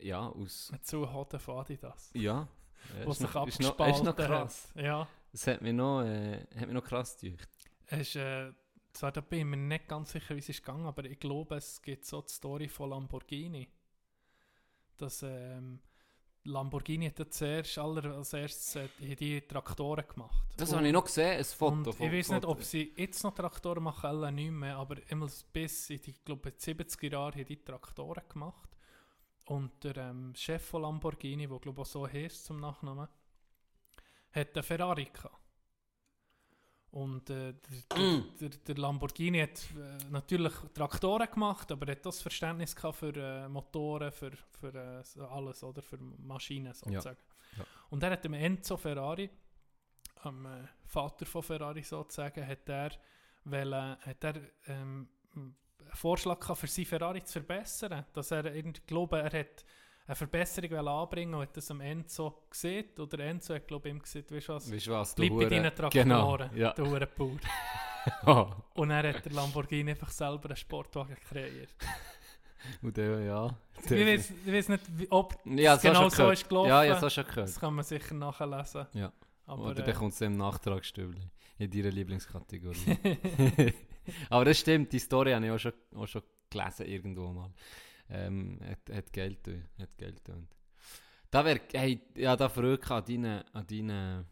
ja, aus... Mit so Hoden von Adidas. Ja. äh, Was ist sich noch, ist noch, abgespalten ist noch krass. hat. Ja. Das hat mich noch, äh, hat mich noch krass gedacht. Es ist, äh, zwar da bin ich mir nicht ganz sicher, wie es ist gegangen, aber ich glaube, es gibt so die Story von Lamborghini. Dass ähm, Lamborghini hat ja zuerst, aller, als erstes äh, die- Traktoren gemacht. Das Und- habe ich noch gesehen, ein Foto Und von ich weiß nicht, ob sie jetzt noch Traktoren machen, alle nicht mehr, aber immer bis in die, ich glaube, 70er Jahre haben die Traktoren gemacht. Und der ähm, Chef von Lamborghini, der glaube ich auch so heißt zum Nachnamen, hat einen Ferrari gehabt. Und äh, der, der, der, Lamborghini hat äh, natürlich Traktoren gemacht, aber er hat das Verständnis gehabt für äh, Motoren, für, für äh, alles, oder? Für Maschinen sozusagen. Ja. Und er hat dem Enzo Ferrari, am äh, Vater von Ferrari sozusagen, hat er, hat er ähm, einen Vorschlag gehabt, für sein Ferrari zu verbessern. Dass er, irgendwie- ich glaube, er hat eine Verbesserung anbringen und hat das am Enzo gesehen. Oder Enzo hat, glaube ich, ihm gesagt, weißt du was, Weißt du was? bleib bei deinen Traktoren, Genau, ja. du Hurenbauer. Oh, Und er hat der Lamborghini einfach selber einen Sportwagen kreiert. und der, ja. Ich weiß, ich weiß nicht, ob Ja, es genau so ist gelaufen. Ja, ja, das hast schon gehört. Das kann man sicher nachlesen. Ja. Aber, Oder äh, dann kommt es im Nachtragsstübli. In deiner Lieblingskategorie. Aber das stimmt, die Story habe ich auch schon, auch schon gelesen irgendwo mal. Ähm, hat, hat Geld getan, hat Geld getan. Da wäre, hey, ja, da Frage an deinen, an deinen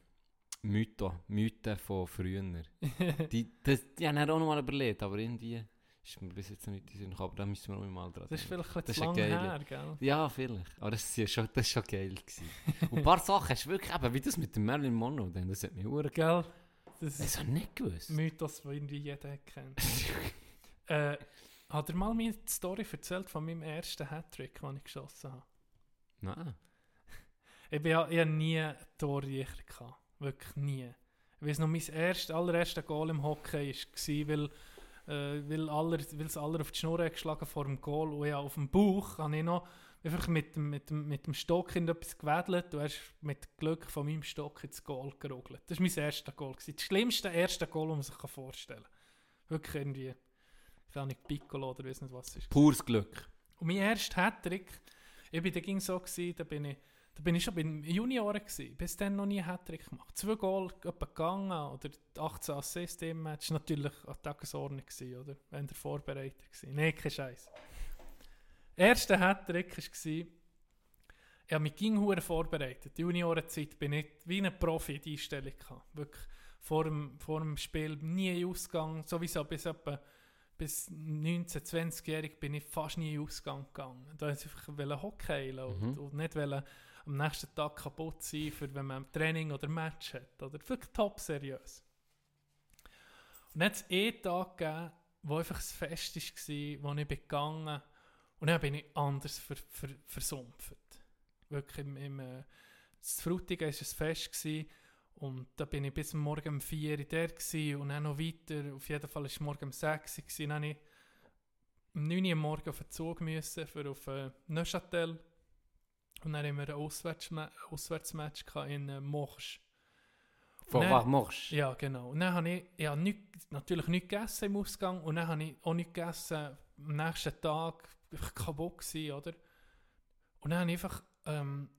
Mythen, Mythen von früher. die, das, die haben auch noch mal überlegt, aber irgendwie ist mir bis jetzt noch nicht in den Sinn aber da müssen wir noch mal dran das ist vielleicht ein bisschen her, gell? Ja, vielleicht. Aber das ja schon, das ist schon geil gewesen. Und ein paar Sachen hast du wirklich, eben, wie das mit dem Marilyn Monroe, denn das hat mich hure Gell? Das ist nicht gewusst. Mythos, den irgendwie jeder kennt. äh, hat er mal mir die Story erzählt von meinem ersten Hattrick, den ich geschossen habe? Nein. Ich, bin ja, ich hatte nie Torjäger. Gehabt. Wirklich nie. Ich weiß noch, mein erst, allererster Goal im Hockey war, weil, äh, weil, aller, weil es alle auf die Schnur geschlagen vor dem Goal. Und ja, auf dem Bauch habe ich noch einfach mit, dem- mit, mit dem Stock in etwas gewedelt. Du hast mit Glück von meinem Stock ins Goal gerugelt. Das war mein erster Goal. Das schlimmste erste Goal, das man sich vorstellen kann. Wirklich irgendwie, ich weiß nicht, Piccolo oder weiß nicht was ist. Pures Glück. Und mein erster Hattrick, ich bin, da ging so gewesen, da bin ich, da bin ich schon bei den Junioren gewesen, bis dann noch nie Hattrick gemacht. Zwei Goal etwa gegangen oder 18 Assists im Match, natürlich an Tagesordnung gewesen, oder? Wenn der Vorbereiter gewesen. Nein, kein Scheiß. Erster Hattrick war, ich habe mich ging hure vorbereitet. Die Juniorenzeit bin ich wie ein Profi in die Einstellung gehabt. Wirklich vor dem, vor dem Spiel nie Ausgang, sowieso bis etwa bis 19, 20-jährig bin ich fast nie in Ausgang gegangen. Da wollte ich einfach Hockey und, Mhm. und nicht wollen am nächsten Tag kaputt sein, für wenn man Training oder Match hat. Oder wirklich top seriös. Und dann hat es einen Tag gegeben, wo einfach ein Fest war, wo ich bin gegangen und dann bin ich anders ver, ver, versumpft. Wirklich im, im äh, Frutigen war ein Fest gewesen, und da bin ich bis morgen um 4 Uhr der und dann noch weiter. Auf jeden Fall war es morgen um 6 Uhr. Dann musste ich um 9 Uhr am morgen auf den Zug müssen, für auf äh, Neuchâtel. Und dann haben wir ein Auswärtsma Auswärtsmatch gehabt in äh, Morsch. Von was du? Ja, genau. Und dann habe ich, ich habe nicht, natürlich nichts gegessen im Ausgang und dann habe ich auch nichts gegessen am nächsten Tag. Einfach kaputt gewesen, oder? Und dann habe ich einfach ähm,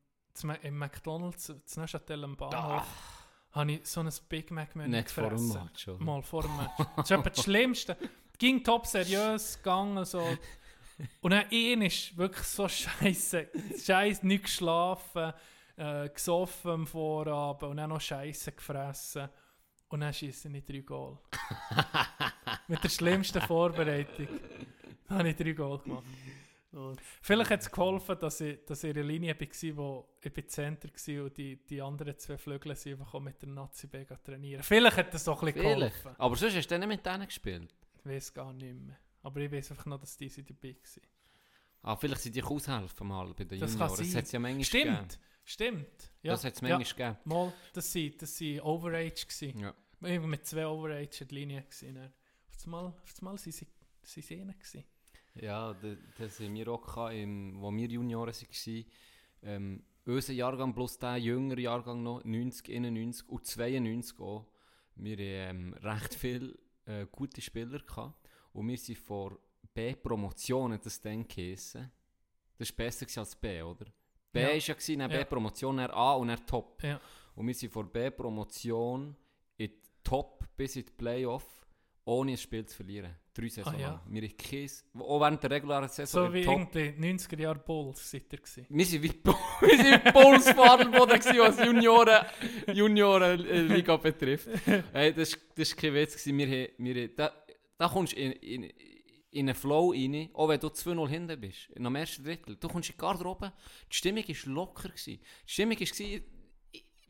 im McDonalds, zu Neuchâtel am Bahnhof, habe ich so ein Big Mac Menü Nicht vor dem. Match, oder? Mal vor dem Match. Das ist etwa das Schlimmste. Ging top seriös gegangen. So. Und dann ihn ist wirklich so scheiße. Scheiße, nicht geschlafen, äh, gesoffen am Vorabend und dann noch Scheiße gefressen. Und dann schießen ich drei Goal. Mit der schlimmsten Vorbereitung habe ich drei Goal gemacht. Vielleicht hat es geholfen, dass ich, dass ich in einer Linie war, wo Center war und die, die anderen zwei Flügel sind einfach auch mit der Nazi B trainieren. Vielleicht hat das auch ein bisschen Vielleicht. geholfen. Aber sonst hast du nicht mit denen gespielt. Ich weiß gar nicht mehr. Aber ich weiß einfach noch, dass diese dabei waren. Ah, vielleicht sind die aushelfen mal bei den Das Junioren. Das hat es ja manchmal gegeben. Stimmt, stimmt. Ja, Das hat es manchmal gegeben. ja, mal, das waren das waren Overage. Gewesen. Ja. Ich war mit zwei Overage in der Linie. Gewesen, dann. Auf das Mal, auf das Mal sind sie, sie innen gewesen. Ja, das, haben wir auch gehabt, im, wo wir Junioren waren. Ähm, unser Jahrgang plus der jüngere Jahrgang noch, 90, 91 und 92 auch. Wir haben ähm, recht viele äh, gute Spieler gehabt. Und wir sind vor B-Promotionen, das dann geheissen. Das war besser gewesen als B, oder? B Ja. war ja, gewesen, dann Ja. B-Promotion, dann A und dann Top. Ja. Und wir sind vor B-Promotion in die Top bis in die Playoff, ohne ein Spiel zu verlieren. Drei Saison Ah, ja. Wir haben keins, auch während der regulären Saison So wie Top. irgendwie 90er Jahre Bulls seid ihr gewesen. Wir sind wie, wir sind Bulls Fadelboden gewesen, was Junioren, Junioren äh, Liga betrifft. Hey, das, war- kein Witz. Gewesen. Wir, haben- wir, haben- da, da kommst du in, in, in einen Flow rein, auch wenn du 2-0 hinten bist, am ersten Drittel. Du kommst in die Garderobe, die Stimmung war locker. Gewesen. Die Stimmung war,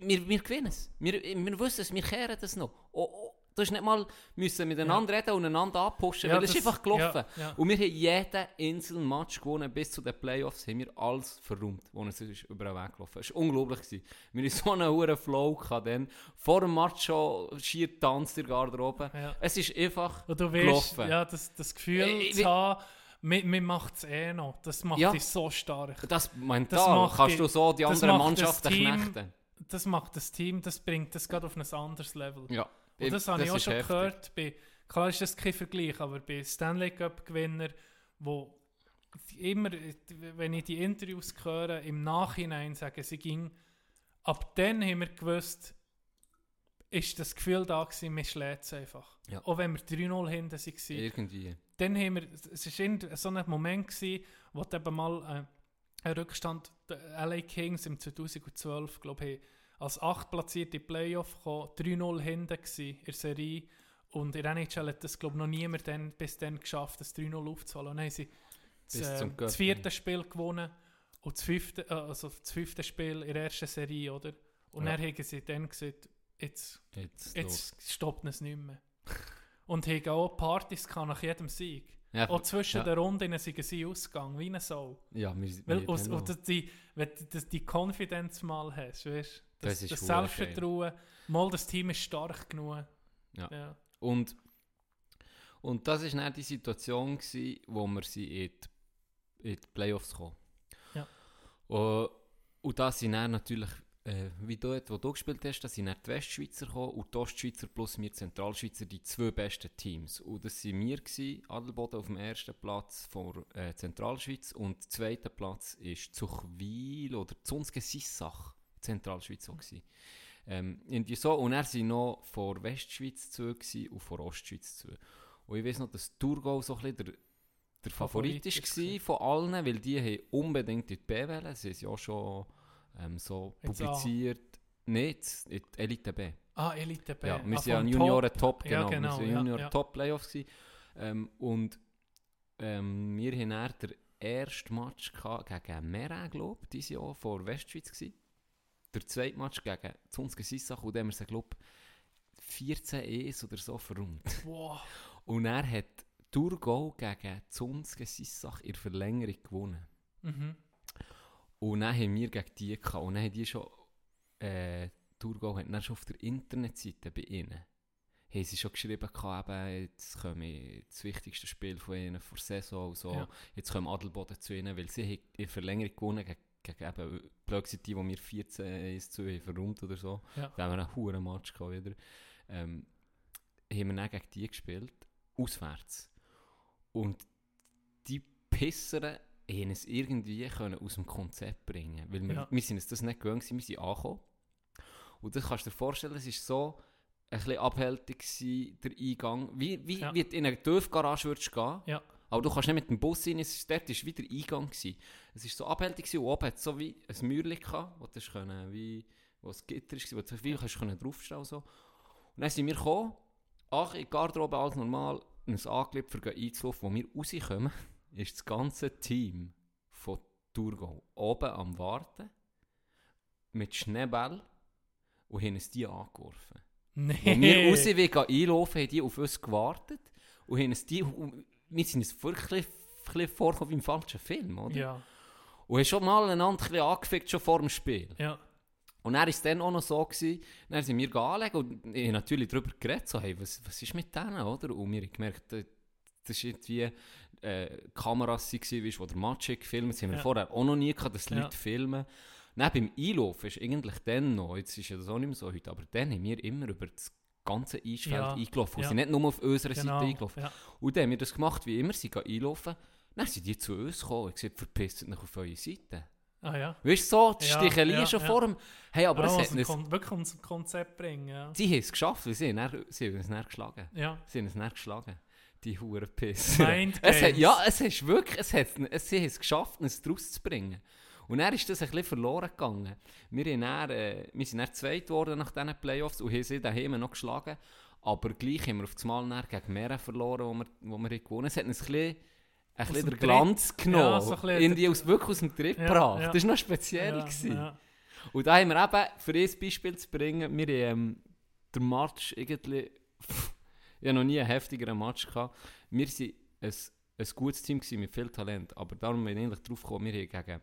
wir, wir gewinnen es. Wir, wir wissen es, wir kehren das noch. Oh, du hast nicht mal müssen miteinander reden und einander anpushen, Ja, weil es ist einfach gelaufen. ja, ja. Und wir haben jeden einzelnen Match gewonnen, bis zu den Playoffs haben wir alles verräumt, wo es ist über den Weg gelaufen ist. Es war unglaublich. Gewesen. Wir hatten so einen hohen Flow dann. Vor dem Match schon schier tanzt in der Garderobe. Ja. Es ist einfach Und du weißt, gelaufen. ja, das, das Gefühl Äh, zu haben, mir macht es eh noch. Das macht Ja. dich so stark. Das mental Das macht kannst die- du so die anderen Mannschaften knechten. Das macht das Team, das bringt das gerade auf ein anderes Level. Ja. Und das habe ich auch schon heftig. gehört. Bei, klar ist das kein Vergleich, aber bei Stanley Cup-Gewinner, wo immer, wenn ich die Interviews höre, im Nachhinein sagen, sie ging, ab dann haben wir gewusst, ist das Gefühl da gewesen, wir schlägt es einfach. Ja. Auch wenn wir 3-0 hinten waren. Irgendwie. dann haben wir, es war so ein Moment, gewesen, wo eben mal äh, einen Rückstand, der LA Kings im 2012, glaube ich, als 8 platzierte Playoff gekommen, 3-0 hinten in der Serie und in der NHL hat das, glaube ich, noch niemand dann, bis dann geschafft, das 3-0 aufzuholen. Und dann haben sie das, äh, das vierte Spiel gewonnen und das fünfte, äh, also das fünfte Spiel in der ersten Serie, oder? Und Ja. dann haben sie dann gesagt, jetzt Jetzt. Jetzt stoppt es nicht mehr. Und haben auch Partys nach jedem Sieg. Ja, Auch zwischen ja. den Runden sind sie ausgegangen, wie eine Sau. Ja, wir, wir Weil, und das, die, wenn du die Confidence mal hast, weißt, Das das, ist das, Selbstvertrauen, mal das Team ist stark genug. Ja. Ja. Und, und das war dann die Situation, gewesen, wo wir sie in die, in die Playoffs kamen. Ja. Und, und da sind dann natürlich, äh, wie dort, wo du gespielt hast, da sind dann die Westschweizer gekommen und die Ostschweizer plus wir Zentralschweizer die zwei besten Teams. Und das waren wir, gewesen, Adelboden auf dem ersten Platz vor äh, Zentralschweiz und der zweite Platz ist Zuchwil oder Zunske Sissach, Zentralschweiz auch gewesen. Ähm, irgendwie so. Und er waren noch vor Westschweiz zu und vor Ostschweiz zu. Und ich weiß noch, dass Thurgau so ein bisschen der, der Favorit Favorit ist war von allen, weil die haben unbedingt in die B wählen. Sie haben es ja auch schon ähm, so Jetzt publiziert. Nicht, in die Elite B. Ah, Elite B. Ja, wir ah, sind ja Junioren Top, Ja, genau. genau, wir sind ja, Junior ja. Top Playoffs. Ähm, und ähm, wir haben dann den ersten Match gegen Mera, glaube ich, dieses Jahr vor Westschweiz gewesen. Der zweite Match gegen Zunske Sissach und dann haben wir sie, glaube ich, 14 Es oder so verrundet. Wow. Und er hat Thurgau gegen Zunske Sissach in der Verlängerung gewonnen. Mhm. Und dann haben wir gegen die gehabt. Und dann haben die schon, äh, Thurgau hat dann schon auf der Internetseite bei ihnen, haben sie schon geschrieben gehabt, eben, jetzt kommen das wichtigste Spiel von ihnen vor Saison und so. Ja. Jetzt kommen Adelboden zu ihnen, weil sie in der Verlängerung gewonnen gegen, gegen eben, blöd gesagt, die, wo wir 14 ist zu haben verräumt oder so. Ja. Da haben wir einen hohen Match gehabt wieder. Ähm, haben wir dann gegen die gespielt, auswärts. Und die Pisser haben es irgendwie können aus dem Konzept bringen Weil wir, Ja. wir sind uns das nicht gewöhnt, gewesen, wir sind angekommen. Und das kannst du dir vorstellen, es ist so ein bisschen abhältig gewesen, der Eingang. Wie, wie, Ja. wie du in eine Tiefgarage würdest gehen. Ja. Aber du kannst nicht mit dem Bus rein, es ist, dort war wie der Eingang. Gewesen. Es war so abhältig und oben hat es so wie ein Mäuerchen gehabt, wo du können, wie, wo das Gitter war, wo du wie kannst können draufstellen und so. Und dann sind wir gekommen, ach, in die Garderobe, alles normal, uns angelegt, für einzulaufen. Wo wir rauskommen, ist das ganze Team von Thurgau oben am Warten, mit Schneeball, und haben uns die angeworfen. Nee. Als wir raus einlaufen, haben die auf uns gewartet und haben uns die, wir sind uns wirklich vorgekommen wie im falschen Film, oder? Ja, Und haben schon mal einander ein angefickt, schon vor dem Spiel. ja. Und dann war es dann auch noch so, gewesen, dann sind wir anlegen und ich habe natürlich darüber geredet, so, hey, was, was ist mit denen, oder? Und wir haben gemerkt, äh, das war irgendwie äh, Kameras, die der hat gefilmt Das haben wir Ja. vorher auch noch nie gehabt, dass Ja. Leute filmen. Dann beim Einlaufen ist eigentlich dann noch, jetzt ist ja das auch nicht mehr so heute, aber dann haben wir immer über das ganze Eisfeld Ja. eingelaufen. Ja. sind nicht nur auf unserer Genau. Seite eingelaufen. Ja. Und dann haben wir das gemacht, wie immer, sie gehen einlaufen. Dann sind die zu uns gekommen und gesagt, verpisst euch auf eure Seite. Ah ja. Weißt du, so, die Ja, Sticheli ja, schon ja. vor dem. Hey, aber ja, es also hat uns, Kon wirklich ums Konzept bringen, ja. sie haben es geschafft, sie haben, dann- sie haben uns dann geschlagen. Ja. Sie haben uns dann geschlagen. Die Hurenpiss. Mind es hat, ja, es ist wirklich, es hat, es, sie haben es geschafft, uns draus zu bringen. Und dann ist das ein bisschen verloren gegangen. Wir, haben dann, äh, wir sind dann zweit geworden nach diesen Playoffs und haben sie daheim noch geschlagen. Aber gleich haben wir auf das Mal gegen Meren verloren, wo wir, wo wir haben gewonnen haben. Es hat uns ein bisschen, ein bisschen den Glanz genommen. Ja, so Irgendwie aus, wirklich aus dem Tritt Ja, gebracht. ja. Das war noch speziell. ja, ja. Und da haben wir eben, für ein Beispiel zu bringen, wir haben ähm, den Match irgendwie, ich noch nie einen heftigeren Match gehabt. Wir waren ein, ein gutes Team gewesen mit viel Talent, aber darum bin ich eigentlich drauf gekommen, wir haben gegen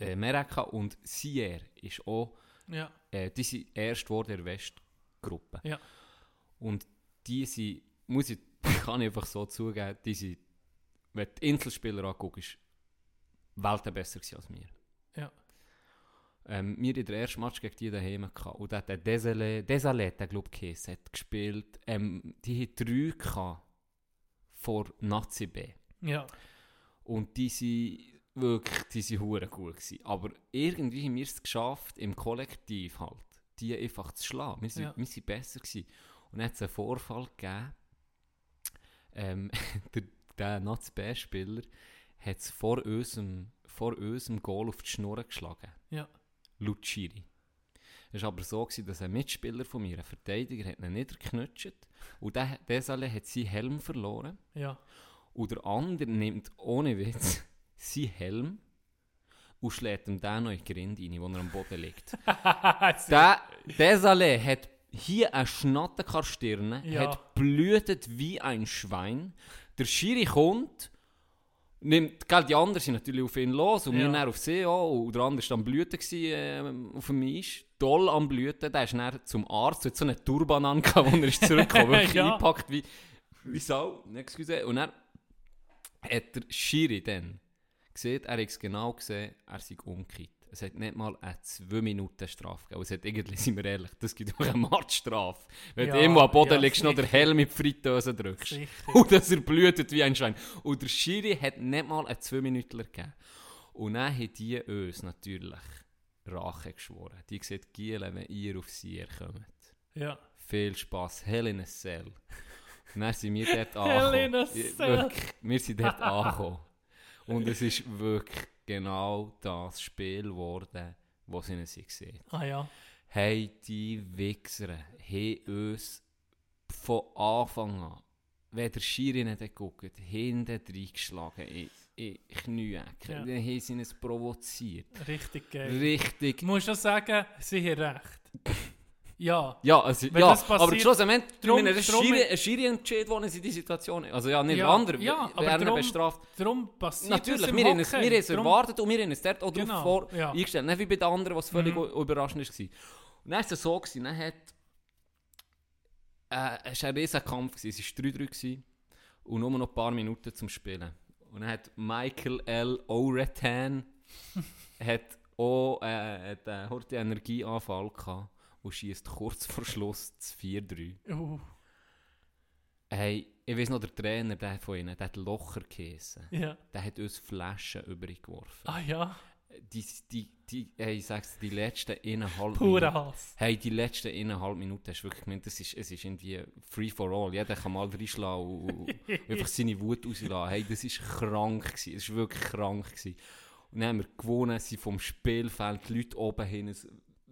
äh, Mereka und Sier ist auch, ja. äh, die sind erst geworden der Westgruppe. Ja. Und die sind, muss ich, kann ich einfach so zugeben, die sind, wenn du die Inselspieler anguckst, Welten besser als wir. Ja. Ähm, wir in der ersten Match gegen die daheim gehabt. Und der Desalé, Desalé, der glaube ich, hat gespielt. Ähm, die hatten drei gehabt vor Nazi B. Ja. Und die sind wirklich, die sind hure gut gewesen. Aber irgendwie haben wir es geschafft, im Kollektiv halt, die einfach zu schlagen. Wir sind, Ja. wir sind besser gewesen. Und dann hat es einen Vorfall gegeben. Ähm, der, der Nazi B-Spieler hat es vor unserem, vor unserem Goal auf die Schnur geschlagen. Ja. laut Schiri. Es war aber so, gewesen, dass ein Mitspieler von mir, ein Verteidiger, hat ihn niedergeknutscht und der, der hat seinen Helm verloren. Ja. Und der andere nimmt ohne Witz seinen Helm und schlägt ihm den noch in die Grinde rein, wo er am Boden liegt. der, Saleh hat hier eine Schnattenkar-Stirne, Ja. hat blühtet wie ein Schwein. Der Schiri kommt, nimmt, gell, die anderen sind natürlich auf ihn los und wir Ja. dann auf sie auch. Und der andere war am Blüten gewesen, äh, auf dem Eis. Toll am Blüten. Der ist dann zum Arzt, hat so einen Turban an, wo er ist zurückgekommen, wirklich Ja. eingepackt wie, wie Sau. Excuse. Und dann hat der Schiri dann gesehen, er hat es genau gesehen, er sei umgekehrt. Es hat nicht mal eine 2 Minuten Strafe gegeben. Es hat irgendwie, sind wir ehrlich, das gibt auch eine Matchstrafe. Wenn Ja, du irgendwo am Boden ja, liegst, noch den. Helm die Fritteuse drückst. Sicher. Und dass er blühtet wie ein Schwein. Und der Schiri hat nicht mal einen 2 Minuten gegeben. Und dann haben die uns natürlich Rache geschworen. Die gesagt, Giele, wenn ihr auf sie kommt. Ja. Viel Spass, Hell in a Cell. Und dann sind wir dort Hell in a angekommen. Cell. Wirklich, wir sind dort angekommen. Und es ist wirklich genau das Spiel geworden, das sie nicht gesehen Ah ja. Hey, die Wichser haben uns von Anfang an, wenn der Schiri nicht geguckt hinten reingeschlagen in, in Knieecke. Ja. Dann haben sie uns provoziert. Richtig geil. Richtig. Ich muss schon sagen, sie haben recht. Ja. Ja, also, Wenn ja das passiert- aber schlussendlich, Drum- drum, das Schiri, ein Schiri entschied, wo sie die Situation Also ja, nicht Ja, der andere, ja, aber werden drum- bestraft. Darum passiert Natürlich, das wir haben es, wir haben es erwartet und wir haben es dort auch Genau, drauf vor ja. eingestellt. Nicht wie bei den anderen, was völlig Mhm. überraschend war. Und dann war es so, gewesen, dann hat, äh, es war ein riesiger Kampf, gewesen, es war 3-3 gewesen und nur noch ein paar Minuten zum Spielen. Und dann hat Michael L. O'Retan hat auch äh, hat, äh, einen Energieanfall gehabt und schießt kurz vor Schluss das 4-3. Uh, Hey, ich weiß noch, der Trainer der von ihnen, der hat Locher geheissen. Ja. Der hat uns Flaschen übrig geworfen. Ah ja, Die, die, die, hey, ich sag's die letzten eineinhalb purer Hass. Hey, die letzten eineinhalb Minuten hast du wirklich gemeint, das ist, es ist irgendwie free for all. Jeder kann mal reinschlagen und, und einfach seine Wut rauslassen. Hey, das war krank. Gewesen. Das war wirklich krank. Gewesen. Und dann haben wir gewonnen, sind vom Spielfeld, die Leute oben hin.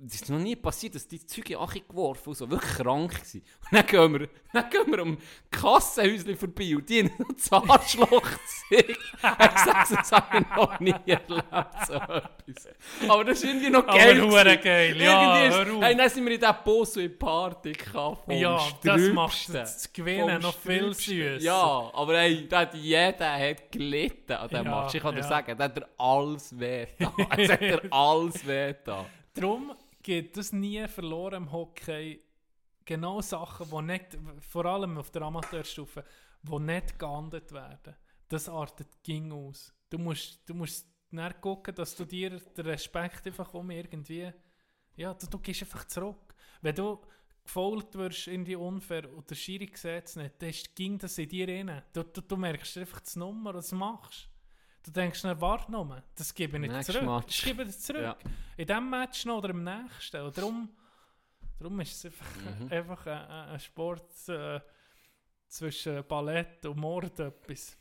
Es ist noch nie passiert, dass die Züge Achi geworfen und so. Wirklich krank gewesen. Und dann gehen wir, dann gehen wir am Kassenhäuschen vorbei und die haben noch das Arschloch gesehen. Ich sage, das habe ich noch nie erlebt, so etwas. Aber das ist irgendwie noch Aber geil. hure gewesen. geil, ja, hör ist, auf. hey, dann sind wir in diesem Bus so in Party vom Ja, das macht Strübsten. das Gewinnen noch viel Strübsten. süßer. Ja, aber hey, da hat jeder hat gelitten an diesem Ja, Match. Ich kann dir ja. sagen, da hat er alles weh da. Es hat er alles weh da. Darum geht das nie verloren im Hockey. Genau Sachen, die nicht, vor allem auf der Amateurstufe, die nicht geahndet werden. Das artet ging aus. Du musst, du musst dann gucken, dass du dir den Respekt einfach um irgendwie, ja, du, du gehst einfach zurück. Wenn du gefault wirst in die unfair und der Schiri sieht es nicht, dann ging das in dir rein. Du, du, du merkst einfach die Nummer, was du machst. Du denkst, na, warte noch, das gebe ich nicht Nächstes zurück. Match. Das gebe ich nicht zurück. Ja. In diesem Match noch oder im nächsten. Und darum, darum ist es einfach, Mhm. einfach ein, ein Sport äh, zwischen Ballett und Mord etwas.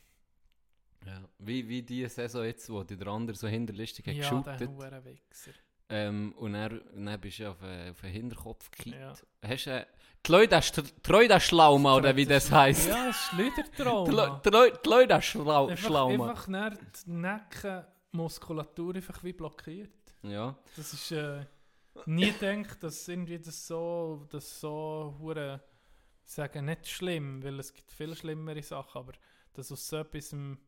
Ja. Wie, wie die Saison jetzt, wo die der andere so hinterlistig hat Ja, geshootet. der hure Wichser. Ähm, und dann, dann bist du auf, äh, auf den Hinterkopf gekippt. Ja. Hast du äh, die Leute das- die Leute das Schlauma, oder wie das heisst? Ja, Schleudertrauma. Schlau Einfach, einfach dann die Nackenmuskulatur einfach wie blockiert. Ja. Das ist äh, nie gedacht, dass irgendwie das so, das so hure, ich sage nicht schlimm, weil es gibt viel schlimmere Sachen, aber dass aus so etwas ein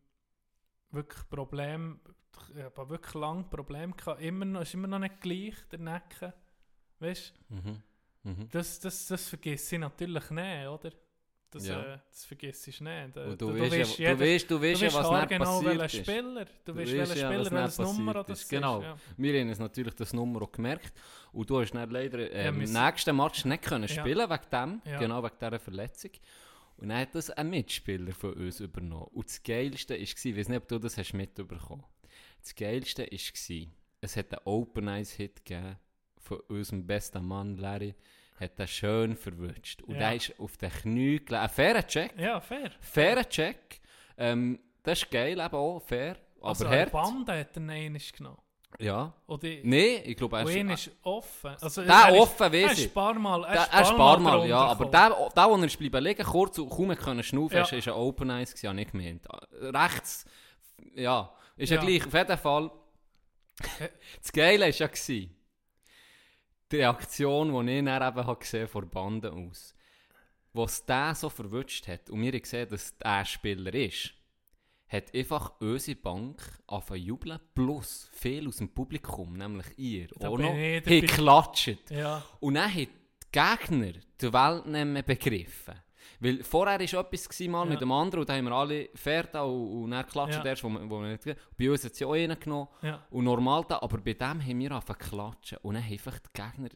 wirklich Problem, ich habe wirklich lange Problem gehabt, immer noch, ist immer noch nicht gleich, der Nacken, weißt Mhm. Mhm. das, das, das vergisst ich natürlich nicht, oder? Das, Ja. äh, das vergisst ich nicht. Äh, Und du, weißt, ja, du weißt, du weißt du ja, was dann genau, passiert ist. Spieler, du Du weißt, weißt welcher ja, Spieler, welches Nummer passiert das ist. Genau. Ja. Wir haben uns natürlich das Nummer auch gemerkt. Und du hast dann leider äh, Ja, im wir nächsten Match nicht können spielen wegen dem, genau wegen dieser Verletzung. Und dann hat das ein Mitspieler von uns übernommen. Und das Geilste war, ich weiß nicht, ob du das hast mitbekommen Das Geilste war, es hat einen Open Ice Hit gegeben von unserem besten Mann Larry. Hat den schön verwünscht. Und Ja. der ist auf den Knie gelegen. Ein fairer Check. ja, fair. Fairer Check. Ähm, das ist geil, eben auch fair. Aber also hart. Bande hat er einen genommen. Ja. Oder Nein, ich glaube, er ist... einer ist offen. Also, Der er ist- offen, Er ist ich. ein paar Mal, Der, er ist ein paar Mal, ja, aber der, der, wo er ist bleiben liegen, kurz und kaum können schnaufen, Ja. ja. ist ein Open Eyes, habe ich gemeint. Rechts, ja, ist ja, Ja. gleich, auf jeden Fall. Äh. Das Geile war ja, gewesen, die Reaktion, die ich dann eben habe gesehen vor Banden aus, was der so verwünscht hat, und wir gesehen, dass der Spieler ist, hat einfach unsere Bank angefangen zu jubeln, plus viel aus dem Publikum, nämlich ihr, Da auch noch, ich haben dabei. geklatscht. Ja, Und dann haben die Gegner die Welt nicht mehr begriffen. Weil vorher war etwas gewesen, mal Ja. mit dem anderen und da haben wir alle da und, und dann klatscht Ja. erst, wo wir, wo wir nicht Bei uns hat sie auch einen genommen ja. und normal da, aber bei dem haben wir angefangen zu klatschen. Und dann haben einfach die Gegner,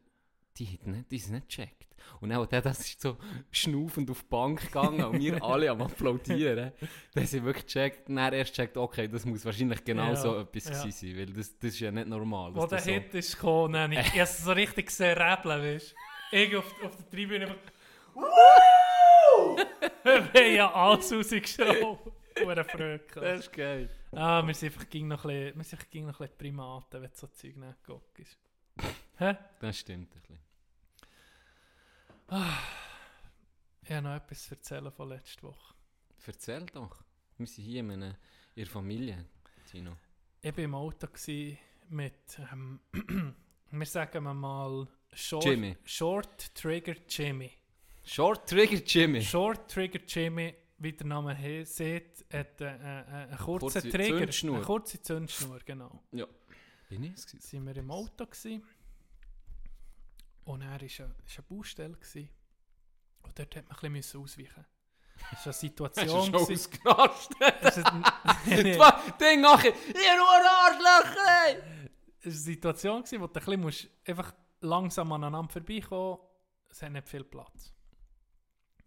die haben nicht, die sind nicht gecheckt. Und dann, der, das ist so schnaufend auf die Bank gegangen und wir alle am applaudieren. Dann haben wirklich gecheckt, dann erst gecheckt, okay, das muss wahrscheinlich genau Ja, so etwas ja. sein, weil das, das ist ja nicht normal. Wo der das so- Hit ist gekommen, dann habe ich habe es so richtig gesehen, räbeln, weißt du. Ich auf, auf der Tribüne einfach... Wir haben ja alles. Hure gehabt. Das ist geil. Ah, wir sind einfach ging noch ein bisschen, wir sind einfach ging noch ein bisschen Primaten, wenn du so Zeug nicht guckst. Hä? Das stimmt ein bisschen. Ich habe noch etwas zu erzählen von letzter Woche. Erzähl doch. Wir sind hier in, einer, in der Familie, Tino. Ich war im Auto mit, ähm, wir sagen mal, Short, Jimmy. Short Trigger Jimmy. Short Trigger Jimmy. Short Trigger Jimmy, wie der Name he sieht, hat äh, äh, einen kurzen Kurze Trigger. Zündschnur. Eine kurze Zündschnur, genau. Ja. Bin ich es gewesen? sind wir im Auto gsi und er war eine, ist eine Baustelle gsi und dort hat man ein bisschen ausweichen. Das war eine Situation. schon ausgerastet? Es ist ein- Nee. Zwei Ding nachher. Ihr Arschlöcher! ey! Es war eine Situation, gewesen, wo du ein bisschen musst einfach langsam aneinander vorbeikommen Es hat nicht viel Platz.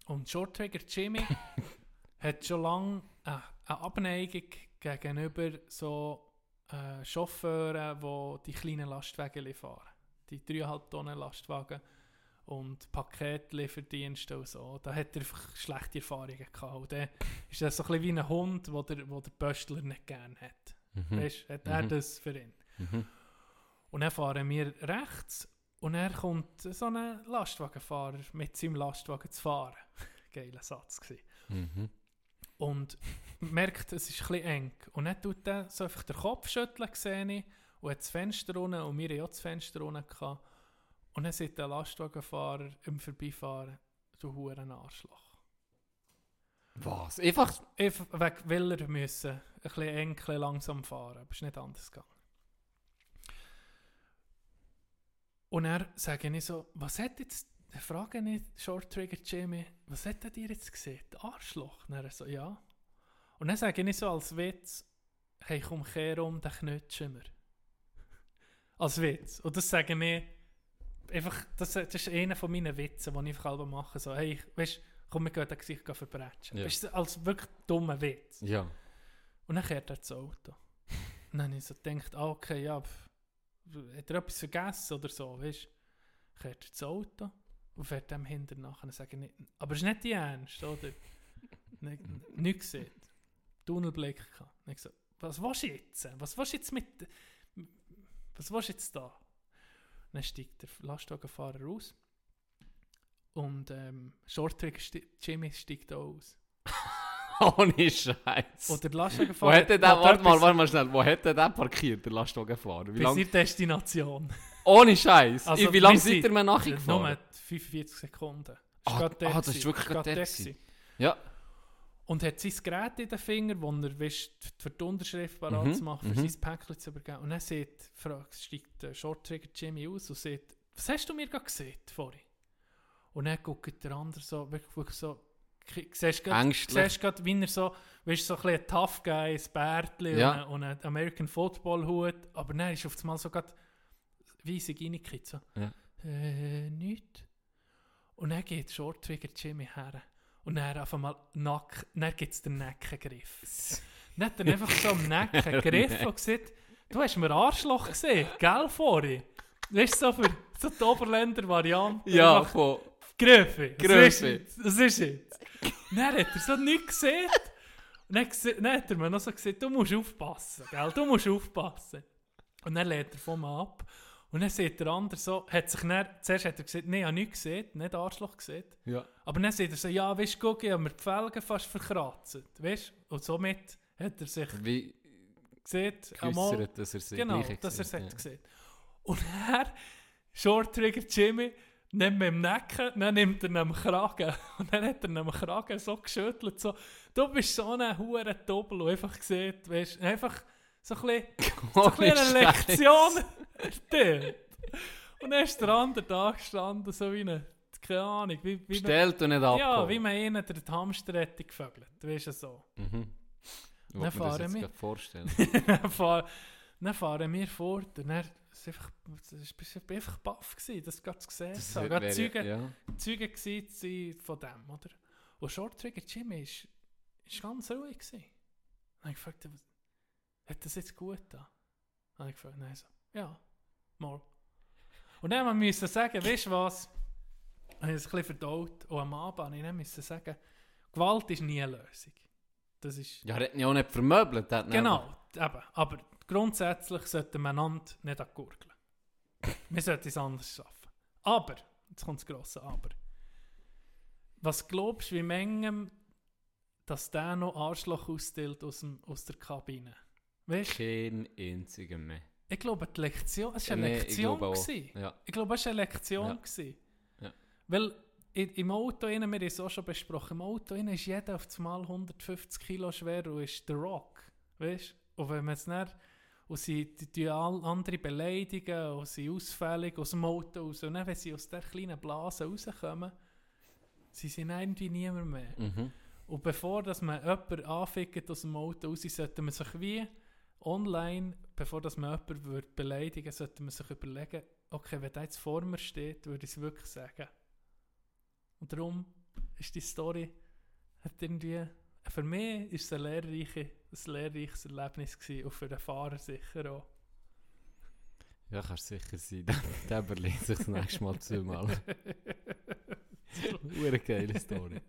Und Shorttrigger Jimmy hat schon lange äh, eine Abneigung gegenüber so äh, Chauffeuren, die die kleinen Lastwagen fahren. Die 3,5 Tonnen Lastwagen und Paketlieferdienste und so. Da hat er einfach schlechte Erfahrungen gehabt. Und dann ist das so ein bisschen wie ein Hund, wo der, wo der Pöstler nicht gerne hat. Mhm. Weißt, hat er Mhm. das für ihn. Mhm. Und dann fahren wir rechts und er kommt so ein Lastwagenfahrer mit seinem Lastwagen zu fahren. Geiler Satz gewesen. Mhm. Und merkt, es ist ein bisschen eng. Und dann tut er so einfach den Kopf schütteln, sehe ich, und hat das Fenster runter, und wir hatten auch das Fenster. Gehabt. Und dann sieht der Lastwagenfahrer im Vorbeifahren, du Huren Arschloch. Was? Einfach. Einfach wegen, weil er müssen, ein bisschen eng, ein bisschen langsam fahren. Aber es ist nicht anders gegangen. Und er sage ich so, was hat jetzt, ich frage ich Short Trigger Jimmy, was hat er dir jetzt gesehen? Arschloch? Und er so, ja. Und dann sage ich so als Witz, hey, komm, kehr um, dann knutschen wir. Als Witz. Und das sage ich einfach, das, das ist einer von meinen Witzen, die ich einfach mache. So, hey, weißt komm, wir gehen das Gesicht verbrechen. Ja. Weißt du, als wirklich dummer Witz. Ja. Und dann kehrt er das Auto. Und dann habe ich so gedacht, ah, okay, ja, pff, hat er etwas vergessen oder so, weißt du? Kehrt er das Auto und fährt dem hinterher nach. Und nicht, aber ist nicht die Ernst, oder? Nicht, nicht gesehen. Tunnelblick gehabt. Und ich so, was willst du jetzt? Was willst du jetzt mit, was willst du jetzt da? Und dann steigt der Lastwagenfahrer raus. Und ähm, sti Jimmy steigt auch aus. Ohne Scheiß. Und der Wo Lastwagenfahrer hat der, hat warte mal, warte mal schnell, wo hat der parkiert, der Lastwagenfahrer? Wie Bis lang, Destination. ohne Scheiß. Also, wie lange seid ihr mir nachgefahren? Nur 45 Sekunden. Ah, gerade dort ah, das ist wirklich gerade. Ja. Und hat sein Gerät in den Finger, wo er weißt, für die Unterschrift parat Mhm, zu machen, für mhm. sein Päckchen zu übergeben. Und dann sieht, fragt, steigt der Short-Trigger Jimmy aus und sagt, was hast du mir gerade gesehen vorhin? Und dann guckt der andere so, wirklich, wirklich so, siehst grad, wie er so, weißt, so ein bisschen ein Tough Guy, ein Bärtchen Ja. und, ein- und ein American Football Hut, aber dann ist auf einmal so gerade weisig reingekippt, so, Ja. äh, nichts. Und dann geht Short Trigger Jimmy her. Und dann auf einmal Nack, dann gibt es den Neckengriff. Dann hat er einfach so am Necken gegriffen und gesagt, du hast mir Arschloch gesehen, gell, vorhin? Weißt du, so für so die Oberländer-Variante. Ja, Einfach von... Griffe. Das Griffe. ist jetzt. Das ist jetzt. Dann hat er so nichts gesehen. Und dann, dann hat er mir noch so gesagt, du musst aufpassen, gell? Du musst aufpassen. Und dann lädt er von mir ab. Und dann sieht der andere so, hat sich dann, zuerst hat er gesagt, nein, ich habe nichts gesehen, nicht Arschloch gesehen. Ja. Aber dann sieht er so, ja, weißt du, guck, ich habe mir die Felgen fast verkratzt, weißt du? Und somit hat er sich Wie gesehen, einmal, dass er sich genau, dass er es hat. gesehen Und er, Short Trigger Jimmy, nimmt mir im Nacken, dann nimmt er ihn am Kragen. Und dann hat er ihn am Kragen so geschüttelt, so, du bist so ein hure Doppel, einfach gesehen, weißt du, einfach so ein bisschen, so ein bisschen eine. Lektion dort. Und dann ist der andere da gestanden, so wie eine, keine Ahnung, wie, wie man, Stellt und nicht ab. ja, wie man ihnen den Hamster hätte gefögelt, weißt du so. Mhm. Ich Dann mir das fahren jetzt wir. vorstellen. dann, fahr, dann fahren wir fort und dann es einfach, es einfach baff gewesen, das gerade zu sehen. Das wäre- Gerade Zeugen, ja. Zeugen gewesen von dem, oder? Und Short Trigger Jimmy ist ganz ruhig gewesen. Habe ich gefragt, was- hat das jetzt gut da? Habe ich gefragt, nein, so, ja, mal. Und dann haben wir müssen sagen, weißt du was? Ich habe es ein bisschen verdaut. Und am Abend habe ich sagen, Gewalt ist nie eine Lösung. Das ist... Ja, er hat ihn ja auch nicht vermöbelt. er hat Genau, eben. Aber grundsätzlich sollten wir einander nicht angurgeln. wir sollten es anders schaffen. Aber, jetzt kommt das grosse Aber. Was glaubst du, wie Mengem, dass der noch Arschloch austeilt aus, dem, aus der Kabine? Weißt Kein einziger mehr. ich glaube, die Lektion, es war eine Nee, ich Lektion. glaube auch. gewesen. Ja. Ich glaube, es war eine Lektion. Ja. gewesen. Ja. Weil im Auto, innen, wir haben es auch schon besprochen, im Auto innen ist jeder auf einmal 150 Kilo schwer und ist der Rock. Weißt? Und wenn man es dann und sie die, andere beleidigen und sie ausfällig aus dem Auto raus. Und dann, wenn sie aus der kleinen Blase rauskommen, sie sind irgendwie niemand mehr. Mhm. Und bevor dass man jemanden anfickt aus dem Auto raus, sollte man sich wie online, bevor dass man jemanden würde beleidigen sollte man sich überlegen, okay, wenn der jetzt vor mir steht, würde ich es wirklich sagen. Und darum ist die Story, hat irgendwie, für mich ist es ein, lehrreiche, ein lehrreiches Erlebnis gewesen und für den Fahrer sicher auch. Ja, kannst sicher sein. Der, der überlegt sich das nächste Mal zweimal. Eine geile Story.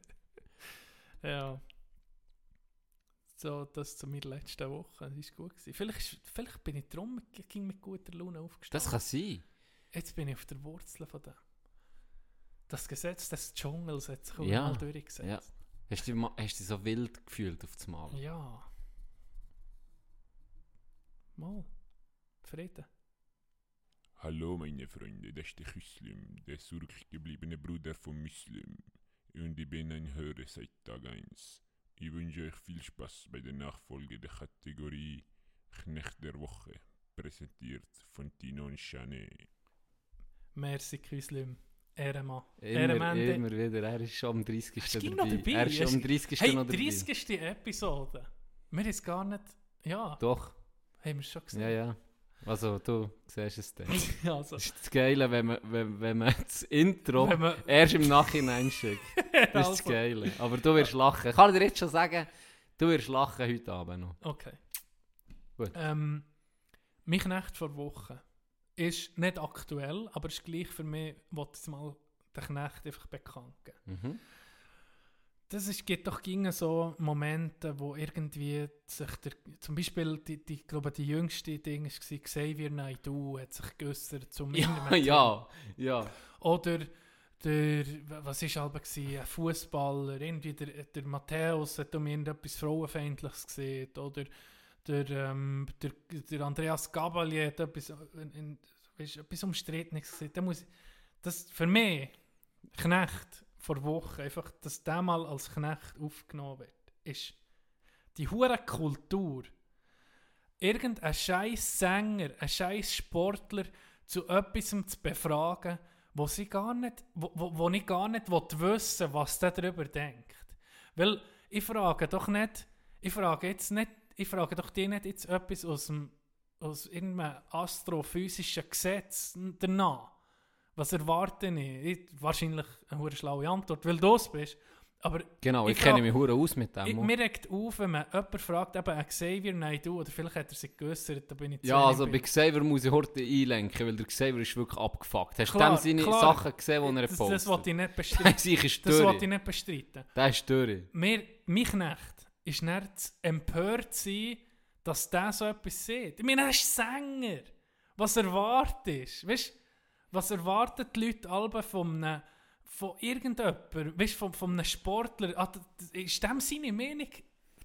Ja. So, das zu meiner letzten Woche. Das war gut. Gewesen. Vielleicht, ist- vielleicht bin ich drum ging mit guter Laune aufgestanden. Das kann sein. Jetzt bin ich auf der Wurzel von dem. Das Gesetz des Dschungels hat sich Ja, mal durchgesetzt. ja. Hast du, hast du dich so wild gefühlt auf das Mal? Ja. Mal. Frieden. Hallo meine Freunde, das ist der Küslim, der zurückgebliebene Bruder von Muslim. Und ich bin ein Hörer seit Tag 1. Ich wünsche euch viel Spaß bei der Nachfolge der Kategorie Knecht der Woche, präsentiert von Tino und Chanet. Merci, Küslim. Ehrenmann. Immer, wieder. Er ist schon am 30. Hast du dabei. noch dabei? Er ist schon am Hast- 30. Hey, noch dabei. 30. Episode. Wir haben es gar nicht... Ja, Doch, haben wir es schon gesehen. ja, ja. Also, du siehst es dann. also, Das ist das Geile, wenn man, wenn, wenn man das Intro man, erst im Nachhinein schickt. Das ist das also, Geile. Aber du wirst lachen. Ich kann dir jetzt schon sagen, du wirst lachen heute Abend noch. Okay. Gut. Ähm, mein Knecht vor Woche ist nicht aktuell, aber ist gleich für mich, wollte ich mal den Knecht einfach bekannt geben. Mhm. Das ist, gibt doch gegen so Momente, wo irgendwie sich der, zum Beispiel, die, die, ich glaube, die jüngste Ding war, Xavier Naidoo hat sich geäussert zum Ja, ja, ja. Oder der, was war aber ein Fußballer, irgendwie der, der Matthäus hat um irgendetwas Frauenfeindliches gesehen. Oder der, ähm, der, der Andreas Gabalier hat etwas, in, in, weißt, etwas Umstrittenes gesehen. Da muss, das für mich, Knecht vor Wochen, einfach, dass der mal als Knecht aufgenommen wird, ist die hure Kultur. Irgendein scheiß Sänger, ein scheiß Sportler zu etwas zu befragen, wo sie gar nicht, wo, wo, wo ich gar nicht wissen was der darüber denkt. Weil ich frage doch nicht, ich frage jetzt nicht, ich frage doch die nicht jetzt etwas aus dem aus irgendeinem astrophysischen Gesetz danach. Was erwarte ich? ich wahrscheinlich eine hure schlaue Antwort, weil du es bist. Aber Genau, ich, Ich kenne mich hure aus mit dem. ich, mir regt auf, wenn man jemanden fragt, eben ein Xavier Naidoo, oder vielleicht hat er sich geäussert, da bin ich zu ja, also bei- Xavier muss ich heute einlenken, weil der Xavier ist wirklich abgefuckt. Hast du dem seine klar. Sachen gesehen, die er das, postet? das wollte ich nicht bestreiten. das wollte ich nicht bestreiten. Der ist durch. Mir, mein Knecht ist nicht zu empört sein, dass der so etwas sieht. Ich meine, er ist Sänger. Was erwartest du? Was erwarten die Leute alle von einem, von irgendjemandem? Weißt von, von einem Sportler? Ah, das- das- ist dem seine Meinung?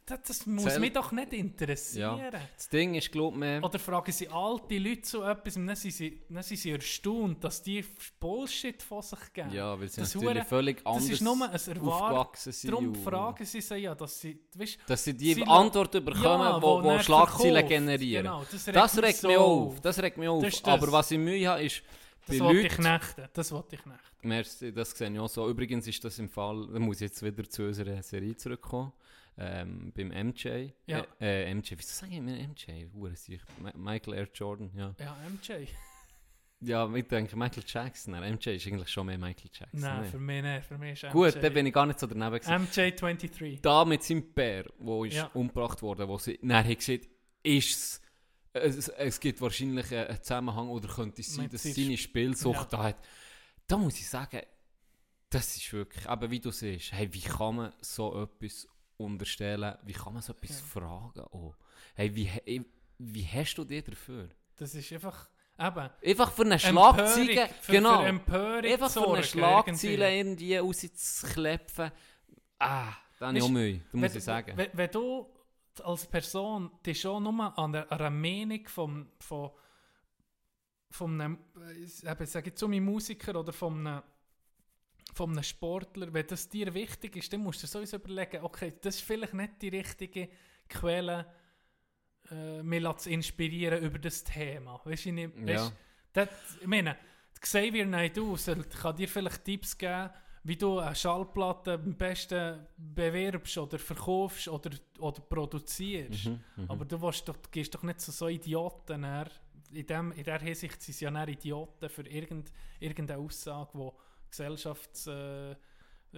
Das, das muss Zähl- mich doch nicht interessieren. Das Ding ist, glaub mir, Oder fragen sie alte Leute so etwas und dann sind sie, dann sind sie erstaunt, dass die Bullshit von sich geben. ja, weil sie das natürlich hure- völlig das anders ist nur ein aufgewachsen sind. Darum fragen sie sie ja, dass sie, weißt, Dass sie die Sie Antwort bekommen, Ja, wo, wo Schlagzeilen generieren. Genau, das regt das mich regt so mich auf. Das regt mich auf. Das das. Aber was ich Mühe habe, ist, das wollte ich knechten. Das wollte ich knechten. Merci, das sehe ich auch so. Übrigens ist das im Fall, da muss ich jetzt wieder zu unserer Serie zurückkommen, ähm, beim MJ. Ja. Äh, äh, MJ, wieso sage ich immer MJ? Michael Air Jordan, ja. Ja, MJ. Ja, ich denke Michael Jackson. MJ ist eigentlich schon mehr Michael Jackson. Nein, ne? für mich nicht. Für mich ist MJ. Gut, dann bin ich gar nicht so daneben gewesen. MJ23. da mit seinem Bär, wo ist Ja. umgebracht wurde, wo sie nachher gesagt, ist es, es, gibt wahrscheinlich einen Zusammenhang oder könnte es sein, Mit dass seiner seine Spielsucht Ja. da hat. Da muss ich sagen, das ist wirklich, aber wie du siehst, hey, wie kann man so etwas unterstellen, wie kann man so etwas Ja. fragen? Oh. Hey, wie, wie hast du dich dafür? Das ist einfach, eben, Einfach für eine Schlagzeile, für, genau, für Empörung einfach für eine Schlagzeile irgendwie. rauszuklepfen. Ah, da habe ich Weisst, auch Mühe, da muss ich sagen. Wenn, wenn du als Person dich schon nur an der, an einer Meinung vom, von, von einem, eben, sag ich zu einem Musiker oder von einem, von einem Sportler, wenn das dir wichtig ist, dann musst du sowieso überlegen, okay, das ist vielleicht nicht die richtige Quelle, äh, mich zu inspirieren über das Thema. Weißt du, ich, nicht- Ja. das, ich meine, Xavier Naidoo kann dir vielleicht Tipps geben, wie du eine Schallplatte am besten bewirbst oder verkaufst oder, oder produzierst. Mhm, mhm. Aber du, willst doch, gehst doch nicht zu so Idioten. Dann. In, dem, in der Hinsicht sind sie ja dann Idioten für irgend, irgendeine Aussage, die gesellschafts... Äh, äh,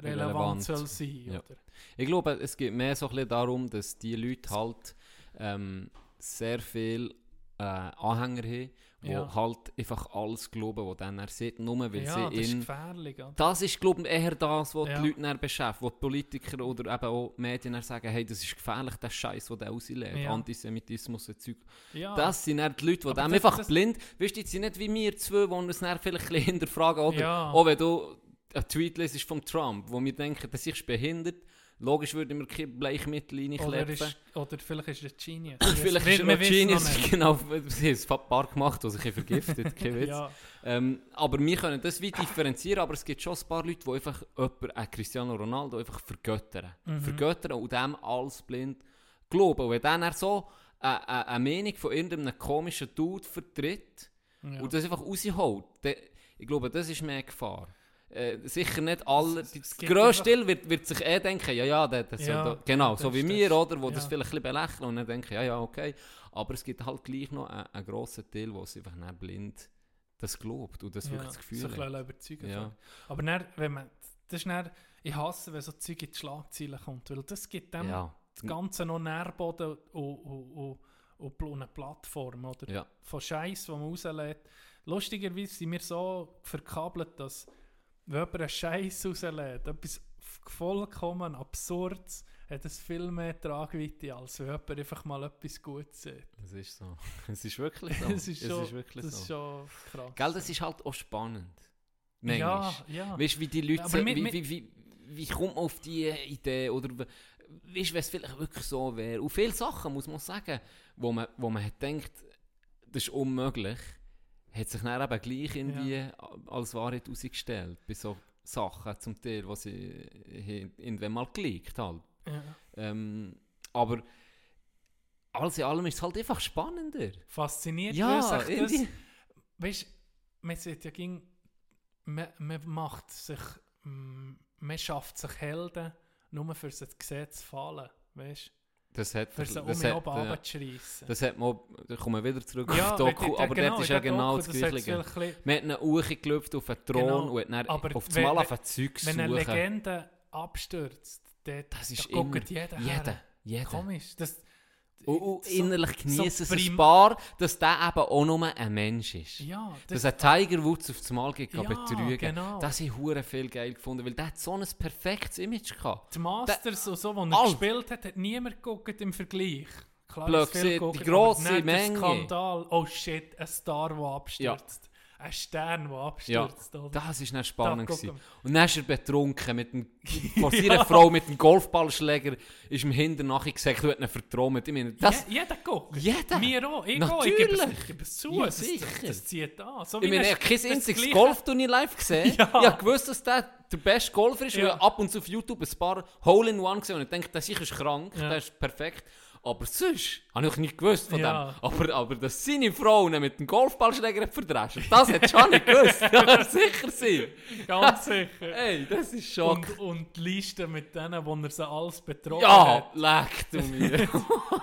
relevant, Relevant. soll sein. Ja. Oder? Ich glaube, es geht mehr so ein bisschen darum, dass die Leute halt ähm, sehr viel äh, Anhänger haben, die Ja. halt einfach alles glauben, was dann er sieht, nur weil ja, sie das ist ihn... gefährlich. Oder? Das ist, glaube ich, eher das, was Ja. die Leute dann beschäftigt, was die Politiker oder eben auch die Medien dann sagen, hey, das ist gefährlich, der Scheiß, den der rauslebt, Ja. Antisemitismus und Zeug. Das sind dann die Leute, die das- einfach das- blind, weißt du, die sind nicht wie wir zwei, die uns dann vielleicht ein bisschen hinterfragen, oder? Auch wenn du einen Tweet lesest von Trump, wo wir denken, dass ich behindert, logisch würde mir kein Bleichmittel oder, reinkleppen. ist, oder vielleicht ist er Genius. Vielleicht ist er ein Genius, genau, sie haben ein paar gemacht, die sich vergiftet, kein Witz. Ja, Ähm, aber wir können das wie differenzieren, aber es gibt schon ein paar Leute, die einfach jemanden, äh, Cristiano Ronaldo einfach vergöttern. Mhm. Vergöttern und dem alles blind glauben. Und wenn dann er so äh, äh, eine Meinung von irgendeinem komischen Dude vertritt ja. und das einfach rausholt, dann, ich glaube, das ist mehr Gefahr. Äh, sicher nicht alle. Es- gibt grösste Teil wird, wird sich eh denken, ja, ja, der, der soll Ja, da, genau, das so wie wir, das. oder, wo das Ja. vielleicht ein bisschen belächeln und dann denken, ja, ja, okay. Aber es gibt halt gleich noch einen, einen grossen Teil, wo es einfach nicht blind das glaubt und das ja, wirklich das Gefühl sich hat. überzeugen. Ja. Aber dann, wenn man, das ist dann, ich hasse, wenn so Zeug in die Schlagzeilen kommt, weil das gibt dem Ja. das Ganze noch Nährboden und, und, und, und eine Plattform, oder? Ja. Von Scheiß, die man rauslädt. Lustigerweise sind wir so verkabelt, dass wenn jemand einen Scheiß rauslädt, etwas vollkommen Absurdes, hat es viel mehr Tragweite, als wenn jemand einfach mal etwas Gutes sieht. Das ist so. Es ist wirklich so. Das ist es schon, ist wirklich das ist so. schon krass. Gell, das ist halt auch spannend. ja, Manchmal. ja. Weißt du, wie die Leute sagen, mit- wie, wie, wie, wie kommt man auf die Idee? Oder we- weißt du, wenn es vielleicht wirklich so wäre? Und viele Sachen, muss man sagen, wo man, wo man hat gedacht, das ist unmöglich, hat sich dann eben gleich irgendwie als Wahrheit herausgestellt. Bei so Sachen zum Teil, was sie haben irgendwann mal geleakt halt. ja. Ähm, aber alles in allem ist es halt einfach spannender. Fasziniert Ja, das. Weißt du, man sieht ja ging, man, man macht sich, mm, man schafft sich Helden, nur für gesehen zu fallen. Weißt? Das hat, Für um das ihn hat, oben äh, das hat man, da kommen wir wieder zurück Ja, auf Doku, aber genau, dort ist ja genau Doku, das Gleiche. Man hat einen hochgelüpft auf einen Thron Genau, und hat dann aber auf das Mal auf ein Zeug Wenn eine. Legende abstürzt, dann Das ist da guckt immer- jeder Jeder, jeder. Komisch. Das, Und, und so- innerlich so genießen es ein paar, dass der eben auch nur ein Mensch ist. Ja, Dass das, ein Tiger Woods auf das Mal geht, Ja, betrügen. genau. Das habe ich hure viel geil gefunden, weil der hat so ein perfektes Image gehabt. die Masters und so, die er All- gespielt hat, hat niemand geguckt im Vergleich. Klar, Blöd es viel gesehen, geguckt, die grosse der Menge. Skandal, oh shit, ein Star, der abstürzt. Ein Stern, der abstürzt. oder? Das war spannend. Da Und dann ist er betrunken mit dem, von seiner Frau mit dem Golfballschläger, ist ihm hinten nachher gesagt, du hast ihn vertrommt. Ich meine, das, Je, jeder guckt. Jeder. Wir auch. Ich auch. Ich Natürlich. gebe ich gebe es zu. Ja, das, sicher. Das, das zieht an. So ich meine, ein- ich habe kein das einziges Golfturnier live gesehen. Ja. Ich habe gewusst, dass der der beste Golfer ist, Ja. weil ich ab und zu auf YouTube ein paar Hole-in-One gesehen habe und ich denke, der sicher ist krank, Ja. der ist perfekt. Aber sonst habe ich nicht gewusst von Ja. dem. Aber, aber dass seine Frau ihn mit dem Golfballschläger hat verdrescht, das hat schon nicht gewusst. Das sicher sein. Ganz sicher. Ey, das ist schon... Und, und die Liste mit denen, wo er sie alles betrogen ja, hat. leck du mir.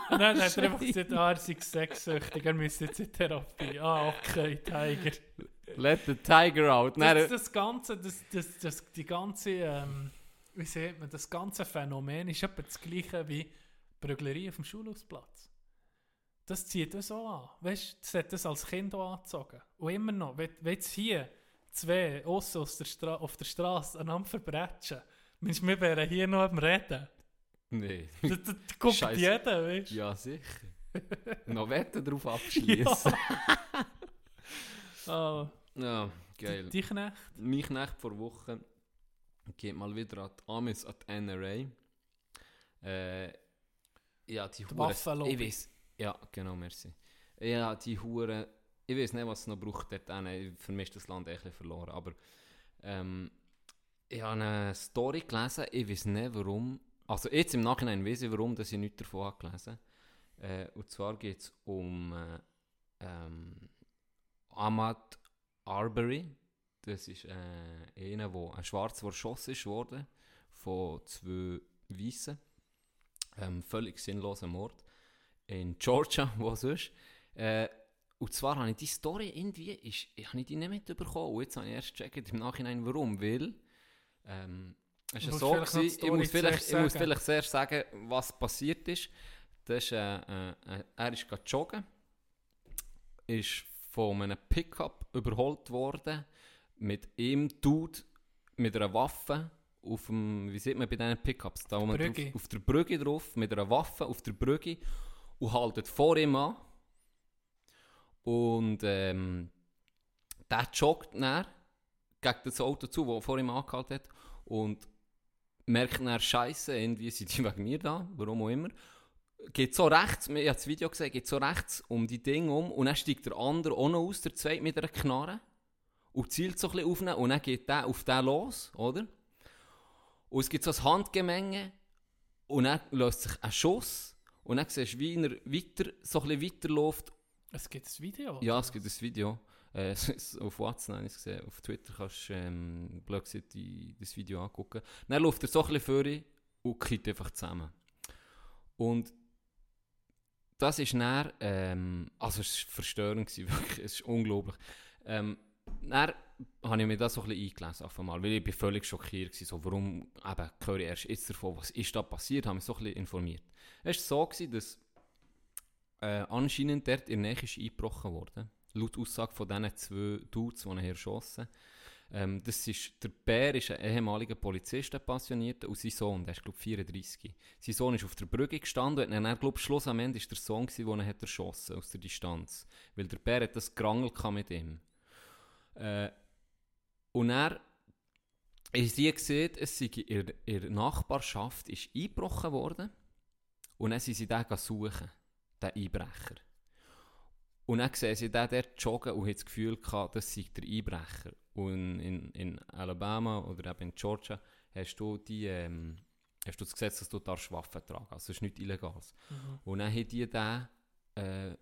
Dann hat er einfach gesagt, ah, er sei sexsüchtig, er müsse jetzt in Therapie. Ah, okay, Tiger. Let the tiger out. Nein, Das, das Ganze, das, das, das, die ganze, ähm, wie sieht man, das ganze Phänomen ist etwa das gleiche wie Prüglerie auf dem Schulhausplatz. Das zieht das so an. Weißt du, das hat das als Kind auch angezogen. Und immer noch, wenn, wenn jetzt hier zwei Ossen aus der Stra auf der Straße einander verbrechen, meinst du, wir wären hier noch am Reden? nee. Das, das, das guckt Scheisse. jeder, weißt du? Ja, sicher. Noch Wetten drauf abschließen. Ah, Ja, geil. die Knecht. Mein Knecht vor Woche geht mal wieder an die Amis, an die NRA. Äh, ja, die Hure. Ich weiß. Ja, genau, merci. Ja, die Hure. Ich weiß nicht, was es noch braucht dort. Für mich ist das Land echt verloren. Aber ähm, ich habe eine Story gelesen. Ich weiß nicht, warum. Also, jetzt im Nachhinein weiß ich, warum dass ich nichts davon habe gelesen äh, Und zwar geht es um äh, ähm, Ahmad Arbery. Das ist äh, einer, der ein Schwarz, der erschossen ist worden von zwei Weißen. Ähm, völlig sinnloser Mord. In Georgia, wo sonst. Äh, und zwar habe ich die Story irgendwie, ist, ich habe die nicht mitbekommen. Und jetzt habe ich erst gecheckt im Nachhinein, warum. Weil Ähm, es war so, gewesen, ich, muss vielleicht, ich muss sagen. vielleicht zuerst sagen, was passiert ist. Das ist, äh, äh, er ist gerade joggen, ist von einem Pickup überholt worden, mit ihm Dude mit einer Waffe auf dem, wie sieht man bei diesen Pickups, da drauf, auf der Brücke drauf, mit einer Waffe auf der Brücke und haltet vor ihm an. Und ähm, der joggt dann gegen das Auto zu, das vor ihm angehalten hat und merkt dann, Scheiße, irgendwie sind die wegen mir da, warum auch immer. Geht so rechts, ich habe das Video gesehen, geht so rechts um die Dinge um und dann steigt der andere auch noch aus, der zweite mit einer Knarre und zielt so ein bisschen auf ihn und dann geht der auf den los, oder? Und es gibt so ein Handgemenge und dann löst sich ein Schuss und dann siehst du, wie er weiter, so ein bisschen weiterläuft Es gibt ein Video. ja, es gibt ein Video. Äh, auf WhatsApp habe ich es gesehen. Auf Twitter kannst du ähm, blöd gesagt, die, das Video angucken. Dann läuft er so ein bisschen vor und kippt einfach zusammen. Und das ist dann, ähm, also es war verstörend, gewesen, wirklich, es ist unglaublich. Ähm, dann habe ich mir das so ein bisschen eingelesen, auf einmal, weil ich bin völlig schockiert war, so, warum eben, höre ich erst jetzt davon, was ist da passiert, habe mich so ein bisschen informiert. Es war so, gewesen, dass äh, anscheinend dort in der Nähe eingebrochen worden. Laut Aussage von diesen zwei Dudes, die ihn erschossen ähm, das ist, Der Bär ist ein ehemaliger Polizist, Passionierter, und sein Sohn, der ist glaube ich 34. Sein Sohn ist auf der Brücke gestanden und dann, glaube ich, Schluss am Ende ist der Sohn, gewesen, der ihn hat erschossen aus der Distanz. Weil der Bär hat das Gerangel gehabt mit ihm. Äh, und er ist sie gesehen, es sei in der Nachbarschaft ist eingebrochen worden und dann sind sie den suchen, den Einbrecher. Und dann sehen sie den dort joggen und haben das Gefühl gehabt, das sei der Einbrecher. Und in, in Alabama oder eben in Georgia hast du, die, ähm, hast du das Gesetz, dass du darfst Waffen tragen Also es ist nicht illegal. Mhm. Und dann haben die den äh,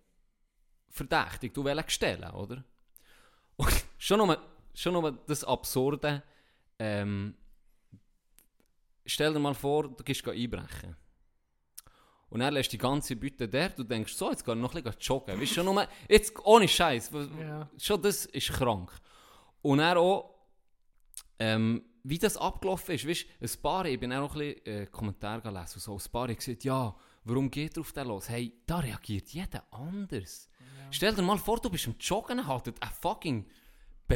verdächtigt und wollen stellen, oder? Und schon nur, schon nur das Absurde, ähm, stell dir mal vor, du gehst einbrechen. Und dann lässt die ganze Bütte dort, du denkst, so, jetzt ich noch ein bisschen joggen. Weißt du, schon nur, jetzt ohne Scheiß, Ja. schon das ist krank. Und er auch, ähm, wie das abgelaufen ist, weißt du, ein paar, ich bin auch noch ein bisschen äh, Kommentare gelesen, so, ein paar haben gesagt, ja, warum geht er auf den los? Hey, da reagiert jeder anders. Stell dir mal vor, du bist am Joggen, haltet ein fucking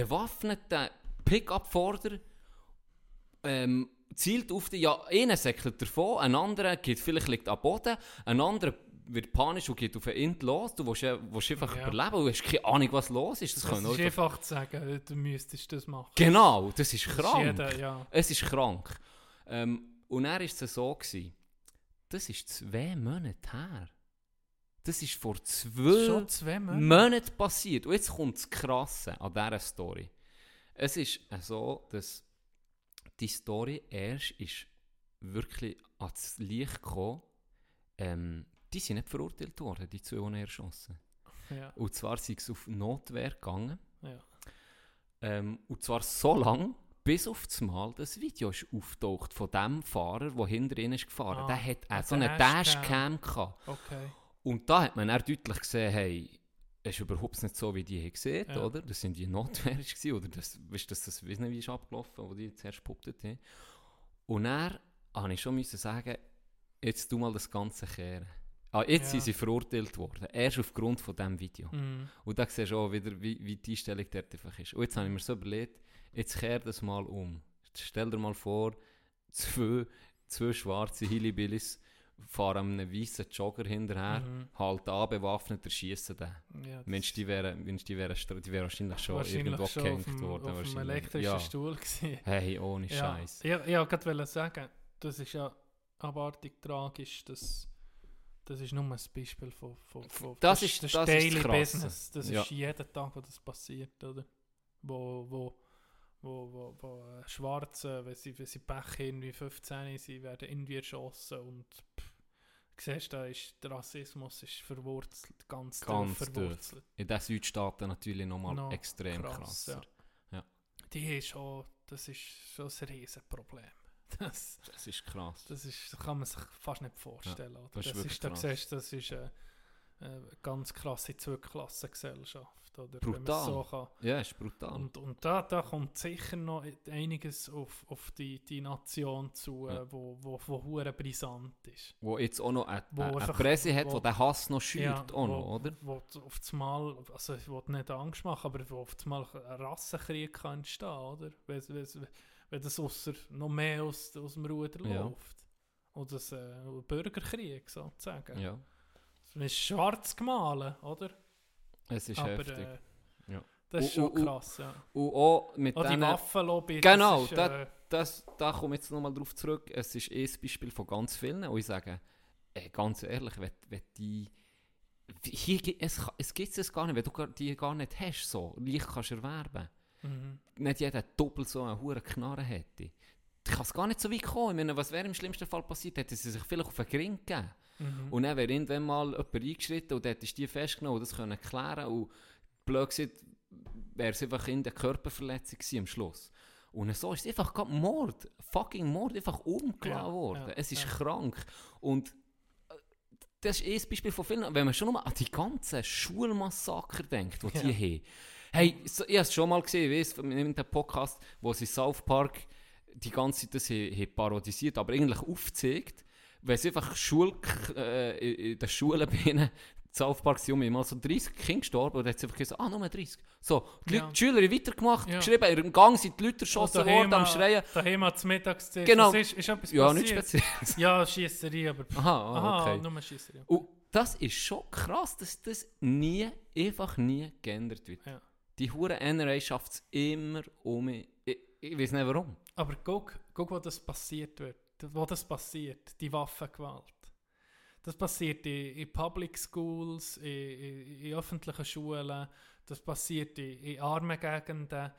bewaffneter Pickup-Vorder, ähm, zielt auf dich, ja, einer säckelt davon, ein anderer geht vielleicht liegt am Boden, ein anderer wird panisch und geht auf einen Int los, du willst, willst einfach Ja. überleben, du hast keine Ahnung, was los ist. Das, Das ist einfach zu sagen, du müsstest das machen. Genau, das ist Das krank. jeder, ja. Es ist krank. Ähm, und er war es so, gewesen, das ist zwei Monate her. Das ist vor zwei zwei Monate. Monaten passiert. Und jetzt kommt das Krasse an dieser Story. Es ist so, dass die Story erst ist wirklich ans Licht gekommen. Ähm, die sind nicht verurteilt worden, die zwei, die er erschossen Ja. Und zwar sind sie auf Notwehr gegangen. Ja. Ähm, und zwar so lang, bis auf das Mal das Video ist auftaucht von dem Fahrer, der hinter ihnen ist gefahren. Ah, der hat äh, so eine. Dashcam gehabt. Okay. Und da hat man dann deutlich gesehen, hey, es ist überhaupt nicht so, wie die gesehen, Ja. oder? Das sind die notwendig oder das, weißt, du, das, das nicht, wie ist abgelaufen, wo die zuerst gepuppt haben. Und dann habe ich schon müssen sagen, jetzt tu mal das Ganze kehren. Ah, jetzt Ja. sind sie verurteilt worden, erst aufgrund von diesem Video. Mhm. Und da siehst du auch wieder, wie, wie die Einstellung dort einfach ist. Und jetzt habe ich mir so überlegt, jetzt kehr das mal um. Stell dir mal vor, zwei, zwei schwarze Hillbillies fahren einem weißen Jogger hinterher, Mhm. halten an, bewaffnet, erschießen den. Ja, Mensch, die wären, die stra- die wären wahrscheinlich schon wahrscheinlich irgendwo schon gehängt dem, worden. Auf wahrscheinlich. elektrischen ja. Stuhl gewesen. Hey, ohne Ja, Scheiß. ich, ich wollte gerade sagen, das ist ja abartig tragisch, das, das ist nur ein Beispiel von, von, von Das das, ist- das, das ist Daily Krasse. Business. Das Ja. ist jeden Tag, wo das passiert, oder? Wo, wo, wo, wo, wo Schwarze, wenn sie, wenn sie Pech irgendwie 15 sind, werden irgendwie erschossen und pff, siehst da ist der Rassismus ist verwurzelt, ganz, Ganz tief verwurzelt. In den Südstaaten natürlich nochmal Noch extrem krass, krasser. ja. Die ist schon, das ist schon ein Riesenproblem. Das, Das ist krass. Das, ist, kann man sich fast nicht vorstellen. oder? das ist das wirklich ist, da siehst, das ist, äh, äh, ganz krasse Zweiklassengesellschaft. Oder Brutal. so. Ja, ist brutal. Und, und da, da kommt sicher noch einiges auf, auf die, die Nation zu, Ja. äh, wo, wo, wo hure brisant ist. wo jetzt auch noch eine, Wo eine, einfach- Presse hat, wo- den Hass noch schürt, auch wo, noch, oder? Wo auf das Mal, also ich will nicht Angst machen, aber wo auf das Mal ein Rassenkrieg kann entstehen, oder? Wenn, wenn, wenn das ausser, noch mehr aus, aus dem Ruder Ja. läuft. Oder das äh, Bürgerkrieg sozusagen. Ja, Es ist schwarz gemahlen, oder? es ist aber heftig. äh, Ja. das ist schon krass, ja. Und auch mit Auch die. Waffenlobby, Genau, das ist, da- äh, das, da komme ich jetzt nochmal drauf zurück. Es ist eh ein Beispiel von ganz vielen, und ich sage, äh, ganz ehrlich, wenn, wenn die... Hier, es, es gibt es gar nicht, wenn du gar- die gar nicht hast, so leicht kannst erwerben. mhm. Nicht jeder doppelt so eine hure Knarre hätte. Ich kann es gar nicht so weit kommen. Ich meine, was wäre im schlimmsten Fall passiert? Hätte sie sich vielleicht auf den Gring gegeben. Mhm. Und dann wäre irgendwann mal jemand eingeschritten und dort ist die festgenommen und das können klären. Und blöd gesagt, wäre es einfach in der Körperverletzung gewesen am Schluss. Und so ist es einfach gerade Mord. Fucking Mord, einfach umgeladen Ja, worden. ja, es ist ja. krank. Und äh, das ist ein Beispiel von vielen. Wenn man schon mal an die ganzen Schulmassaker denkt, die die haben. Hey, so, ich habe es schon mal gesehen, ich weiss, von einem Podcast, wo sie South Park die ganze Zeit das he, he parodisiert, aber eigentlich aufzeigt, wenn sie einfach Schul, äh, in- in den Schulen bei ihnen, South Park sind mal so 30 Kinder gestorben und hat sie einfach gesagt, ah, nur 30. So, die, Ja. Leute, die Schüler haben weitergemacht, Ja. geschrieben, im Gang sind die Leute erschossen worden, am Schreien. Daheim hat Mittagszeit. Genau. Was ist, ist etwas Ja, passiert? nichts Spezielles. Ja, Schiesserei, aber... Aha, ah, Aha, okay. nur Schiesserei. Und das ist schon krass, dass das nie, einfach nie geändert wird. Ja. Die hure NRA schafft es immer um. Ich, ich weiß nicht warum. Aber guck, guck, wo das passiert wird. Wo das passiert, die Waffengewalt. Das passiert in, in Public Schools, in, in, in öffentlichen Schulen, das passiert in, in armen Gegenden.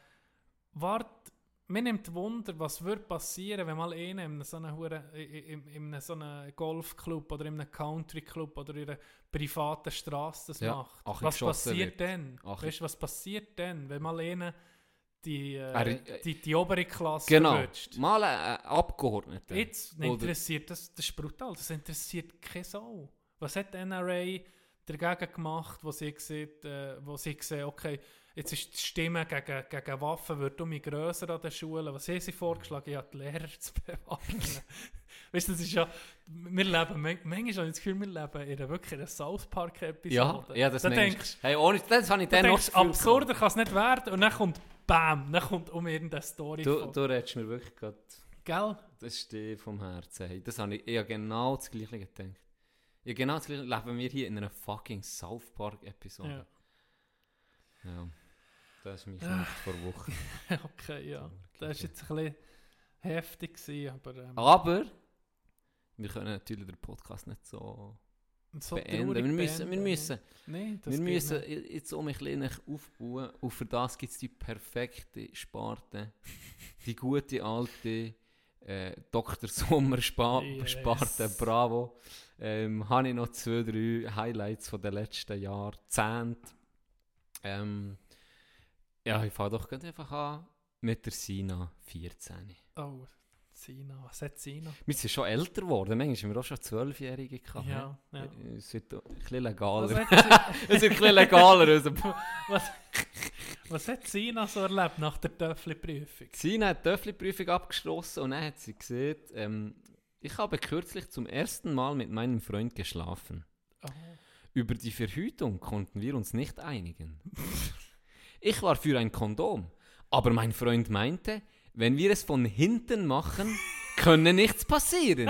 Wart, mir nimmt Wunder, was würde passieren, wenn mal einer in so einem, in, so einem Golfclub oder in einem Countryclub oder in einer privaten Straße das Ja, macht. ach, Was passiert wird. dann? Ach, Weißt was passiert dann, wenn mal einer die, äh, Er- die, die obere Klasse Genau. verwünscht? Mal ein Abgeordneter. Jetzt interessiert das, das ist brutal, das interessiert keine Sau. Was hat die NRA dagegen gemacht, wo sie sieht, äh, wo sie sehen, okay, jetzt ist die Stimme gegen, gegen Waffen wird um grösser an den Schulen. Was haben sie vorgeschlagen? Ja, die Lehrer zu bewaffnen. weißt du, das ist ja, wir leben, man- manchmal habe ich das Gefühl, wir leben in einer wirklich einer South Park-Episode. ja, ja, das da denkst Hey, ohne, das habe ich da dann noch denkst, absurder kann es nicht werden und dann kommt BAM, dann kommt um irgendeine Story. Du, von. du redest mir wirklich gerade, Gell? das ist dir vom Herzen. Hey, das habe ich, ich habe genau das Gleiche gedacht. Ja, genau das Gleiche leben wir hier in einer fucking South Park-Episode. Ja. Ja. Das ist mich nicht vor Wochen. okay, ja. Das war jetzt ein bisschen heftig, gewesen, aber ähm, Aber wir können natürlich den Podcast nicht so so beenden. Wir müssen, wir müssen, das wir müssen nicht. jetzt um ein bisschen aufbauen. Und für das gibt es die perfekte Sparte. Die gute alte äh, Dr. Sommer Spa Yes. Sparte. Bravo. Ähm, habe ich noch zwei, drei Highlights von den letzten Jahrzehnten. Ähm, ja, ich fange doch einfach an mit der Sina 14. Oh, Sina, was hat Sina? Wir sind schon älter geworden. Manchmal haben wir auch schon Zwölfjährige gehabt. Ja, ja. Es wird ein bisschen legaler. Es wird ein bisschen legaler. Also. Was, was hat Sina so erlebt nach der Töffli-Prüfung? Sina hat die Töffli-Prüfung abgeschlossen und dann hat sie gesehen, ähm, ich habe kürzlich zum ersten Mal mit meinem Freund geschlafen. Oh, Über die Verhütung konnten wir uns nicht einigen. Ich war für ein Kondom, aber mein Freund meinte, wenn wir es von hinten machen, könne nichts passieren.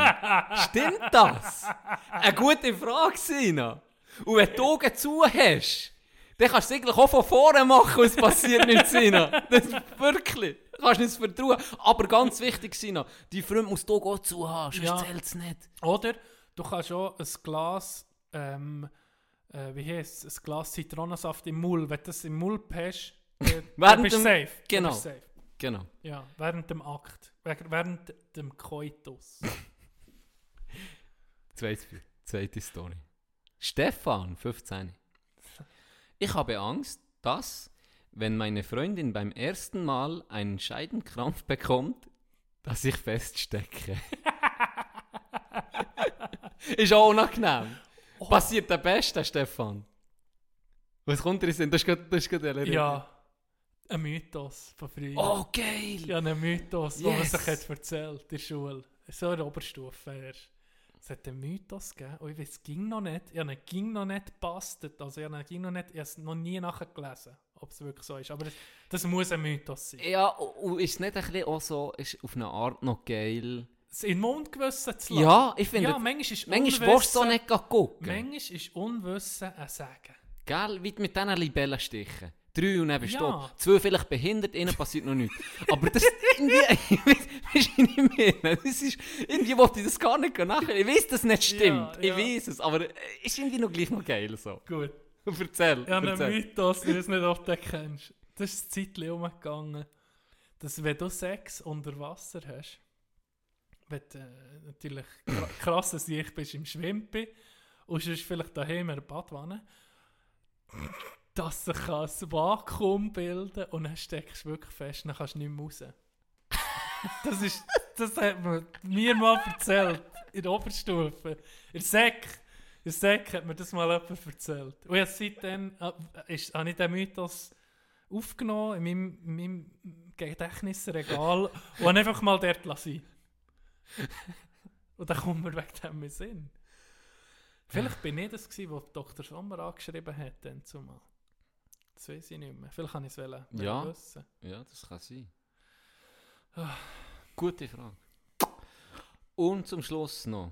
Stimmt das? Eine gute Frage, Sina. Und wenn du Augen zu hast, dann kannst du es eigentlich auch von vorne machen und es passiert nichts, Sina. Das ist wirklich. Du kannst nicht vertrauen. Aber ganz wichtig, Sina, die Freund muss Augen auch zu haben, sonst Ja. zählt es nicht. Oder du kannst auch ein Glas, ähm, äh, wie heisst es, ein Glas Zitronensaft im Mull, wenn du das im Mull hast, äh, du bist dem- safe. genau. Du bist safe. Genau. Ja, während dem Akt, während- dem Koitus. Zweite, zweite Story. Stefan, 15. Ich habe Angst, dass, wenn meine Freundin beim ersten Mal einen Scheidenkrampf bekommt, dass ich feststecke. Ist auch unangenehm. Passiert der Beste, Stefan. Was kommt dir in das ist gerade erledigt. Ja, ein Mythos von früher. Oh, geil! Ja, ein Mythos, den man Yes. sich hat erzählt in der Schule. So in der Oberstufe erst. Es hat einen Mythos gegeben, und ich weiß, es ging noch nicht. Ich habe ihn ging noch nicht gebastelt. Also ich habe ihn ging noch nicht, ich habe es noch nie nachgelesen, ob es wirklich so ist. Aber das, das muss ein Mythos sein. Ja, und ist es nicht ein bisschen auch so, ist auf eine Art noch geil? Es in den Mund gewissen zu lassen. Ja, ich finde, ja, manchmal ist manchmal willst du Unwissen- nicht gucken. Manchmal ist Unwissen ein Sagen. Gell, wie mit diesen Libellenstichen. Drei und dann bist du Ja. da. Zwei vielleicht behindert, ihnen passiert noch nichts. Aber das irgendwie, weißt du, ich meine? Das ist, irgendwie wollte ich das gar nicht nachher. Ich weiß, dass es nicht stimmt. Ja, Ich ja. weiß es, aber es ist irgendwie noch gleich noch geil so. Gut. Erzähl, Ja, einen erzähl. Mythos, ich weiß nicht, du den kennst. Das ist eine Zeit umgegangen, dass wenn du Sex unter Wasser hast, wenn du äh, natürlich kra- krass dass ich bist im Schwimmen und sonst vielleicht daheim in der Badwanne, dass sich ein Vakuum bilden und dann steckst du wirklich fest, dann kannst du nicht mehr raus. Das, ist, das hat man mir mal erzählt, in der Oberstufe. In der Sek. In der Sek hat mir das mal jemand erzählt. Und ich seitdem äh, ist, habe ich den Mythos aufgenommen in meinem, in meinem Gedächtnisregal und einfach mal dort lassen. Und dann kommt mir wegen dem in Sinn. Vielleicht bin ich das was Dr. Sommer angeschrieben hat, dann zumal. Das weiß ich nicht mehr. Vielleicht kann ich es wollen, Ja. wissen. Ja, das kann sein. Ah. Gute Frage. Und zum Schluss noch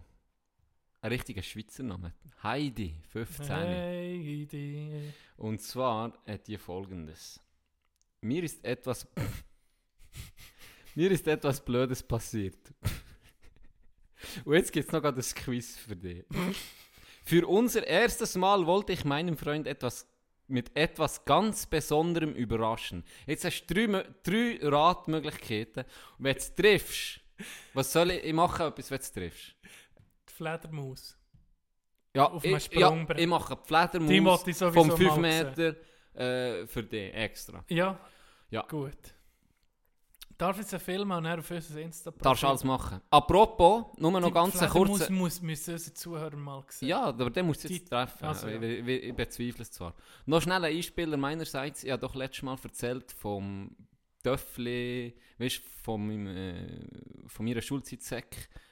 ein richtiger Schweizer Name. Heidi, 15. Hey, die. Und zwar hat die folgendes. Mir ist etwas. Mir ist etwas Blödes passiert. Und jetzt gibt es noch gerade ein Quiz für dich. Für unser erstes Mal wollte ich meinem Freund etwas mit etwas ganz Besonderem überraschen. Jetzt hast du drei, drei Ratmöglichkeiten. Und wenn du es triffst, was soll ich, ich machen, etwas, wenn du es triffst? Die Fledermaus. Ja, Auf ich, ja, ich mache Die Fledermaus vom 5 mal Meter äh, für dich extra. Ja? Ja. Gut. Darf ich jetzt einen Film dann auf unser insta Darfst du alles machen. Apropos, nur noch ganz einen kurz. kurzen... Muss, müssen unsere Zuhörer mal sehen. Ja, aber den musst du Die- jetzt treffen. also, ja. ich, ich, ich bezweifle es zwar. Noch schnell ein Einspieler meinerseits. Ich habe doch letztes Mal erzählt vom Töffli, weißt du, von, meinem, äh, von meiner Schulzeit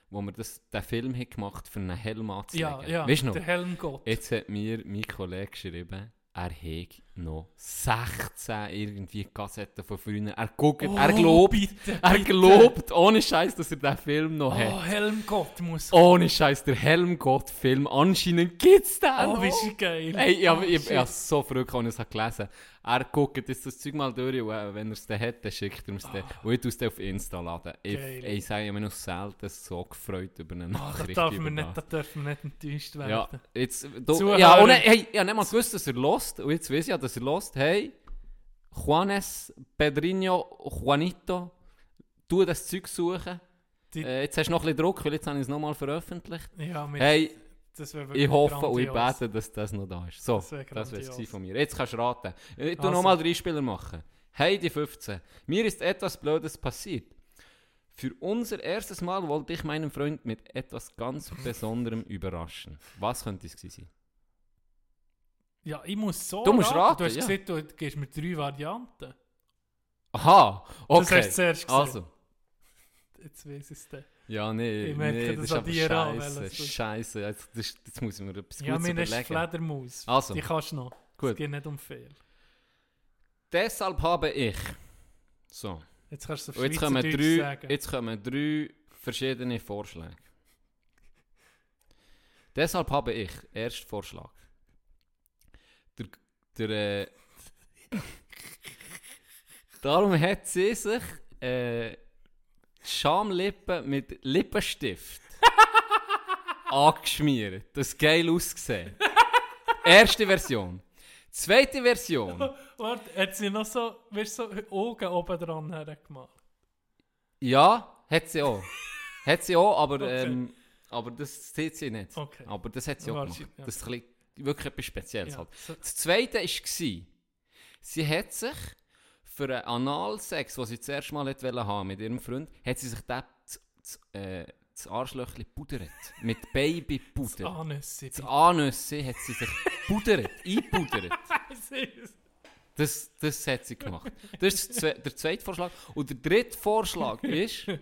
wo wir das, den Film haben gemacht für einen Helm anzulegen. ja, ja. Weißt du noch? Der Helmgott. Jetzt hat mir mein Kollege geschrieben, er hätte noch 16 irgendwie Kassetten von früher. Er guckt, er glaubt, bitte, er glaubt, ohne Scheiß, dass er den Film noch hat. Oh, Helmgott muss. Ohne Scheiß, der Helmgott-Film. Anscheinend gibt's den Oh, noch. wie ist geil. Hey, ich, hab- Oh, ich, so verrückt, als ich es gelesen Er guckt jetzt das Zeug mal durch und äh, wenn er es dann hat, dann schickt er es dann. Und ich es auf Insta laden. Ich, Ah. Geil. ich sage, ich habe mich noch selten so gefreut über eine Oh, da, Nachricht. darf über man das. nicht, da dürfen wir nicht enttäuscht werden. Ja, jetzt, du, ja, und, hey, ich habe nicht mal gewusst, dass er lost. Und jetzt weiß ich ja, dass er lost. Hey, Juanes, Pedrinho, Juanito, tu das Zeug suchen. Äh, jetzt hast du noch ein bisschen Druck, weil jetzt habe ich es nochmal veröffentlicht. Ja, mit, Hey, ich hoffe und ich grandios. bete, dass das noch da ist. So, Das wär das wäre es grandios. von mir. Jetzt kannst du raten. Ich tu Also. nochmal drei Spieler machen. Hey, die 15. Mir ist etwas Blödes passiert. Für unser erstes Mal wollte ich meinen Freund mit etwas ganz Besonderem überraschen. Was könnte es sein? Ja, ich muss so Du musst raten, Du hast ja. gesagt, du gibst mir drei Varianten. Aha, okay. Das hast du zuerst gesehen. Also, Jetzt weiß ich es dann. ja, nee, Ich merke, nee, das das ist aber scheiße, scheiße. Jetzt, das, jetzt muss ich mir etwas Ja, Gutes mir ist überlegen. Fledermaus. Also. Die kannst du noch. Es Gut. geht nicht um viel. Deshalb habe ich... So. Jetzt kannst du es auf jetzt kommen, drei, sagen. jetzt kommen drei verschiedene Vorschläge. Deshalb habe ich, erst Vorschlag. Der, äh, darum hat sie sich äh, die Schamlippen mit Lippenstift angeschmiert. Das geil ausgesehen. Erste Version. Zweite Version. Warte, hat sie noch so, du, so Augen oben dran hergemacht? Ja, hat sie auch. hat sie auch, aber, Okay. ähm, aber das sieht sie nicht. Okay. Aber das hat sie auch Warte, gemacht. ja. Das ist ein bisschen, wirklich etwas Spezielles Ja, halt. Das zweite war, sie hat sich für einen Analsex, den sie zuerst mal hat wollen haben mit ihrem Freund, hat sie sich z- z- äh, das Arschlöchli pudert. Mit Babypuder. Anüsse. Das Anüsse hat sie sich pudert, einpudert. Das, das hat sie gemacht. Das ist der zweite Vorschlag. Und der dritte Vorschlag ist... der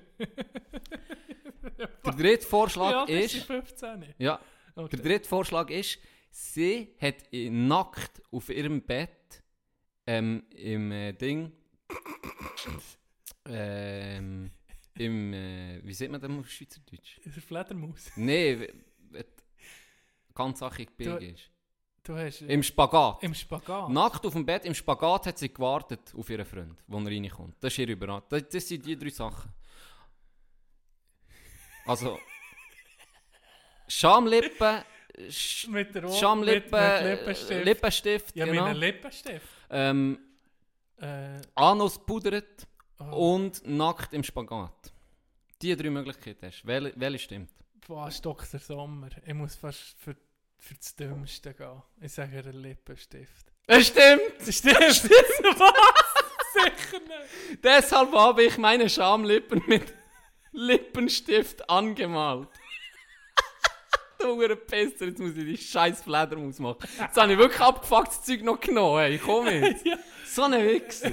dritte Vorschlag Ja, ist... 15. Ja, Okay. der dritte Vorschlag ist, sie hat nackt auf ihrem Bett ähm, im äh, Ding... ähm, im... Äh, wie sagt man das auf Schweizerdeutsch? Der Fledermaus. Nee, w- w- ganz sachig big ist. Du hast Im Spagat. im Spagat. Nackt auf dem Bett, im Spagat hat sie gewartet auf ihren Freund, wo er reinkommt. Das ist ihr Überraschung. Das, das sind die drei Sachen. Also... Schamlippen... Sch mit der mit, mit äh, Lippenstift. Lippenstift, ja, genau. mit einem Lippenstift. Ähm, Äh, Anus pudert oh, und nackt im Spagat. Die drei Möglichkeiten hast. Welche, welche stimmt? boah, ist Dr. Sommer. Ich muss fast für, für das Dümmste gehen. Ich sage einen Lippenstift. Es stimmt! Stimmt! Was? Sicher nicht! Deshalb habe ich meine Schamlippen mit Lippenstift angemalt. Du hure Pisser, jetzt muss ich die scheiß Fledermaus machen. Jetzt habe ich wirklich abgefucktes Zeug noch genommen, hey, komm jetzt. So eine Wichser.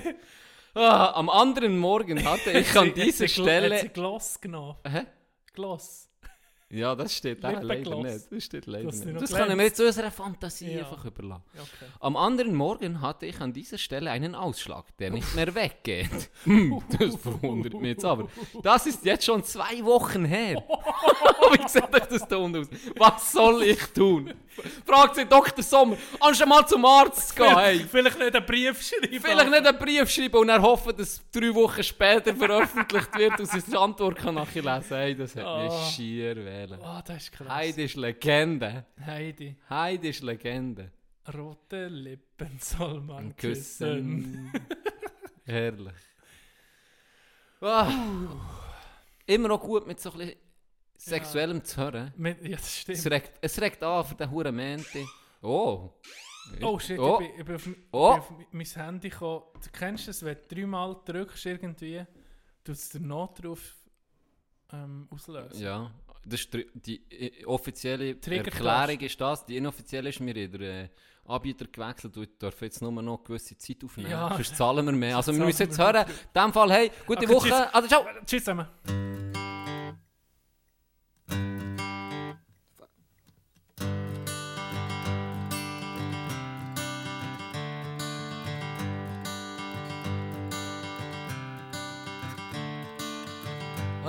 Ah, am anderen Morgen hatte ich an dieser Gl- Hat sie Stelle... Gloss genommen? Hä? Gloss. Ja, das steht auch leider nicht. Das steht leider sie nicht. Das können wir jetzt unserer Fantasie Ja. einfach überlassen. Okay. Am anderen Morgen hatte ich an dieser Stelle einen Ausschlag, der nicht mehr weggeht. Hm, das verwundert mich jetzt aber. Das ist jetzt schon zwei Wochen her. Wie sieht euch das da unten aus? Was soll ich tun? Fragt sie Dr. Sommer, anstatt mal zum Arzt zu gehen. Hey. Vielleicht nicht einen Brief schreiben. Vielleicht nicht einen Brief schreiben und dann hoffen, dass es drei Wochen später veröffentlicht wird und sie die Antwort kann nachher lesen. Hey, das hat mich Ah. schier wählen. Ah, das ist krass. Heidi ist Legende. Heidi. Heidi ist Legende. Rote Lippen soll man küssen. Herrlich. Ah. Immer noch gut mit so ein bisschen Sexuellem zu hören. Mit, ja, das stimmt. Es regt, es regt an für den Huren Menti. Oh. Oh shit, Oh. ich, bin, ich, bin auf, Oh. bin auf mein Handy gekommen. Du kennst das, wenn du dreimal drückst irgendwie, tut es den Notruf ähm, auslösen. Ja. Das ist die, äh, offizielle. Erklärung ist das. Die inoffizielle ist mir in der Anbieter gewechselt und ich darf jetzt nur noch eine gewisse Zeit aufnehmen. Ja. Sonst zahlen wir mehr. Also wir müssen jetzt hören. In dem Fall, hey, gute Okay, Woche. tschüss. Also ciao. Tschüss zusammen.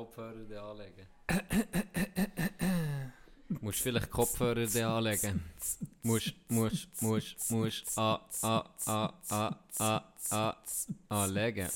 Kopfhörer dir anlegen. Musst vielleicht Kopfhörer dir anlegen. Musst, musst, musst, musst, a, a, a, a, a, a, anlegen.